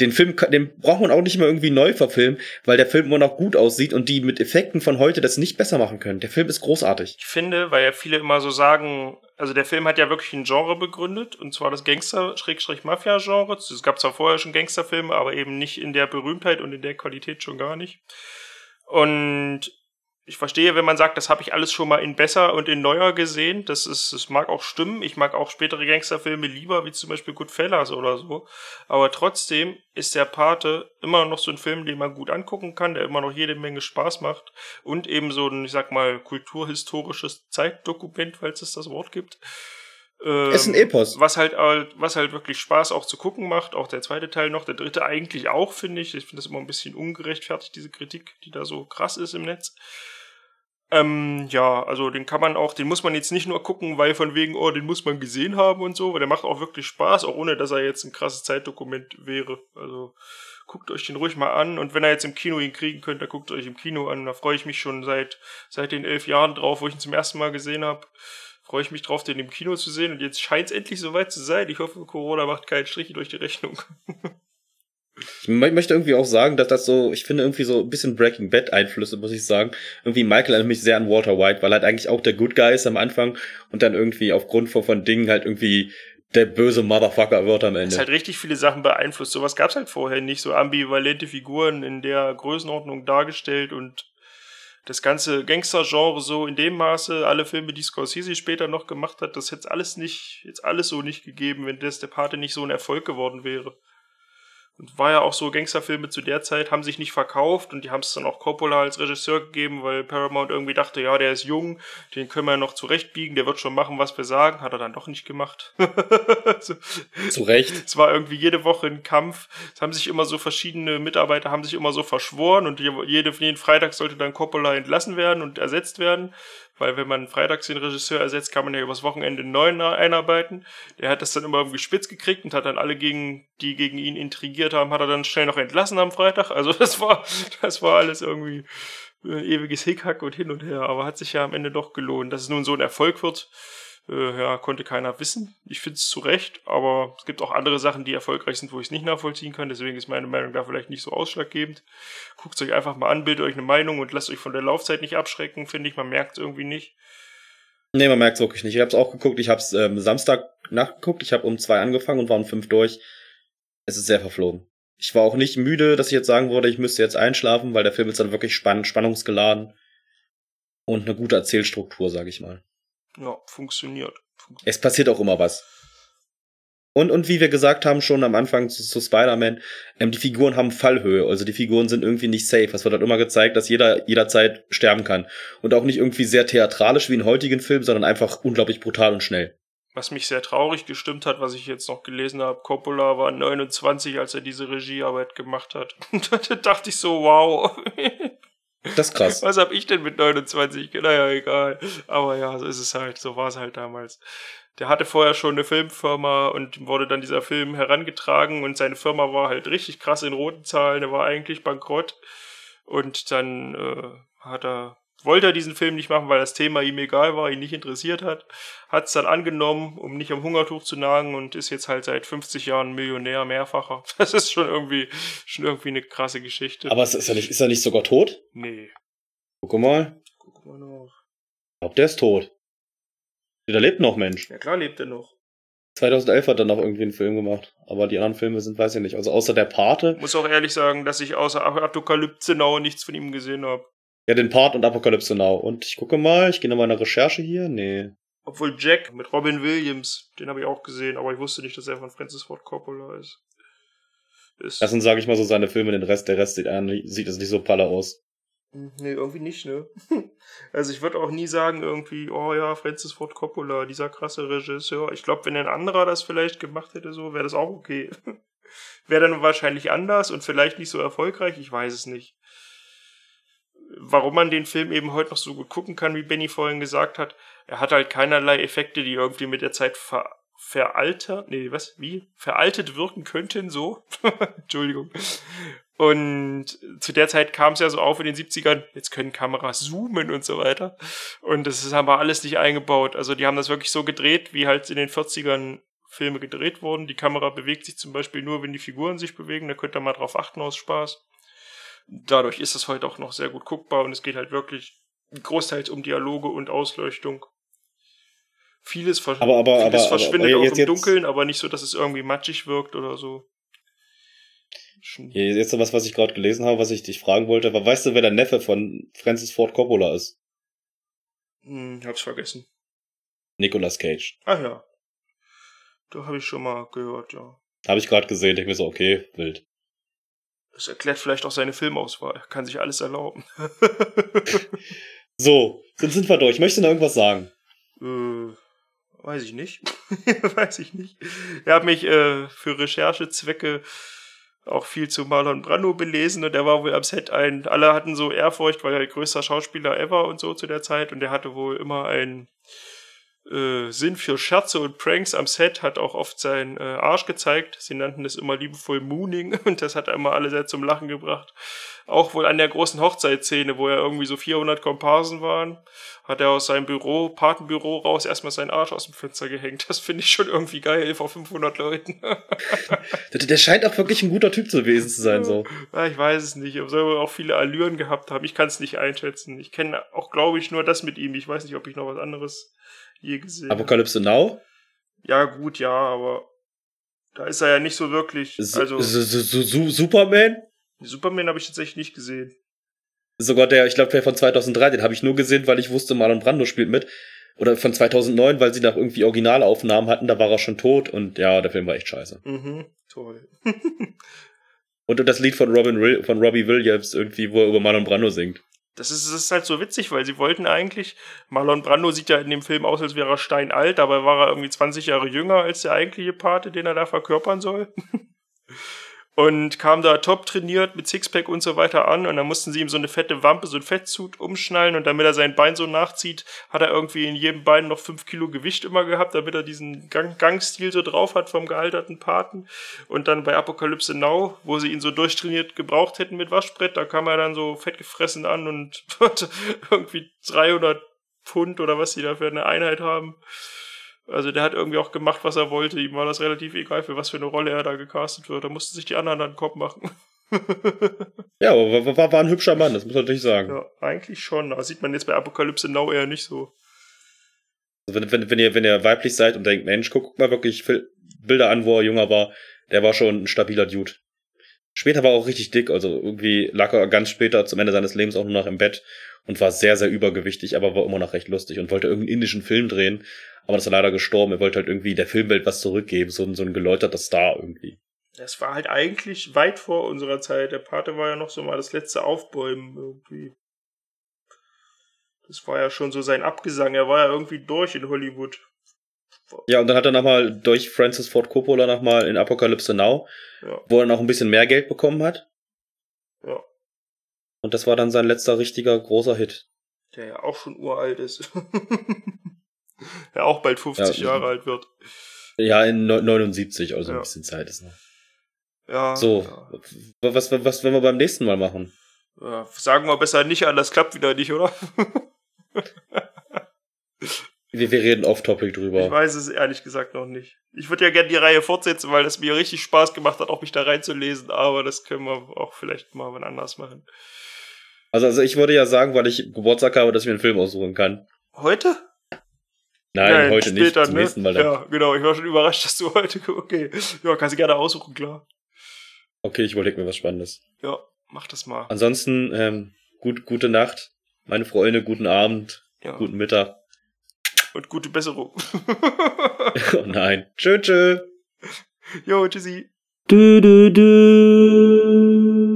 Den Film, den braucht man auch nicht mal irgendwie neu verfilmen, weil der Film immer noch gut aussieht und die mit Effekten von heute das nicht besser machen können. Der Film ist großartig. Ich finde, weil ja viele immer so sagen, also der Film hat ja wirklich ein Genre begründet, und zwar das Gangster-Mafia-Genre. Es gab zwar vorher schon Gangsterfilme, aber eben nicht in der Berühmtheit und in der Qualität schon gar nicht. Und ich verstehe, wenn man sagt, das habe ich alles schon mal in besser und in neuer gesehen. Das ist, das mag auch stimmen. Ich mag auch spätere Gangsterfilme lieber, wie zum Beispiel Goodfellas oder so. Aber trotzdem ist der Pate immer noch so ein Film, den man gut angucken kann, der immer noch jede Menge Spaß macht und eben so ein, ich sag mal, kulturhistorisches Zeitdokument, falls es das Wort gibt. Ähm, Es ist ein Epos. Was halt, halt- was halt wirklich Spaß auch zu gucken macht. Auch der zweite Teil noch, der dritte eigentlich auch, finde ich. Ich finde das immer ein bisschen ungerechtfertigt, diese Kritik, die da so krass ist im Netz. Ähm, ja, also den kann man auch, den muss man jetzt nicht nur gucken, weil von wegen, oh, den muss man gesehen haben und so, weil der macht auch wirklich Spaß, auch ohne dass er jetzt ein krasses Zeitdokument wäre. Also guckt euch den ruhig mal an und wenn ihr jetzt im Kino ihn kriegen könnt, dann guckt euch im Kino an. Da freue ich mich schon seit, seit den elf Jahren drauf, wo ich ihn zum ersten Mal gesehen habe. Freue ich mich drauf, den im Kino zu sehen und jetzt scheint es endlich soweit zu sein. Ich hoffe, Corona macht keinen Strich durch die Rechnung. Ich mö- möchte irgendwie auch sagen, dass das so, ich finde irgendwie so ein bisschen Breaking Bad Einflüsse, muss ich sagen. Irgendwie Michael erinnert mich sehr an Walter White, weil er halt eigentlich auch der Good Guy ist am Anfang und dann irgendwie aufgrund von, von Dingen halt irgendwie der böse Motherfucker wird am Es Ende. halt richtig viele Sachen beeinflusst. Sowas gab es halt vorher nicht. So ambivalente Figuren in der Größenordnung dargestellt und das ganze Gangster-Genre so in dem Maße, alle Filme, die Scorsese später noch gemacht hat, das hätte alles nicht, jetzt alles so nicht gegeben, wenn das der Pate nicht so ein Erfolg geworden wäre. Und war ja auch so, Gangsterfilme zu der Zeit haben sich nicht verkauft und die haben es dann auch Coppola als Regisseur gegeben, weil Paramount irgendwie dachte, ja, der ist jung, den können wir noch zurechtbiegen, der wird schon machen, was wir sagen. Hat er dann doch nicht gemacht. so. Zu Recht. Es war irgendwie jede Woche ein Kampf. Es haben sich immer so verschiedene Mitarbeiter haben sich immer so verschworen und je- jede, jeden Freitag sollte dann Coppola entlassen werden und ersetzt werden. Weil wenn man freitags den Regisseur ersetzt, kann man ja übers Wochenende einen neuen einarbeiten. Der hat das dann immer irgendwie spitz gekriegt und hat dann alle gegen, die gegen ihn intrigiert haben, hat er dann schnell noch entlassen am Freitag. Also das war, das war alles irgendwie, ein ewiges Hickhack und hin und her, aber hat sich ja am Ende doch gelohnt. Dass es nun so ein Erfolg wird, äh, ja, konnte keiner wissen. Ich finde es zu Recht, aber es gibt auch andere Sachen, die erfolgreich sind, wo ich es nicht nachvollziehen kann. Deswegen ist meine Meinung da vielleicht nicht so ausschlaggebend. Guckt euch einfach mal an, bildet euch eine Meinung und lasst euch von der Laufzeit nicht abschrecken, finde ich. Man merkt es irgendwie nicht. Nee, man merkt es wirklich nicht. Ich habe es auch geguckt. Ich habe es ähm, Samstag nachgeguckt. Ich habe um zwei angefangen und war um fünf durch. Es ist sehr verflogen. Ich war auch nicht müde, dass ich jetzt sagen würde, ich müsste jetzt einschlafen, weil der Film ist dann wirklich spannend, spannungsgeladen und eine gute Erzählstruktur, sag ich mal. Ja, funktioniert. Es passiert auch immer was. Und, und wie wir gesagt haben schon am Anfang zu, zu Spider-Man, ähm, die Figuren haben Fallhöhe. Also die Figuren sind irgendwie nicht safe. Es wird halt immer gezeigt, dass jeder jederzeit sterben kann. Und auch nicht irgendwie sehr theatralisch wie in heutigen Filmen, sondern einfach unglaublich brutal und schnell. Was mich sehr traurig gestimmt hat, was ich jetzt noch gelesen habe, Coppola war 29, als er diese Regiearbeit gemacht hat. Und da dachte ich so, wow. Das ist krass. Was hab ich denn mit 29? Naja, egal. Aber ja, so ist es halt. So war es halt damals. Der hatte vorher schon eine Filmfirma und wurde dann dieser Film herangetragen und seine Firma war halt richtig krass in roten Zahlen. Er war eigentlich bankrott. Und dann äh, hat er wollte er diesen Film nicht machen, weil das Thema ihm egal war, ihn nicht interessiert hat. Hat es dann angenommen, um nicht am Hungertuch zu nagen und ist jetzt halt seit 50 Jahren Millionär, mehrfacher. Das ist schon irgendwie, schon irgendwie eine krasse Geschichte. Aber ist er nicht, ist er nicht sogar tot? Nee. Guck mal. Guck mal noch. Ich glaube, der ist tot. Der lebt noch, Mensch. Ja klar lebt er noch. 2011 hat er noch irgendwie einen Film gemacht. Aber die anderen Filme sind, weiß ich nicht. Also außer der Pate. Muss auch ehrlich sagen, dass ich außer Apokalypse Now nichts von ihm gesehen habe. Ja, den Part und Apocalypse Now. Und ich gucke mal, ich gehe nochmal in eine Recherche hier. Nee. Obwohl Jack mit Robin Williams, den habe ich auch gesehen, aber ich wusste nicht, dass er von Francis Ford Coppola ist. ist das sind, sage ich mal, so seine Filme, den Rest, der Rest sieht, sieht es nicht so palle aus. Nee, irgendwie nicht, ne? Also ich würde auch nie sagen, irgendwie, oh ja, Francis Ford Coppola, dieser krasse Regisseur. Ich glaube, wenn ein anderer das vielleicht gemacht hätte, so, wäre das auch okay. wäre dann wahrscheinlich anders und vielleicht nicht so erfolgreich, ich weiß es nicht warum man den Film eben heute noch so gut gucken kann, wie Benny vorhin gesagt hat. Er hat halt keinerlei Effekte, die irgendwie mit der Zeit ver veraltert, nee, was, wie? Veraltet wirken könnten, so. Entschuldigung. Und zu der Zeit kam es ja so auf in den 70ern, jetzt können Kameras zoomen und so weiter. Und das haben wir alles nicht eingebaut. Also die haben das wirklich so gedreht, wie halt in den 40ern Filme gedreht wurden. Die Kamera bewegt sich zum Beispiel nur, wenn die Figuren sich bewegen. Da könnt ihr mal drauf achten aus Spaß dadurch ist es heute auch noch sehr gut guckbar und es geht halt wirklich großteils um Dialoge und Ausleuchtung. Vieles, ver aber, aber, vieles aber, verschwindet auch jetzt, im Dunkeln, aber nicht so, dass es irgendwie matschig wirkt oder so. Jetzt noch was, was ich gerade gelesen habe, was ich dich fragen wollte. Aber weißt du, wer der Neffe von Francis Ford Coppola ist? Hm, hab's vergessen. Nicolas Cage. Ah ja. Da habe ich schon mal gehört, ja. Habe ich gerade gesehen, ich mir so, okay, wild. Das erklärt vielleicht auch seine Filmauswahl. Er kann sich alles erlauben. so, jetzt sind wir durch. Möchtest du noch irgendwas sagen? Äh, weiß ich nicht. weiß ich nicht. Er hat mich äh, für Recherchezwecke auch viel zu Marlon Brando belesen und er war wohl am Set ein, alle hatten so Ehrfurcht, weil er größter Schauspieler ever und so zu der Zeit und er hatte wohl immer ein äh, Sinn für Scherze und Pranks am Set, hat auch oft seinen äh, Arsch gezeigt. Sie nannten das immer liebevoll Mooning und das hat einmal alle sehr zum Lachen gebracht. Auch wohl an der großen Hochzeitsszene, wo er irgendwie so 400 Komparsen waren, hat er aus seinem Büro, Patenbüro raus erstmal seinen Arsch aus dem Fenster gehängt. Das finde ich schon irgendwie geil vor 500 Leuten. der, scheint auch wirklich ein guter Typ gewesen zu sein, so. Ja, ich weiß es nicht. Er soll auch viele Allüren gehabt haben. Ich kann es nicht einschätzen. Ich kenne auch, glaube ich, nur das mit ihm. Ich weiß nicht, ob ich noch was anderes je gesehen. Apokalypse Now? Ja, gut, ja, aber da ist er ja nicht so wirklich. Also, Superman? Superman habe ich tatsächlich nicht gesehen. Sogar der, ich glaube, der von 2003, den habe ich nur gesehen, weil ich wusste, Marlon Brando spielt mit. Oder von 2009, weil sie nach irgendwie Originalaufnahmen hatten, da war er schon tot und ja, der Film war echt scheiße. Mhm, toll. und das Lied von Robin von Robbie Williams irgendwie, wo er über Marlon Brando singt. Das ist, das ist halt so witzig, weil sie wollten eigentlich, Marlon Brando sieht ja in dem Film aus, als wäre er steinalt, dabei war er irgendwie 20 Jahre jünger als der eigentliche Pate, den er da verkörpern soll. und kam da top trainiert mit Sixpack und so weiter an. Und dann mussten sie ihm so eine fette Wampe, so ein Fettzut umschnallen. Und damit er sein Bein so nachzieht, hat er irgendwie in jedem Bein noch fünf Kilo Gewicht immer gehabt, damit er diesen Gang Gangstil so drauf hat vom gealterten Paten. Und dann bei Apokalypse Now, wo sie ihn so durchtrainiert gebraucht hätten mit Waschbrett, da kam er dann so fett gefressen an und irgendwie 300 Pfund oder was sie da für eine Einheit haben. Also der hat irgendwie auch gemacht, was er wollte. Ihm war das relativ egal, für was für eine Rolle er da gecastet wird. Da mussten sich die anderen dann Kopf machen. ja, aber war, war, war ein hübscher Mann, das muss man natürlich sagen. Ja, eigentlich schon. Aber sieht man jetzt bei Apokalypse Now eher nicht so. Also wenn, wenn, wenn, ihr, wenn ihr weiblich seid und denkt, Mensch, guck, guck mal wirklich Bilder an, wo er jünger war, der war schon ein stabiler Dude. Später war er auch richtig dick, also irgendwie lag er ganz später zum Ende seines Lebens auch nur noch im Bett und war sehr, sehr übergewichtig, aber war immer noch recht lustig und wollte irgendeinen indischen Film drehen, aber das ist leider gestorben. Er wollte halt irgendwie der Filmwelt was zurückgeben, so ein, so ein geläuterter Star irgendwie. Das war halt eigentlich weit vor unserer Zeit. Der Pate war ja noch so mal das letzte Aufbäumen irgendwie. Das war ja schon so sein Abgesang. Er war ja irgendwie durch in Hollywood. Ja, und dann hat er nochmal durch Francis Ford Coppola nochmal in Apocalypse Now, ja. wo er noch ein bisschen mehr Geld bekommen hat. Und das war dann sein letzter richtiger großer Hit. Der ja auch schon uralt ist. ja auch bald 50 ja, Jahre alt wird. Ja, in 79, also ja. ein bisschen Zeit ist noch. Ja. So, ja. Was, was, was werden wir beim nächsten Mal machen? Sagen wir besser nicht an, das klappt wieder nicht, oder? wir, wir reden off-topic drüber. Ich weiß es ehrlich gesagt noch nicht. Ich würde ja gerne die Reihe fortsetzen, weil es mir richtig Spaß gemacht hat, auch mich da reinzulesen, aber das können wir auch vielleicht mal wann anders machen. Also, also ich würde ja sagen, weil ich Geburtstag habe, dass ich mir einen Film aussuchen kann. Heute? Nein, Nein heute später, nicht. Zum ne? nächsten Mal dann. Ja, genau. Ich war schon überrascht, dass du heute. Okay. Ja, kannst du gerne aussuchen, klar. Okay, ich überlege mir was Spannendes. Ja, mach das mal. Ansonsten, ähm, gut, gute Nacht, meine Freunde, guten Abend, ja. guten Mittag. Und gute Besserung. oh nein. Tschö, tschö. Jo, tschüssi. Du, du, du.